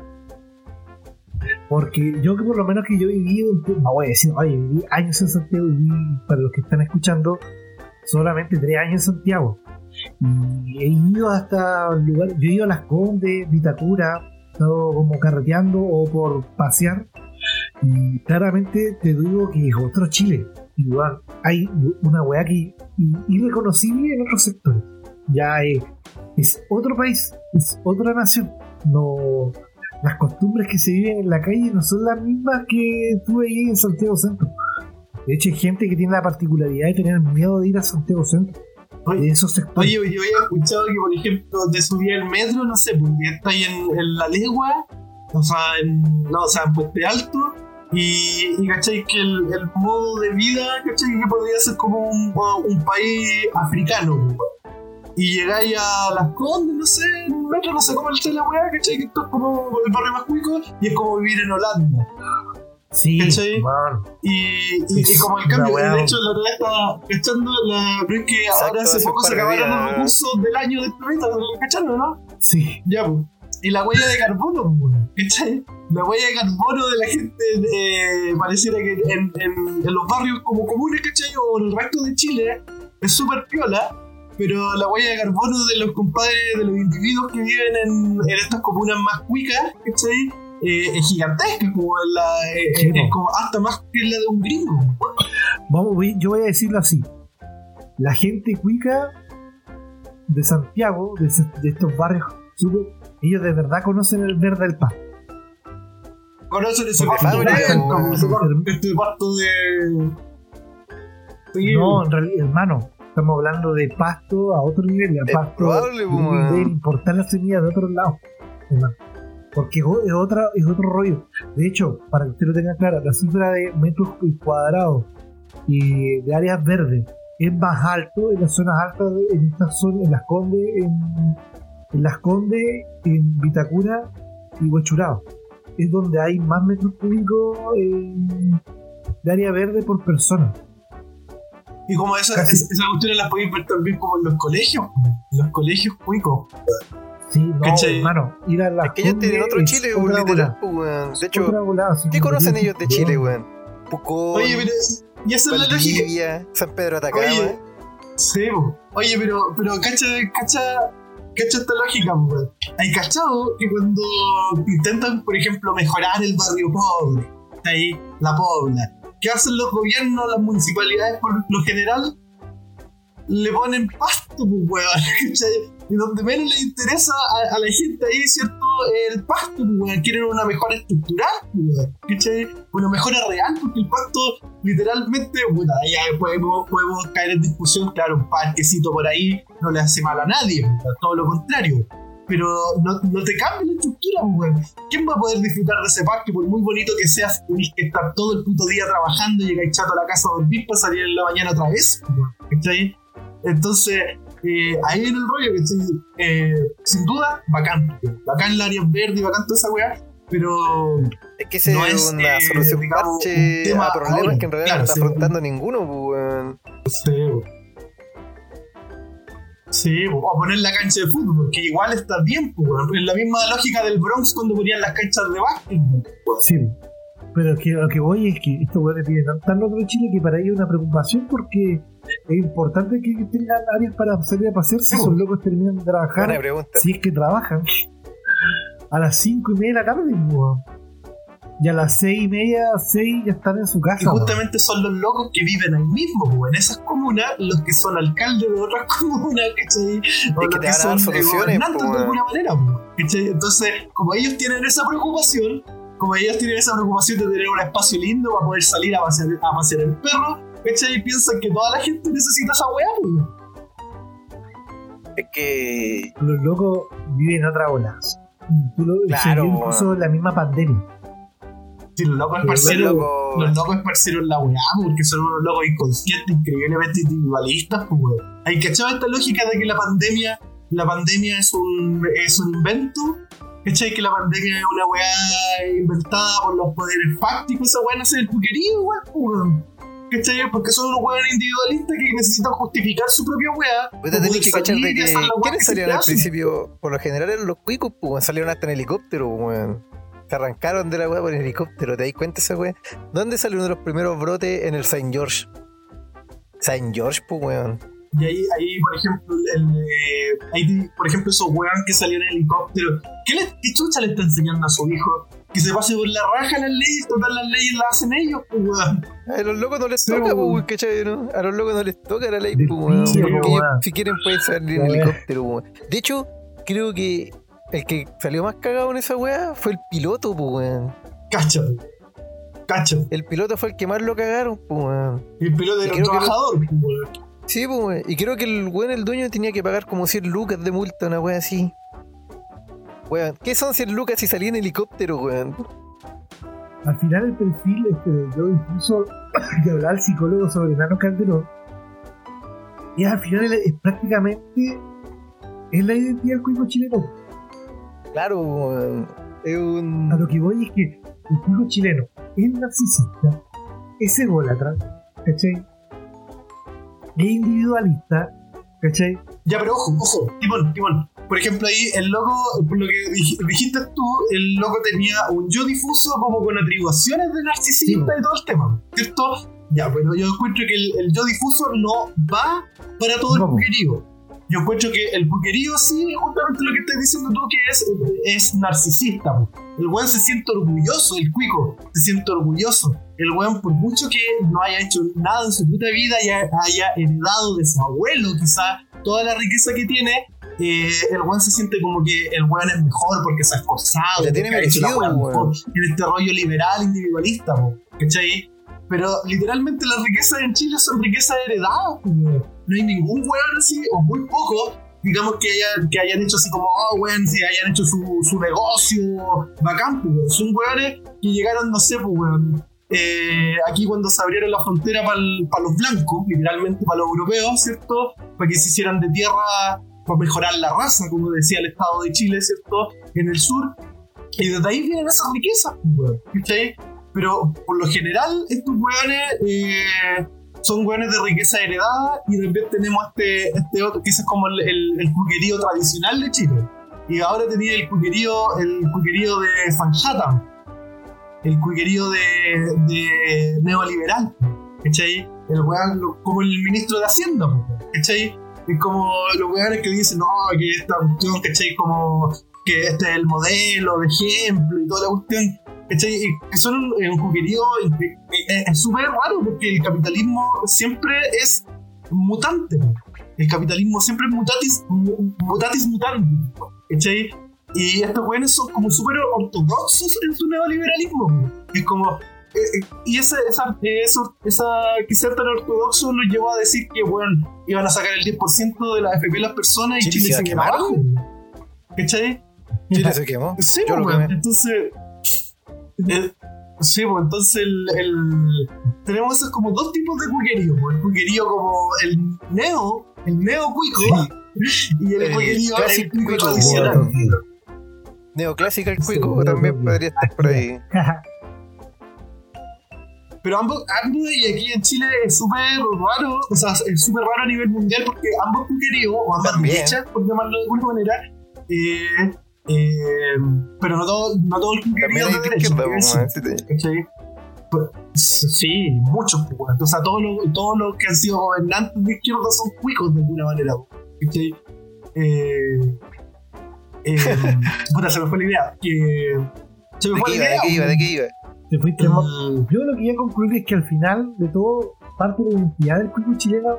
Porque yo que por lo menos que yo viví, un tiempo- no voy a decir, oye, viví años en Santiago, viví, para los que están escuchando, solamente tres años en Santiago. Y he ido hasta lugares, yo he ido a Las Condes, Vitacura, estado como carreteando o por pasear. Y claramente te digo que es otro Chile. Igual, hay una weá que irreconocible en otros sectores. Ya es, es otro país, es otra nación. No, las costumbres que se viven en la calle no son las mismas que tú veías en Santiago Centro. De hecho, hay gente que tiene la particularidad de tener miedo de ir a Santiago Centro. Oye, esos. Oye, yo había escuchado que, por ejemplo, te subía el metro, no sé, porque está ahí en, en la legua, o sea, en, no, o sea, en Puente Alto, y, y cachai que el, el modo de vida, cachai que podría ser como un, un país africano, po. y llegáis a las condes, no sé, en un metro, no sé cómo es la weá, cachai que esto es como el barrio más cuico, y es como vivir en Holanda. Sí, ¿cachai? Y, y, como el cambio, de hecho, la otra estaba cachando la. Pero es que Exacto, ahora hace poco se de acabaron los recursos del año del planeta, ¿lo ¿cachando, no? Sí, Ya, pues. Y la huella de carbono, pues, ¿cachai? La huella de carbono de la gente eh, pareciera que en, en- en los barrios como comunes, ¿cachai? O en el resto de Chile es súper piola, pero la huella de carbono de los compadres, de los individuos que viven en, en estas comunas más cuicas, ¿cachai? Eh, es gigantesca, como la, eh, Sí, es po. como hasta más que la de un gringo. Vamos, yo voy a decirlo así. La gente cuica de Santiago, de, estos barrios, ellos de verdad conocen el verde del pasto. ¿Conocen ese De pasto? Como este pasto de... Sí, No, en realidad, hermano, estamos hablando de pasto a otro nivel, Es pasto probable, de nivel, importar la semilla de otro lado, hermano. Porque es otra, es otro rollo. De hecho, para que usted lo tenga claro, la cifra de metros cuadrados y de áreas verdes es más alto en las zonas altas, de- en estas zonas, en las Condes, en, en las Condes, en Vitacura y Huechurao. Es donde hay más metros cúbicos eh, de área verde por persona. Y como esa, Casi. esa cuestión la podéis ver también como en los colegios, en los colegios cuicos. Sí, no, ¿Cachai? hermano, ir a la Es que ellos tienen otro Chile, weón, literal, volada, weón. De hecho, ¿qué conocen ellos de Chile, weón? Pucón, Oye, pero y esa es la lógica. San Pedro Atacama. Oye, sí, oye, pero, pero cacha, cacha, cacha esta lógica, weón. Hay cachado que cuando intentan, por ejemplo, mejorar el barrio pobre, está ahí la pobla, ¿qué hacen los gobiernos, las municipalidades por lo general? Le ponen pasto, pues, weón, ¿cachai? Y donde menos les interesa a, la gente ahí, ¿cierto? El pasto, pues, weón. Quieren una mejora estructural, pues, weón, ¿cachai? Una mejora real, porque el pasto, literalmente, puta, ya podemos, caer en discusión, claro, un parquecito por ahí no le hace mal a nadie, puta, todo lo contrario. Pero no, te cambia la estructura, pues, weón. ¿Quién va a poder disfrutar de ese parque por muy bonito que sea si tenés que estar todo el puto día trabajando y llegáis chato a la casa a dormir para salir en la mañana otra vez? pues, weón. Entonces, eh, ahí viene el rollo, que eh, sin duda, bacán. Bacán el área verde, bacán toda esa weá, pero Es que ese No es una eh, solución digamos, un parche tema a problemas ahora. que en realidad Claro, no está sí. afrontando ninguno, pues, weón. weón. Sí, o poner la cancha de fútbol, que igual está bien, pues, weón. Es la misma lógica del Bronx cuando ponían las canchas de básquet. weón. Sí, pero que, lo que voy es que estos weones viven tan, de Chile que para ellos es una preocupación porque es importante que tengan áreas para salir a pasear si esos locos terminan de trabajar, Buena pregunta. si es que trabajan, a las 5 y media de la tarde, weón. y a las 6 y media, 6 ya están en su Y casa. weón. justamente son los locos que viven ahí mismo, pues, en esas comunas, los que son alcaldes de otras comunas, ¿cachai? O que los te que son eh, soluciones, gobernantes de alguna manera, pues, ¿cachai? Entonces, como ellos tienen esa preocupación, como ellos tienen esa preocupación de tener un espacio lindo para poder salir a pasear, a pasear el perro, ¿cachai? Y piensan que toda la gente necesita esa weá, pues. Es que. Los locos viven otra ola. Tú lo, se Claro, incluso la misma pandemia. Si los locos loco- los locos esparcieron la weá, porque son unos locos inconscientes, increíblemente individualistas, pues weón. Hay cachado esta lógica de que la pandemia, la pandemia es un, es un invento, ¿cachai? Que la pandemia es una weá inventada por los poderes fácticos, esa weá no es el puquerío, weón, pues. ¿Cachai? Porque son unos weones individualistas que necesitan justificar su propia weá. Te tenés que cachar de que. ¿Quiénes salieron al principio? Por lo general eran los cuicos, pues, weón. salieron hasta en helicóptero, weón. Se arrancaron de la weá por helicóptero, ¿te das cuenta esa weá? ¿Dónde salió uno de los primeros brotes en el Saint George? Saint George, pues, weón. Y ahí, ahí por ejemplo, el, eh, ahí, por ejemplo, esos weón que salieron en helicóptero. ¿Qué, le, ¿Qué chucha le está enseñando a su hijo? Que se pase por la raja las leyes, total las leyes las hacen ellos, pues weón. A los locos no les Sí, toca, pues, ¿cachai? ¿no? A los locos no les toca la ley, pues, weón. Porque ellos, si quieren pueden salir en helicóptero, weón. De hecho, creo que el que salió más cagado en esa weá fue el piloto, pues, weón. Cacha, po. Cacha. El piloto fue el que más lo cagaron, pues, weón. El piloto era un lo- trabajador, po, weón. Sí, pues, weón. Y creo que el weón, el dueño, tenía que pagar como 100 lucas de multa, una weá así. Weón, ¿qué son 100 lucas si salí en helicóptero, weón? Al final el perfil este yo incluso que hablaba el psicólogo sobre Nano Calderón y al final es, es prácticamente es la identidad del cuico chileno. Claro, weón. Es un. A lo que voy es que el cuico chileno es narcisista, es ególatra, ¿cachai? Es individualista, ¿cachai? Ya, pero ojo, ojo, Timón, Timón. Por ejemplo, ahí el loco, por lo que dij- dijiste tú, el loco tenía un yo difuso como con atribuciones de narcisista y todo el tema, ¿cierto? Ya, pero yo encuentro que el, el yo difuso no va para todo el ¿Cómo? Yo encuentro que el puquerío sí, justamente lo que estás diciendo tú, que es, es narcisista. po. El weón se siente orgulloso, el cuico, se siente orgulloso. El weón, por mucho que no haya hecho nada en su puta vida y haya, heredado de su abuelo, quizá, toda la riqueza que tiene, eh, el weón se siente como que el weón es mejor porque se ha esforzado, La tiene merecido, en este rollo liberal, individualista, po, ¿cachai? Pero literalmente las riquezas en Chile son riquezas heredadas, po. No hay ningún weón así, o muy poco, digamos que, haya- que hayan hecho así como, oh, weón, si hayan hecho su, su negocio bacán, pues. Son weones que llegaron, no sé, pues, weón. eh, aquí cuando se abrieron la frontera para los blancos, literalmente para los europeos, ¿cierto? Para que se hicieran de tierra para mejorar la raza, como decía el Estado de Chile, ¿cierto? En el sur. Y desde ahí vienen esas riquezas, pues, weón. Pero por lo general, estos weones eh, son weones de riqueza heredada y también tenemos este, este otro, que es como el, el, cuquerío tradicional de Chile. Y ahora tenía el cuquerío, el cuquerío de Sanhattan, el cuquerío de, de neoliberal, ¿cachai? El weón, como el ministro de Hacienda, ¿cachai? Es como los weones que dicen, no, que esta cuestión, ¿cachai? Como que este es el modelo de ejemplo y toda la cuestión. Y que son un, un cuquerío eh, eh, es súper raro porque el capitalismo siempre es mutante. El capitalismo siempre es mutatis, mu- mutatis mutandis. ¿cachai? Y estos weones son como súper ortodoxos en su neoliberalismo. Es como. eh, eh, y esa, esa, eh, eso, esa que ser tan ortodoxo nos llevó a decir que, bueno, iban a sacar el 10% de la FP de las personas y Chile se se va a quemó quemar, abajo. ¿Cachai? Chile se quemó. Sí, Yo pues, lo quemé. Entonces. Eh, sí, pues entonces el, el- tenemos esos como dos tipos de cuquerío. pues, El cuquerío como el neo, el neo cuico, y el, El cuquerío, el cuico cuico, tradicional. Neoclásica el Sí, cuico también podría estar por ahí. Pero ambos, ambos, y aquí en Chile es súper raro, o sea, es súper raro a nivel mundial porque ambos cuqueríos, o ambas derechas, por llamarlo de alguna manera, eh, eh, pero no todo, no todo el hay de de derecha. Pues, sí, muchos, weón. O sea, todos los, todos los que han sido gobernantes de izquierda son cuicos de alguna manera, ¿cachai? Eh, eh, puta, se me fue la idea. Que, se me ¿De fue qué la iba? ¿De qué iba? idea. ¿De qué iba? Te fuiste más- Yo lo que quería concluir es que al final de todo, parte de la identidad del cuico chileno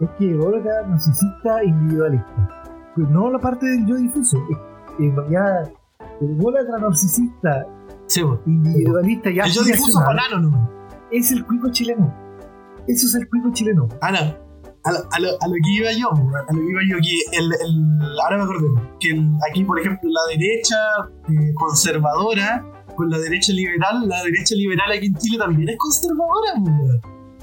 es que ególatra, narcisista, individualista. Pues no la parte del yo difuso. Es realidad, ególatra, narcisista, Sí, individualista y yo difuso banano, ¿no? es el cuico chileno. Eso es el cuico chileno. Ana, a lo, a, lo, a lo que iba yo, a lo que iba yo, que el, el, ahora me acordé, que el- aquí, por ejemplo, la derecha eh, conservadora con la derecha liberal, la derecha liberal aquí en Chile también es conservadora.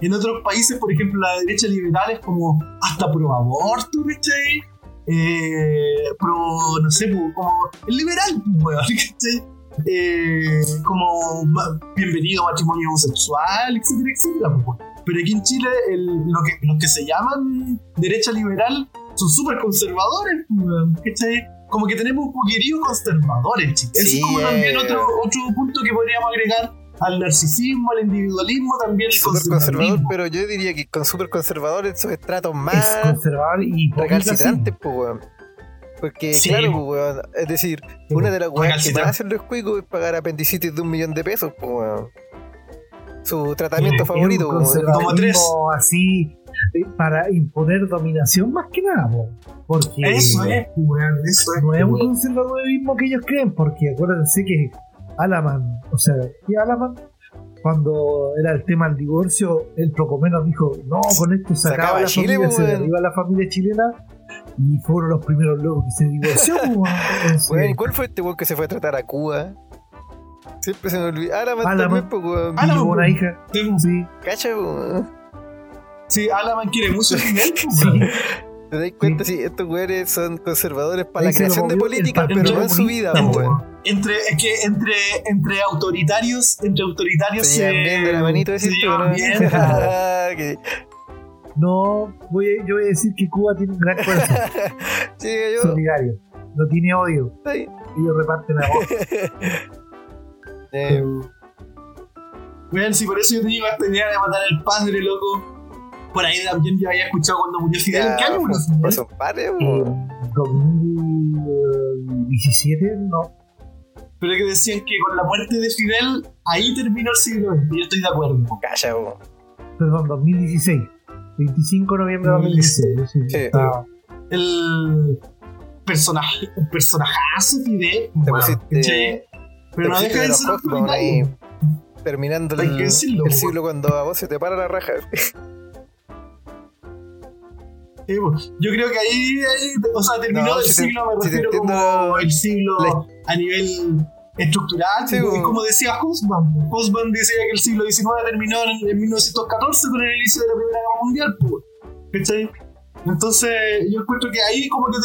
En otros países, por ejemplo, la derecha liberal es como hasta pro aborto, ¿cachai? Eh, pro, no sé, como el liberal, weón, ¿cachai? Eh, como bienvenido matrimonio homosexual, etcétera, etcétera. pues. Pero aquí en Chile, el- lo que, los que se llaman derecha liberal son súper conservadores, ¿cachai? Como que tenemos un poquerío conservador en Chile. Sí, es como también eh. otro, otro punto que podríamos agregar al narcisismo, al individualismo, también el Súper conservador, pero yo diría que con súper conservador en sus estratos Es más conservador y recalcitrantes, pues, weón. Porque, Sí. claro, pues, weón. Es decir, una de las weas que más hacen los cuicos es pagar apendicitis de un millón de pesos, pues, weón. Su tratamiento Sí, favorito, Es. Como tres. así eh, para imponer dominación más que nada, po. porque Eso es, weón, eso es. no es un weón. conservadurismo que ellos creen, porque acuérdense que Alaman, o sea, y Alaman, cuando era el tema del divorcio, él poco menos dijo, no, con esto se Sacaba acaba la Chile, familia, po, se derriba la familia chilena, y fueron los primeros locos que se divorció, Weón, ¿y cuál fue este weón que se fue a tratar a Cuba? Siempre se me olvida. Alaman Alaman. también, pues, weón. Alaman, una hija, Sí, sí, Cacha, weón. Sí, Alaman quiere mucho dinero, sí. ¿Te das cuenta? Sí, estos weones son conservadores para la creación de política, pero no en su vida, weón. Entre, es que entre, entre autoritarios, entre autoritarios Se llevan bien de la manito, llevan ¿no? bien. Que- No, voy a- yo voy a decir que Cuba tiene un gran corazón Sí, yo. solidario, no tiene odio, Ahí. ellos reparten amor. Eh, Weón, si por eso yo tenía esta idea de matar al padre, loco. Por ahí también yo había escuchado cuando murió Fidel. ¿En qué año murió Fidel? pues son pares, En weón. 2017, no, Pero que decían que con la muerte de Fidel, ahí terminó el siglo XX. Yo estoy de acuerdo. Calla, weón. perdón, 2016. 25 de noviembre de 2016. sí, Sí. está- El personaje, el personajazo Fidel. Te pusiste- ¿cachai? Pero no Te deja de pusiste ser autoritario. Terminando el, el siglo cuando a vos se te para la raja. Sí, Yo creo que ahí, ahí, o sea, terminó No, el si te- siglo, me refiero como el siglo la- a nivel estructural. Sí, como decía Hosban, Hosban decía que el siglo XIX terminó en, en 1914 con el inicio de la Primera Guerra Mundial. pues, ¿Cachai? Entonces, yo encuentro que ahí como que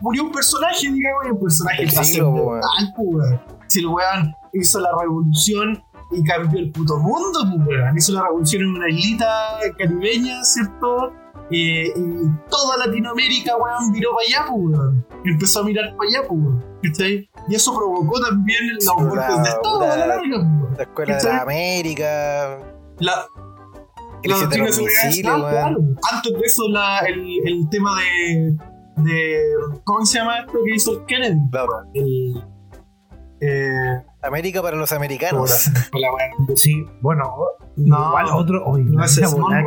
murió un personaje, digamos, y un personaje trascendental, pues. Si el weón hizo la revolución y cambió el puto mundo, pues, weón. Hizo la revolución en una islita caribeña, ¿cierto? Eh, y toda Latinoamérica, weón, miró para allá, weón. Empezó a mirar para allá, weón. ¿Cachai? Y eso provocó también los Sí, golpes la- de Estado la la- larga, weón. La escuela de ¿Cachai? la América. La, Crisis de los seguridad misiles, weón. claro. Antes de eso, la, el, el tema de, de. ¿Cómo se llama esto que hizo el Kennedy? La- El. Eh. América para los americanos. por la weá. Sí, bueno, No. igual otro, No, es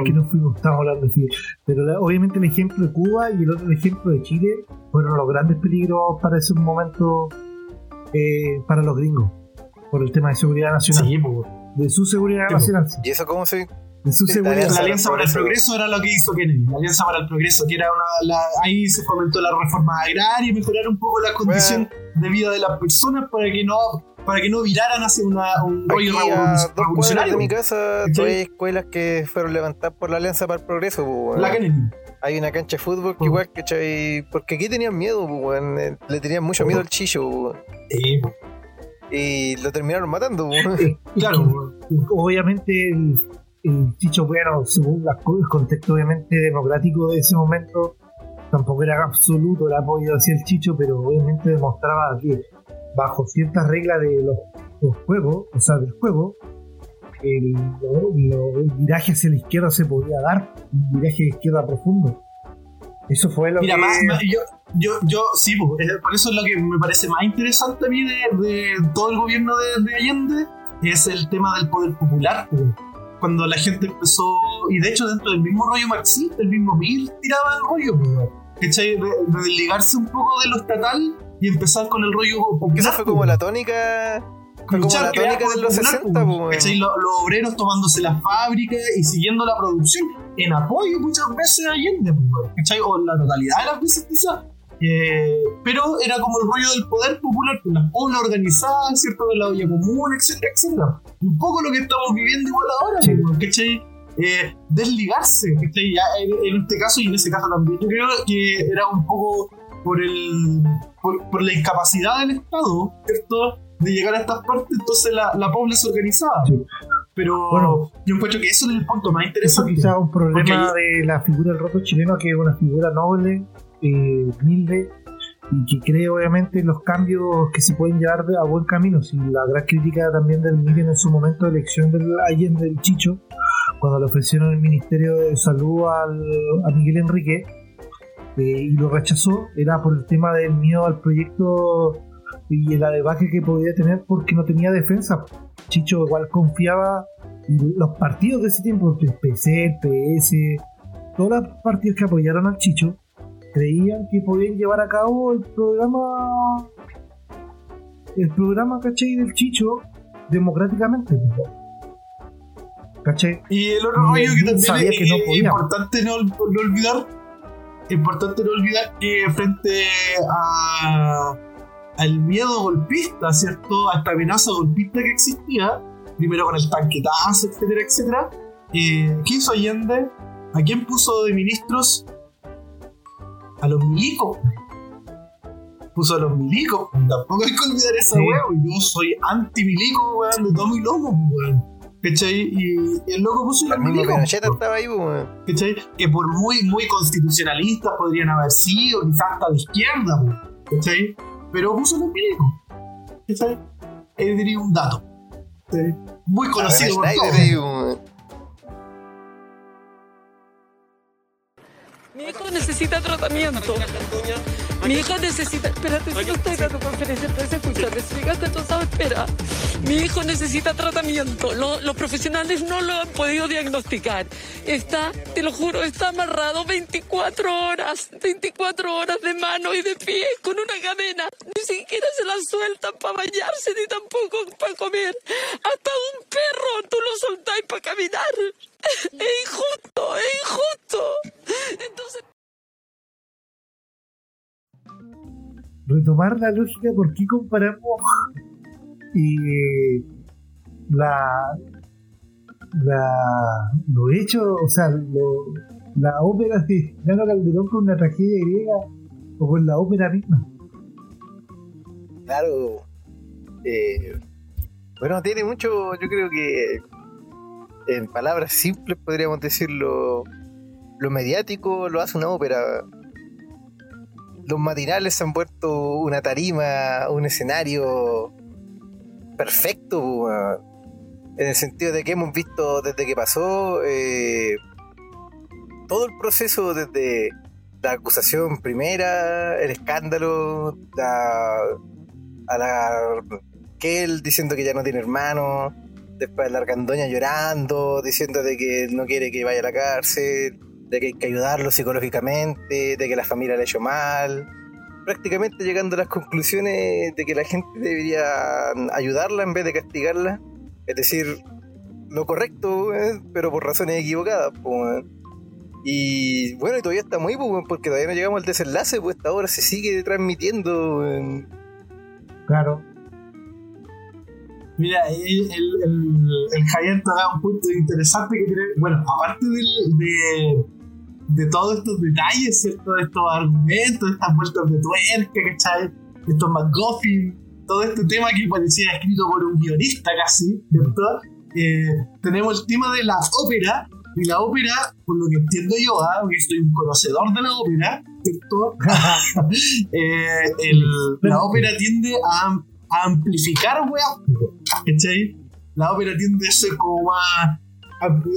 que no fuimos, estamos hablando de Fidel. Pero la- obviamente el ejemplo de Cuba y el otro ejemplo de Chile fueron los grandes peligros para ese momento eh, para los gringos, por el tema de seguridad nacional, Sí, pues. de su seguridad Sí, nacional, sí, ¿Y eso cómo se.? Su. La Alianza para el Progreso era lo que hizo Kennedy. La Alianza para el Progreso, que era una. La, ahí se fomentó la reforma agraria y mejorar un poco la condición de vida de las personas para que no para que no viraran hacia una, un rollo revolucionario. de mi casa hay escuelas que fueron levantadas por la Alianza para el Progreso. pues. La Kennedy. Hay una cancha de fútbol que igual, ¿cachai? Porque aquí tenían miedo, pues, weón. Eh, Le tenían mucho miedo al chillo, pues, weón. Sí, Y lo terminaron matando, weón. Eh, claro. obviamente el, Chicho, bueno, según co- el contexto obviamente democrático de ese momento, tampoco era absoluto el apoyo hacia el Chicho, pero obviamente demostraba que bajo ciertas reglas de los, los juegos, o sea, del juego, el, lo- lo- el viraje hacia la izquierda se podía dar, un viraje de izquierda profundo. Eso fue lo Mira, que... más, más- yo, yo, yo, sí, pues, eh, por eso es lo que me parece más interesante a mí de, de todo el gobierno de, de Allende, es el tema del poder popular. pues. Cuando la gente empezó, y de hecho dentro del mismo rollo marxista, el mismo Mir tiraba el rollo, pues, ¿cachai? De, de desligarse un poco de lo estatal y empezar con el rollo popular. Esa fue como pues. la tónica. Como Luchar, la tónica de los popular, 60, pues, pues. Los, los obreros tomándose las fábricas y siguiendo la producción en apoyo muchas veces a Allende, pues, ¿cachai? O la totalidad de las veces quizás. Eh, pero era como el rollo del poder popular, con las poblas organizadas, ¿cierto? De la olla común, etcétera, etcétera. Un poco lo que estamos viviendo igual ahora, Sí. pues, ¿cachai? Eh, desligarse, ¿cachai? En, en este caso y en ese caso también. Yo creo que era un poco por el por, por la incapacidad del Estado, ¿cierto? De llegar a estas partes, entonces la, la pobla se organizaba. Sí. Pero Bueno. yo encuentro que eso es el punto más interesante. quizás es un problema Porque- de la figura del roto chileno, que es una figura noble, eh, humilde, y que cree obviamente en los cambios que se pueden llevar a buen camino. Si la gran crítica también del Miren en su momento de elección del Allende del Chicho, cuando le ofrecieron el Ministerio de Salud al, a Miguel Enrique, eh, y lo rechazó, era por el tema del miedo al proyecto y la debacle que podía tener porque no tenía defensa. Chicho igual confiaba y los partidos de ese tiempo, el PC, el PS, todos los partidos que apoyaron al Chicho creían que podían llevar a cabo el programa el programa, ¿cachai? del Chicho democráticamente. pues. ¿Cachai? Y el otro rollo que también es, que no podía. importante no, no olvidar, importante no olvidar que frente a al miedo golpista, ¿cierto? A esta amenaza golpista que existía, primero con el tanquetazo, etcétera, etcétera, eh, ¿qué hizo Allende? ¿A quién puso de ministros? A los milicos. Puso a los milicos. Tampoco hay que olvidar esa Sí. weón. Yo soy anti-milico, weón, de todo mi lomo, weón. ¿Cachai? Y, el loco puso El los mismo. Pinochet estaba ahí, pues, weón. ¿cachai? Que por muy, muy constitucionalistas podrían haber sido, quizás hasta de izquierda, po, ¿cachai? Pero puso los milicos, ¿cachai? Ahí diría un dato, ¿cachai? Muy conocido por todos. Mi hijo necesita tratamiento. Mi hijo necesita. Espérate, si no estoy dando conferencia, entonces escúchame. Si llegaste atrasado, espera. Mi hijo necesita tratamiento. Lo- los profesionales no lo han podido diagnosticar. Está, te lo juro, está amarrado 24 horas. 24 horas de mano y de pie con una cadena. Ni siquiera se la sueltan para bañarse ni tampoco para comer. Hasta un perro tú lo soltáis para caminar. Es injusto, es injusto. Entonces. retomar la lógica, ¿por qué comparamos eh, la, la, lo hecho, o sea, lo- la ópera de Nano Calderón con una tragedia griega o con la ópera misma? Claro. Eh, bueno, tiene mucho, yo creo que en palabras simples podríamos decirlo, lo mediático lo hace una ópera. Los matinales se han vuelto una tarima, un escenario perfecto, weón. en el sentido de que hemos visto desde que pasó eh, todo el proceso desde la acusación primera, el escándalo, a la que él diciendo que ya no tiene hermano, después la argandoña llorando, diciendo de que no quiere que vaya a la cárcel, de que hay que ayudarlo psicológicamente, de que la familia le ha hecho mal, prácticamente llegando a las conclusiones de que la gente debería ayudarla en vez de castigarla, es decir, lo correcto, eh, pero por razones equivocadas. weón. Y bueno, y todavía ahí, po, weón, porque todavía no llegamos al desenlace, pues hasta ahora se sigue transmitiendo. Claro. Mira, el, el, el, Javier toca un punto interesante que tiene, bueno, aparte del- de, de todos estos detalles, ¿cierto? De estos argumentos, estas vueltas de tuerca, ¿cachai? Estos McGuffin, todo este tema que parecía escrito por un guionista casi, ¿cierto? Eh, tenemos el tema de la ópera, y la ópera, por lo que entiendo yo, ¿ah? porque soy un conocedor de la ópera, ¿cierto? Eh, el- la ópera tiende a, a amplificar, weá, ¿cachai? La ópera tiende a ser como más.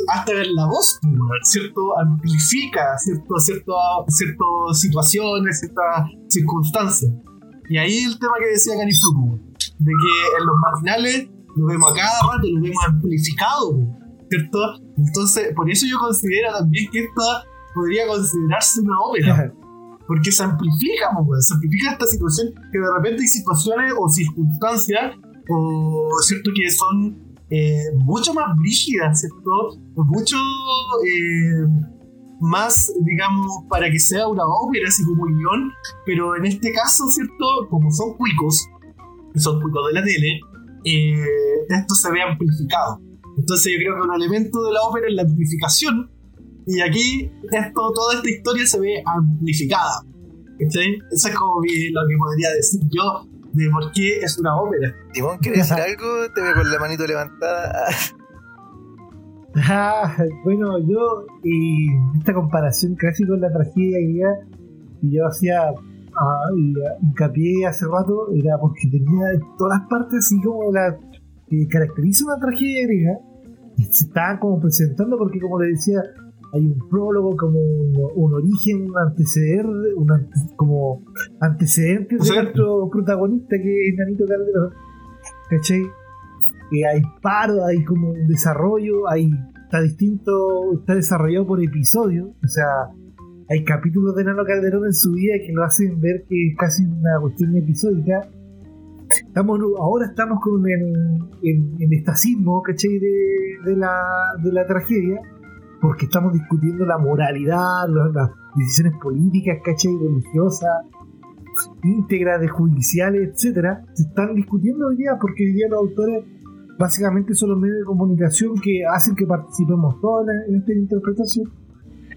hasta en la voz, weón, ¿cierto? Amplifica cierto, cierto, ciertas situaciones, ciertas circunstancias. Y ahí el tema que decía Cani Fluco, de que en los matinales lo vemos a cada rato, lo vemos amplificado, ¿cierto? Entonces, por eso yo considero también que esta podría considerarse una ópera. Porque se amplifica, weón, se amplifica esta situación que de repente hay situaciones o circunstancias o cierto que son eh, mucho más brígidas, ¿cierto? Mucho eh, más, digamos, para que sea una ópera, así como un guion, pero en este caso, ¿cierto? Como son cuicos, son cuicos de la tele, eh, esto se ve amplificado. Entonces yo creo que un elemento de la ópera es la amplificación, y aquí esto, toda esta historia se ve amplificada. ¿cachai? Eso es como lo que podría decir yo de por qué es una ópera. Timón, ¿quieres decir algo? Te veo con la manito levantada. Ah, bueno, yo, y esta comparación casi con la tragedia griega que yo hacía ah, y, hincapié hace rato, era porque tenía en todas las partes así como la que caracteriza una tragedia griega, se estaban como presentando porque como le decía, hay un prólogo, como un, un origen, un anteceder, un ante- como antecedentes de nuestro protagonista que es Nanito Calderón, ¿cachai? hay paro, hay como un desarrollo, hay está distinto, está desarrollado por episodio, o sea, hay capítulos de Nano Calderón en su vida que lo hacen ver que es casi una cuestión episódica. Estamos, ahora estamos con el, el, el estacismo, ¿cachai? De, de, la, de la tragedia, porque estamos discutiendo la moralidad, las, las decisiones políticas, ¿cachai? Religiosas, íntegras judiciales, etcétera, se están discutiendo hoy día porque hoy día los autores básicamente son los medios de comunicación que hacen que participemos todos en, esta interpretación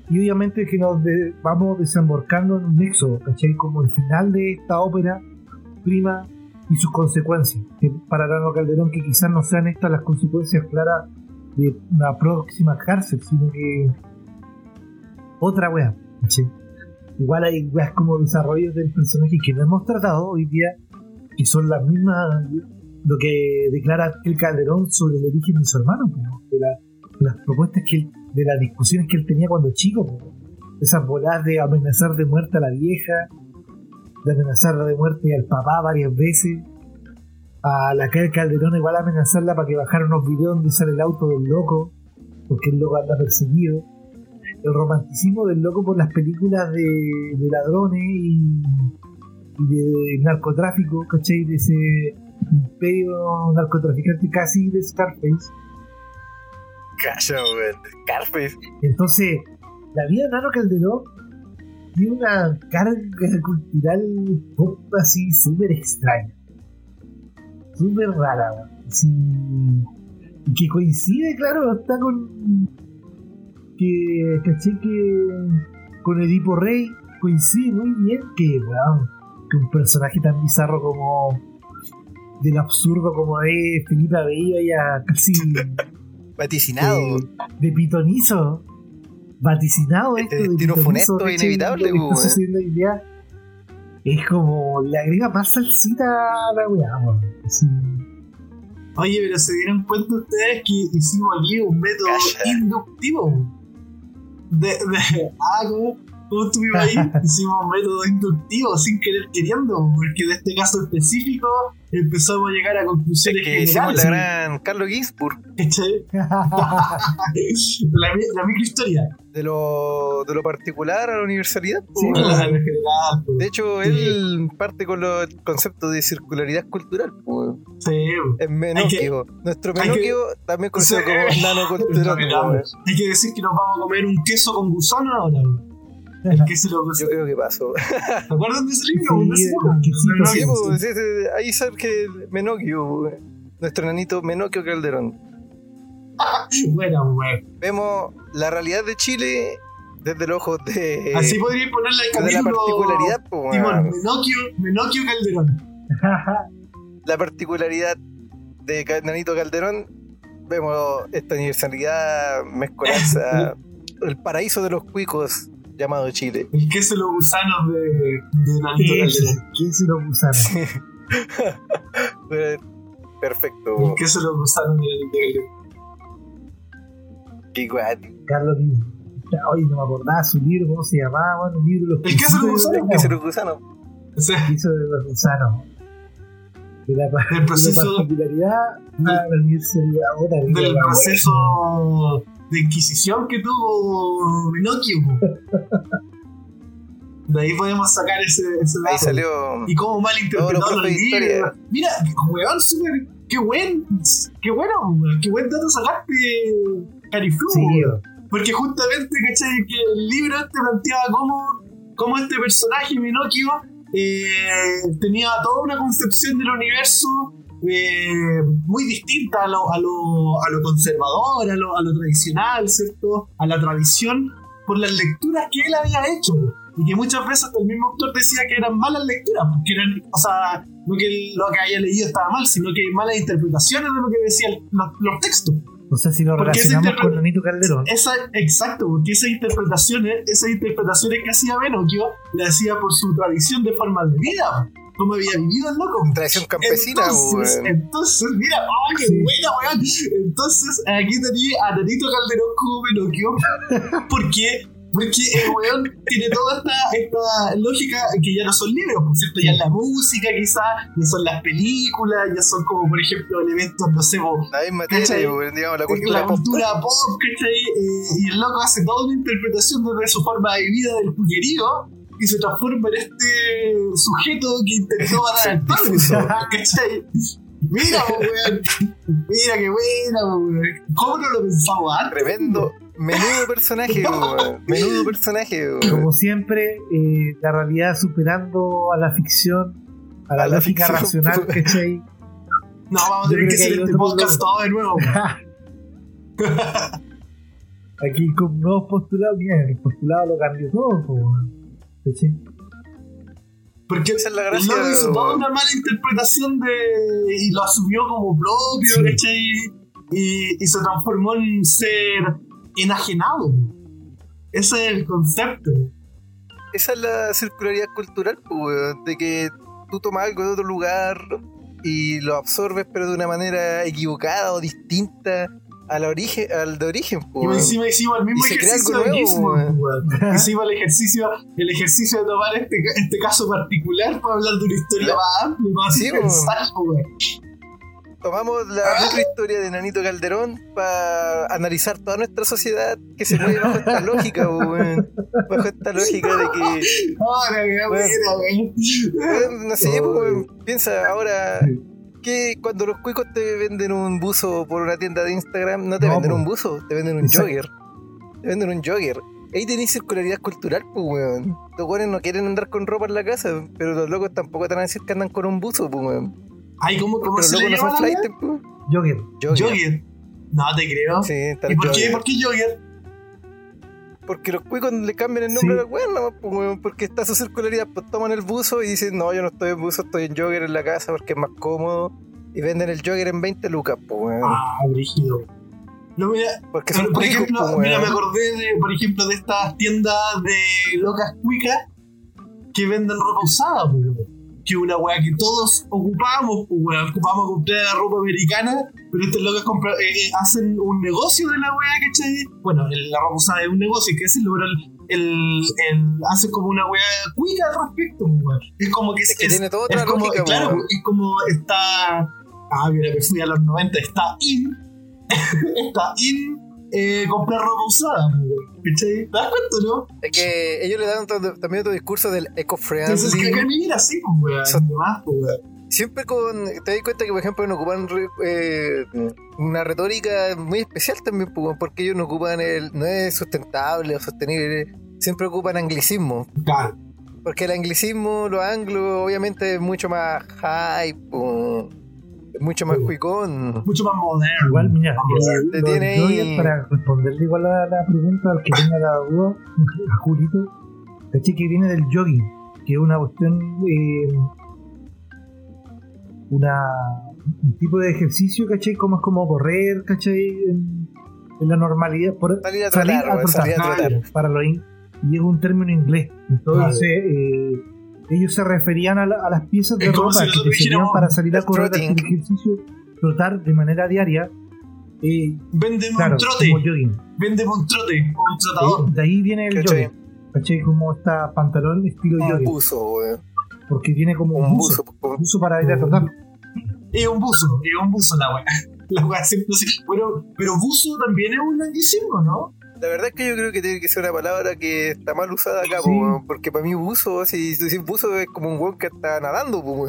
y obviamente que nos de- vamos desembarcando en un nexo, ¿cachai? Como el final de esta ópera prima y sus consecuencias. Para Nano Calderón que quizás no sean estas las consecuencias claras de una próxima cárcel, sino que otra wea. Igual hay weas como desarrollos del personaje que no hemos tratado hoy día, que son las mismas, lo que declara el Calderón sobre el origen de su hermano, po, de, la- de las propuestas que él, de las discusiones que él tenía cuando chico, esas bolas de amenazar de muerte a la vieja, de amenazar de muerte al papá varias veces, a la el Calderón igual amenazarla para que bajara unos videos donde sale el auto del loco, porque el loco anda perseguido el romanticismo del loco por las películas de, de ladrones y, y de narcotráfico, ¿cachai? De ese imperio narcotraficante casi de Scarface. Weón. Scarface. Entonces, la vida de Nano Calderón tiene una carga cultural así súper extraña. Súper rara, y que coincide, claro, está con. que. caché que. con Edipo Rey coincide muy bien que, weón, que un personaje tan bizarro como. del absurdo como es Felipe Abello ya casi. Vaticinado. de, de pitonizo. Vaticinado esto. Eh, de destino pitonizo, funesto ¿cachai? inevitable, que está sucediendo hoy día Es como. le agrega más salsita a la weá, weón. Así. Oye, pero se dieron cuenta ustedes que hicimos aquí un método Calla. inductivo. De, de, ah, ¿cómo, cómo estuvimos ahí? hicimos método inductivo sin querer queriendo, porque de este caso específico empezamos a llegar a Es conclusiones que hicimos la generales. gran Carlos Ginsburg. la, la microhistoria. De lo, de lo particular a la universalidad. Sí. La, general, pues. De hecho, él parte con lo- el concepto de circularidad cultural. Sí, Es Menocchio. Nuestro Menocchio, también conocido Sí. como Nano Cultural. Hay que decir que nos vamos a comer un queso con gusano ahora. El queso lo Yo creo que pasó. ¿Se acuerdan de ese libro? Sí, ¿De ese el sí, sí, ahí surge el Menocchio, nuestro nanito Menocchio Calderón. Bueno, bueno. Vemos la realidad de Chile desde los ojos de, Así podría ponerle el de la particularidad, po, Timón, weón. Menocchio, Menocchio Calderón. la particularidad de Nanito Calderón. Vemos esta universalidad, mezcolanza, el paraíso de los cuicos llamado Chile. El queso y los gusanos de, de Nanito ¿Qué es? Calderón. ¿Qué se lo usaron? Eh, Perfecto, El queso y los gusanos de, de qué guay. Carlos. Oye, no me acordaba su libro, ¿cómo se llamaba? Bueno, el libro de los ¿El queso de los gusanos? Que se de lo gusano. o sea, la- Queso de los gusanos. De la, del de la proceso, particularidad a la de del proceso de inquisición que tuvo Menocchio. De ahí podemos sacar ese, ese dato. Ahí salió. Y cómo mal Todos los libros. historia. Mira, weón, súper. Qué buen. Qué bueno, qué buen dato sacaste, Cariflu. Sí. Porque justamente, ¿cachai? Que el libro este planteaba cómo, cómo este personaje, Minocchio, eh, tenía toda una concepción del universo eh, muy distinta a lo, a, lo, a lo conservador, a lo, a lo tradicional, ¿cierto? A la tradición, por las lecturas que él había hecho. Y que muchas veces el mismo autor decía que eran malas lecturas, porque eran, o sea, no que lo que había leído estaba mal, sino que malas interpretaciones de lo que decían los, los textos. O sea, si lo Porque relacionamos con Nanito Calderón. Esa, exacto, porque esas interpretaciones, esas interpretaciones que hacía Menocchio, le hacía por su tradición de forma de vida, como había vivido el loco. Tradición campesina, entonces, entonces, mira, ¡oh, qué buena, weón! Entonces, aquí tenía a Nanito Calderón como Menocchio, porque Porque el weón tiene toda esta, esta lógica que ya no son libros, por cierto, ya es la música quizás, ya son las películas, ya son como por ejemplo elementos, no sé, vos, La misma materia, weón, digamos, la cultura la pop. cultura pop, ¿cachai? Eh, y el loco hace toda una interpretación desde su forma de vida del puquerío y se transforma en este sujeto que intentó matar al padre, ¿cachai? Mira, po, weón. Mira qué buena, po, weón. ¿Cómo no lo pensamos antes? Tremendo, menudo personaje, weón. Menudo personaje, weón. Como siempre, eh, la realidad superando a la ficción, a la, A la lógica ficción. racional, ¿cachai? No, vamos a tener que que hacer este podcast todo de nuevo. Aquí con nuevos postulados, mira, el postulado lo cambió todo, po, weón. ¿Cachai? Porque Esa es la gracia, hizo toda una mala interpretación de. y lo asumió como propio, Sí. ¿cachai? Y, y se transformó en ser enajenado. Ese es el concepto. Esa es la circularidad cultural, pues, de que tú tomas algo de otro lugar y lo absorbes, pero de una manera equivocada o distinta al origen, al de origen, pues, Y weón. encima hicimos el mismo ejercicio de weón. Hicimos el ejercicio, el ejercicio de tomar este, este caso particular para hablar de una historia La- más amplia, más Sí, weón. Tomamos la otra historia de Nanito Calderón para analizar toda nuestra sociedad que se mueve bajo esta lógica, pues, weón. Bajo esta lógica de que Ahora, weón. No sé, pues, weón, piensa ahora que cuando los cuicos te venden un buzo por una tienda de Instagram, no te No, venden un buzo, te venden un Exacto. jogger. Te venden un jogger. Ahí tenéis circularidad cultural, pues, weón. Los weones no quieren andar con ropa en la casa, pero los locos tampoco te van a decir que andan con un buzo, pues, weón. Ay, ¿cómo, cómo Pero se los le locos no son flight, pues. Jogger. Jogger. Jogger. No te creo. Sí, está ¿Y por qué, por qué Jogger? Porque los cuicos le cambian el nombre Sí. a los weón, weón, porque está su circularidad, pues toman el buzo y dicen, no, yo no estoy en buzo, estoy en jogger en la casa porque es más cómodo. Y venden el jogger en 20 lucas, pues, weón. Ah, brígido. No, mira, Porque son por cuicos, ejemplo, mira, me acordé de, por ejemplo, de estas tiendas de locas cuicas que venden ropa usada, pues. Que una weá que todos ocupamos, pues, weón. Ocupamos comprar la ropa americana, pero estas locas compra- eh, eh, hacen un negocio de la weá, ¿cachai? Bueno, el- la ropa usada es un negocio, que es el, el, el, hace como una weá cuica al respecto, pues, weón. Es como que Es que tiene toda es otra como, lógica, claro, weón. es como está. Ah, mira, me fui a los 90. Está in. está in eh, comprar ropa usada. ¿Cachai? ¿Te das cuenta, no? Es que ellos le dan otro- también otro discurso del Entonces, que acá eco-friendly. mira así, pues, weón. Pues, weón. Siempre con. Te das cuenta que, por ejemplo, no ocupan eh, una retórica muy especial también, pues, porque ellos no ocupan el. No es sustentable o sostenible. Siempre ocupan anglicismo. Claro. Porque el anglicismo, los anglos, obviamente es mucho más hype, mucho más cuicón. Mucho más moderno. Igual, mira, eh, te lo tiene ahí- para responderle igual a la pregunta al que tenga la duda, a Julito, caché que viene del jogging, que es una cuestión, eh, una, un tipo de ejercicio, caché, como es como correr, caché, en, en la normalidad, por, Salir a trotar, weón, salir a trotar. para in- y es un término inglés, entonces eh, ellos se referían a, la- a las piezas de ropa si que te servían para salir a correr, trotting. hacer ejercicio, trotar de manera diaria. Eh, Vendemos Claro, un trote. Vendemos un trote. Un trotador. De ahí viene el ¿Cachai? jogging. ¿Cachai? Como está pantalón estilo Un jogging. buzo, weón. Porque tiene como un, Un buzo. para ir a trotar. Es un buzo. Es un buzo la weá. La weá siempre. Bueno, pero buzo también es un anglicismo, ¿no? La verdad es que yo creo que tiene que ser una palabra que está mal usada acá, Sí. po, weón, porque para mí buzo, si tú dices buzo es como un weón que está nadando, po.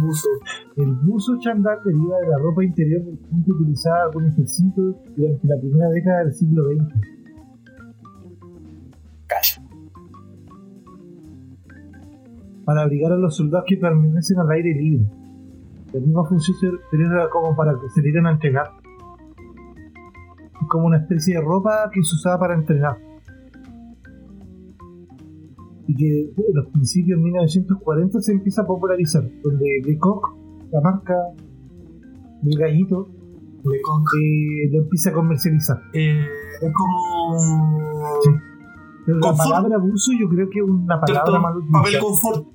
Buzo. El buzo chandal deriva de la ropa interior del punto utilizada con ejército durante la primera década del siglo XX. Calla. Para abrigar a los soldados que permanecen al aire libre. La misma función se- sería como para que se dieran a entrenar. Como una especie de ropa que se usaba para entrenar. Y que en los principios de 1940 se empieza a popularizar, donde Lecoq, la marca del gallito, Le con- eh, lo empieza a comercializar. eh, es como. Sí. Pero la palabra buzo yo creo que es una palabra mal Papel confort.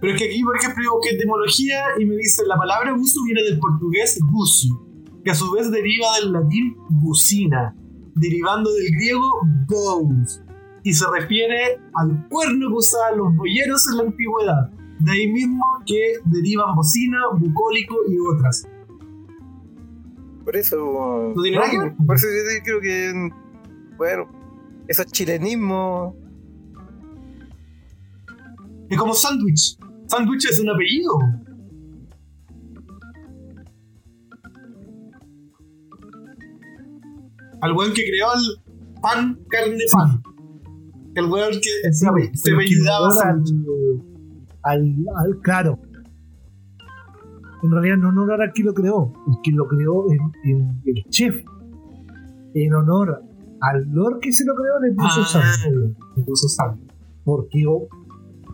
Pero es que aquí, por ejemplo, digo que etimología y me dicen la palabra buzo viene del portugués buzo. Que a su vez deriva del latín bucina, derivando del griego bous, y se refiere al cuerno que usaban los boyeros en la antigüedad. De ahí mismo que derivan bocina, bucólico y otras. Por eso. No tiene nada. Por eso yo creo que. Bueno, esos chilenismos. Es como sándwich. Sándwich es un apellido. Al weón que creó el pan, carne, pan. El weón que se, apellidaba al, al, al- claro. En realidad no en honor al que lo creó, el que lo creó en- el chef. En honor al lord que se lo creó le puso Ah, sándwich. le puso sándwich. Porque vos,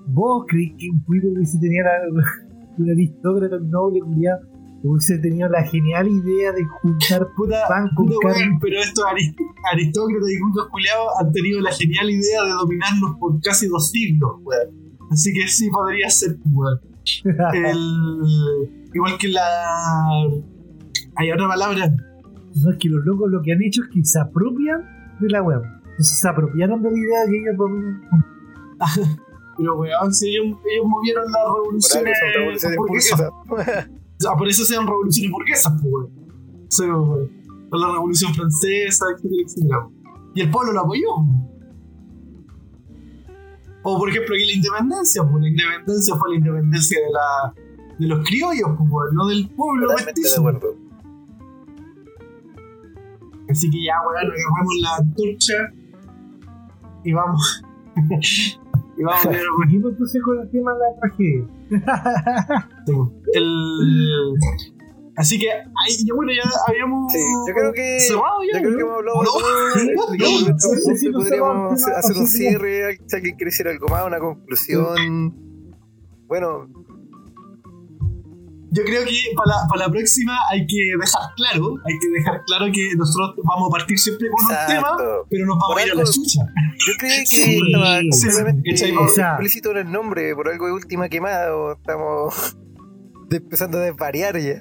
vos creí que un puito que se tenía la, un aristócrata noble culiado hubiese tenido la genial idea de juntar Puta, pan con puta carne. pero estos arist- aristócratas y cultos culiados han tenido la genial idea de dominarnos por casi dos siglos, weón. Así que sí podría ser, weón. El, igual que la. Hay otra palabra. No es que los locos lo que han hecho es que se apropian de la web. Entonces se apropiaron de la idea que ellos dominan. Pero weón, si ellos, ellos movieron las Por algo revoluciones son revoluciones eso sean revoluciones burguesas, pues, weón. Con la revolución francesa, etcétera, etcétera. Y el pueblo lo apoyó. O por ejemplo aquí la independencia, pues la independencia fue la independencia de la de los criollos, pues, no del pueblo mestizo. Así que ya, weón, agarramos la antorcha y vamos. y vamos a ver. Seguimos entonces con el tema de la tragedia. El... Así que, ahí, ya, bueno, ya habíamos Sí, yo creo que. cerrado ya, Yo creo ¿no? que hemos hablado ¿O de no? podríamos hacer un cierre, si alguien quiere decir algo más, una conclusión. Bueno, Yo creo que para la, para la próxima hay que dejar claro, hay que dejar claro que nosotros vamos a partir siempre con un tema, pero nos vamos Por a ir a la chucha. Yo creí que Sí, estaba sí, completamente sea- explícito en el nombre, por algo de última quemada, o estamos empezando a desvariar ya.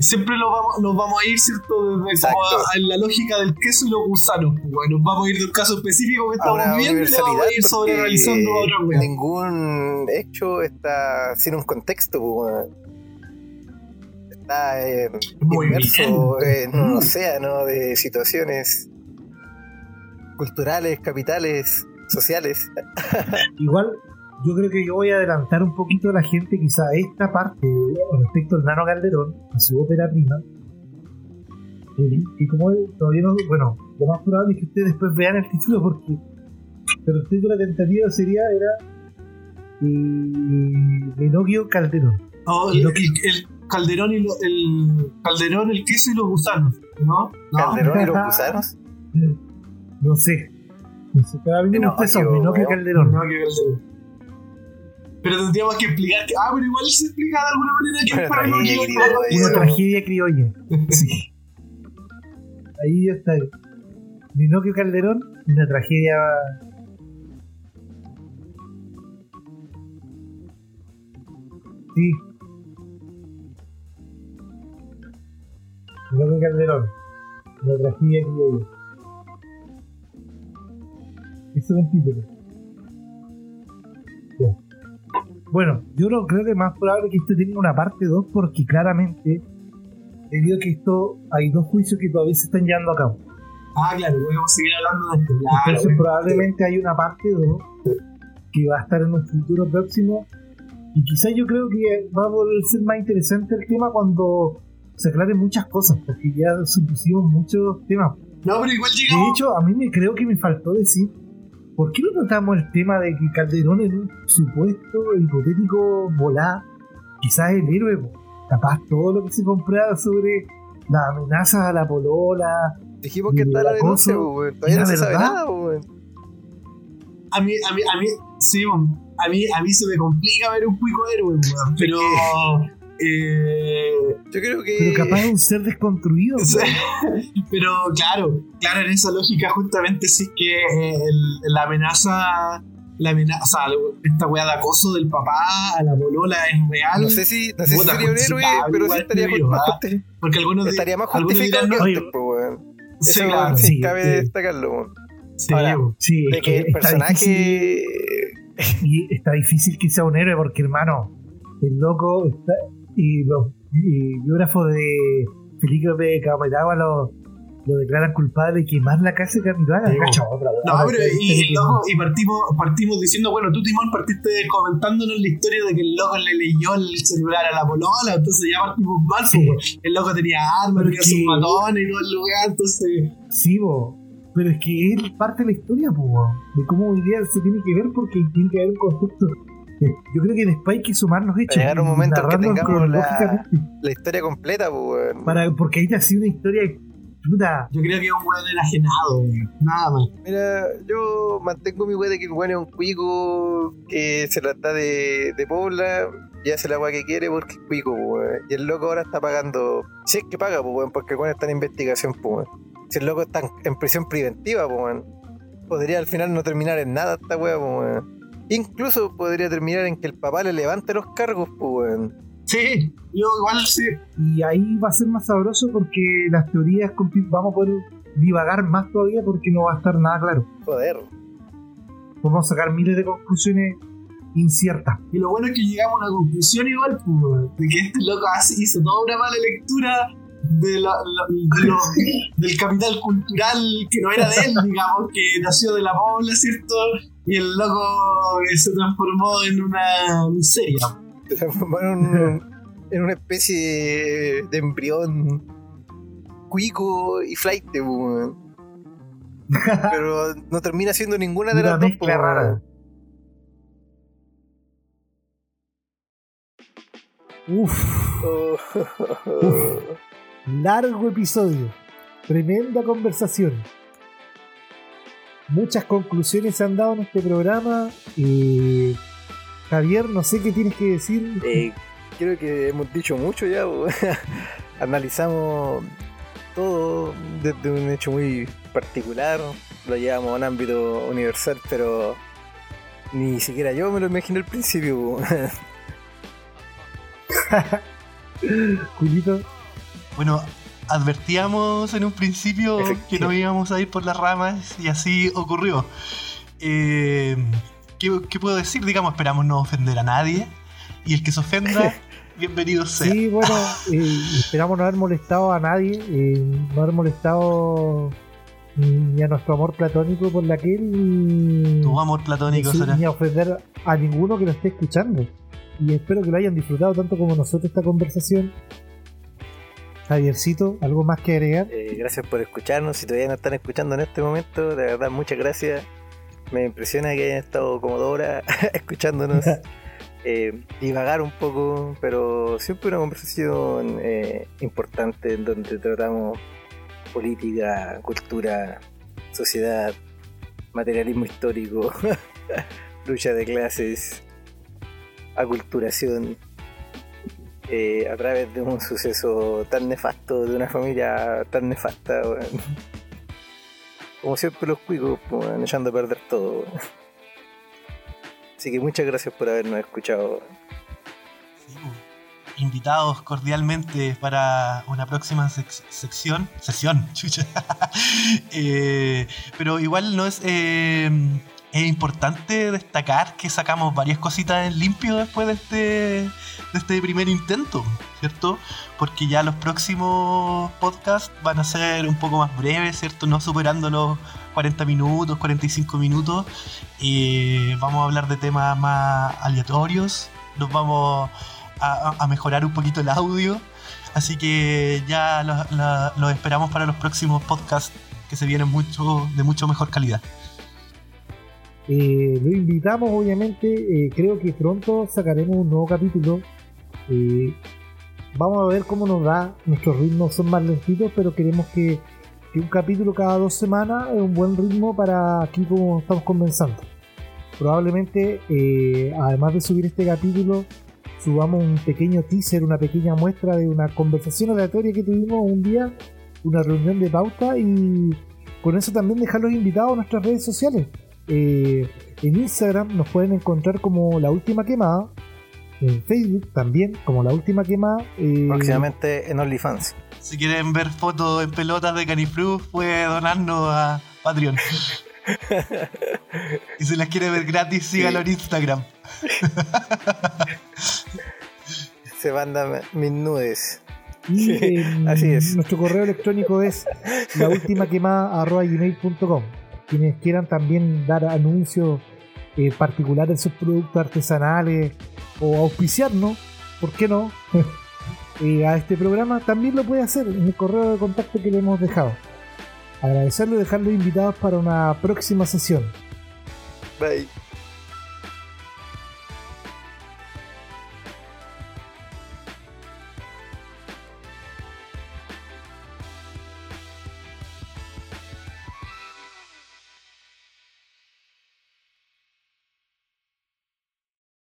Siempre lo vamos, nos vamos a ir, ¿cierto? Desde como a- la lógica del queso y los gusanos. pues, Bueno, nos vamos a ir del caso específico que estamos una viviendo y vamos a ir sobre realizando otra wea. ningún hecho está sin un contexto, pues, está eh, Muy inmerso bien. en un océano de situaciones culturales, capitales, sociales. Igual, yo creo que yo voy a adelantar un poquito a la gente, quizá esta parte respecto al Nano Calderón y su ópera prima. eh, Que como todavía no. Bueno, lo más probable es que ustedes después vean el título porque. Pero el título de la tentativa sería. Era. Eh, Menogio Calderón. No, el, el- el calderón y lo- el calderón, el queso y los gusanos, ¿no? No. Calderón y los gusanos. No sé. No sé, cada vez me gusta eso, Menogio, Menogio. Calderón. No, que Calderón. Pero tendríamos que explicar que. Ah, pero igual se explica de alguna manera que es para no tragedia que- criolla. Una tragedia criolla. Sí. Ahí ya está. Minocchio Calderón, una tragedia. Sí. Minocchio Calderón, una tragedia criolla. Ese es un título. Bueno, yo no creo que más probable que esto tenga una parte 2 porque claramente debido a que esto hay dos juicios que todavía se están llevando a cabo. Ah, claro, podemos seguir hablando de esto. Claro, Entonces probablemente hay una parte 2 que va a estar en un futuro próximo y quizás yo creo que va a volver a ser más interesante el tema cuando se aclaren muchas cosas porque ya supusimos muchos temas. No, pero igual De llegamos. hecho, a mí me creo que me faltó decir ¿por qué no tratamos el tema de que Calderón en un supuesto hipotético volá quizás el héroe? Capaz todo lo que se compraba sobre las amenazas a la polola, Dijimos que está el la denuncia, weón. Todavía no ¿era se sabe verdad? nada, weón. A mí, a mí, a mí, sí, a mí, a mí se me complica ver un cuico héroe, weón. Pero. Eh, Yo creo que. pero capaz de un ser desconstruido. Pero claro, claro, en esa lógica justamente sí que eh, el- la amenaza la amenaza, o sea, esta weá de acoso del papá a la bolola es real. No sé si, no sé si Puta, sería un héroe, pero sí estaría, yo, más ¿ah? Porque algunos estaría más justificado que antes, pues, weón. Sí, Eso claro. sí, sí, cabe sí. destacarlo, weón. Sí, Ahora. Sí, es De que el personaje. difícil- y está difícil que sea un héroe porque, hermano, el loco está, y los y biógrafos de Felipe Camaragua lo, lo declaran culpable de quemar la casa de Camiroaga. No, pero y, loco, y partimos, partimos diciendo, bueno, tú Timón partiste comentándonos la historia de que el loco le leyó el celular a la polola, entonces ya partimos mal, Sí. pues, el loco tenía armas, tenía sus matones y todo el lugar, entonces... Sí, bo. pero es que es parte de la historia, po, de cómo hoy día se tiene que ver porque tiene que haber un contexto. Yo creo que después hay que sumar los hechos. llegar un momento en que tengamos la- cronológicamente, La historia completa, pues, weón. Para, porque ahí te ha sido una historia puta. Yo creo que es un weón enajenado, weón, nada más. Mira, yo mantengo mi weá de que el weón es un cuico que se la da de, de Pobla y hace la weá que quiere porque es cuico, pues, weón. Y el loco ahora está pagando. Si es que paga, pues, weón, porque el weón está en investigación, pues, weón. Si el loco está en, prisión preventiva, pues, weón. Podría al final no terminar en nada esta weá, pues, weón. Incluso podría terminar en que el papá le levante los cargos, pues, weón. Sí, yo igual sí. Y ahí va a ser más sabroso porque las teorías vamos a poder divagar más todavía porque no va a estar nada claro. Joder. Vamos a sacar miles de conclusiones inciertas. Y lo bueno es que llegamos a una conclusión igual, pues, weón, de que este loco hizo toda una mala lectura de la- la- de lo- del capital cultural que no era de él, digamos, que nació de la pobla, ¿cierto? Y el loco se transformó en una miseria. Se transformaron en, un- en una especie de, de embrión cuico y flight. Pero no termina siendo ninguna de Una las dos. rara. Uf, Oh. Uf. largo episodio. Tremenda conversación. Muchas conclusiones se han dado en este programa. Eh, Javier, no sé qué tienes que decir. Eh, creo que hemos dicho mucho ya. Analizamos todo desde un hecho muy particular. Lo llevamos a un ámbito universal, pero ni siquiera yo me lo imaginé al principio. weón. Julito, Bueno, advertíamos en un principio que no íbamos a ir por las ramas y así ocurrió. Eh, ¿qué, qué puedo decir? Digamos, esperamos no ofender a nadie y el que se ofenda, bienvenido sea. Sí, bueno, eh, esperamos no haber molestado a nadie, eh, no haber molestado ni a nuestro amor platónico por la que ni, Tu amor platónico ni- será. ni a ofender a ninguno que lo esté escuchando. Y espero que lo hayan disfrutado tanto como nosotros esta conversación. Javiercito, ¿algo más que agregar? Eh, gracias por escucharnos. Si todavía no están escuchando en este momento, de verdad, muchas gracias. Me impresiona que hayan estado como dos horas escuchándonos. eh, divagar un poco, pero siempre una conversación eh, importante en donde tratamos política, cultura, sociedad, materialismo histórico, lucha de clases, aculturación, eh, a través de un suceso tan nefasto, de una familia tan nefasta, weón. Como siempre los cuicos, weón, echando a perder todo. Así que muchas gracias por habernos escuchado. Sí, pues. Invitados cordialmente para una próxima sec- sección. Sesión, chucha. Eh, pero igual no es. eh, es importante destacar que sacamos varias cositas en limpio después de este, de este primer intento, ¿cierto? Porque ya los próximos podcasts van a ser un poco más breves, ¿cierto? No superando los 40 minutos, 45 minutos. Eh, vamos a hablar de temas más aleatorios. Nos vamos a, mejorar un poquito el audio. Así que ya los lo- los esperamos para los próximos podcasts que se vienen mucho, de mucho mejor calidad. Eh, lo invitamos, obviamente. eh, creo que pronto sacaremos un nuevo capítulo. Eh, vamos a ver cómo nos da. Nuestros ritmos son más lentitos, pero queremos que, un capítulo cada dos semanas es un buen ritmo para aquí como estamos comenzando. Probablemente, eh, además de subir este capítulo, subamos un pequeño teaser, una pequeña muestra de una conversación aleatoria que tuvimos un día, una reunión de pauta y con eso también dejar los invitados a nuestras redes sociales. Eh, en Instagram nos pueden encontrar como La Última Quemada. En Facebook también como La Última Quemada. Eh, Próximamente en OnlyFans. Si quieren ver fotos en pelotas de Caniflu, puede donarnos a Patreon. y si las quiere ver gratis, sígalo en Instagram. Se mandan mis nudes. Y Así es. nuestro correo electrónico es laultimaquemada.gmail.com Quienes quieran también dar anuncios eh, particulares de sus productos artesanales o auspiciarnos, ¿por qué no? Eh, a este programa también lo puede hacer en el correo de contacto que le hemos dejado. Agradecerlo y dejarlos invitados para una próxima sesión. Bye.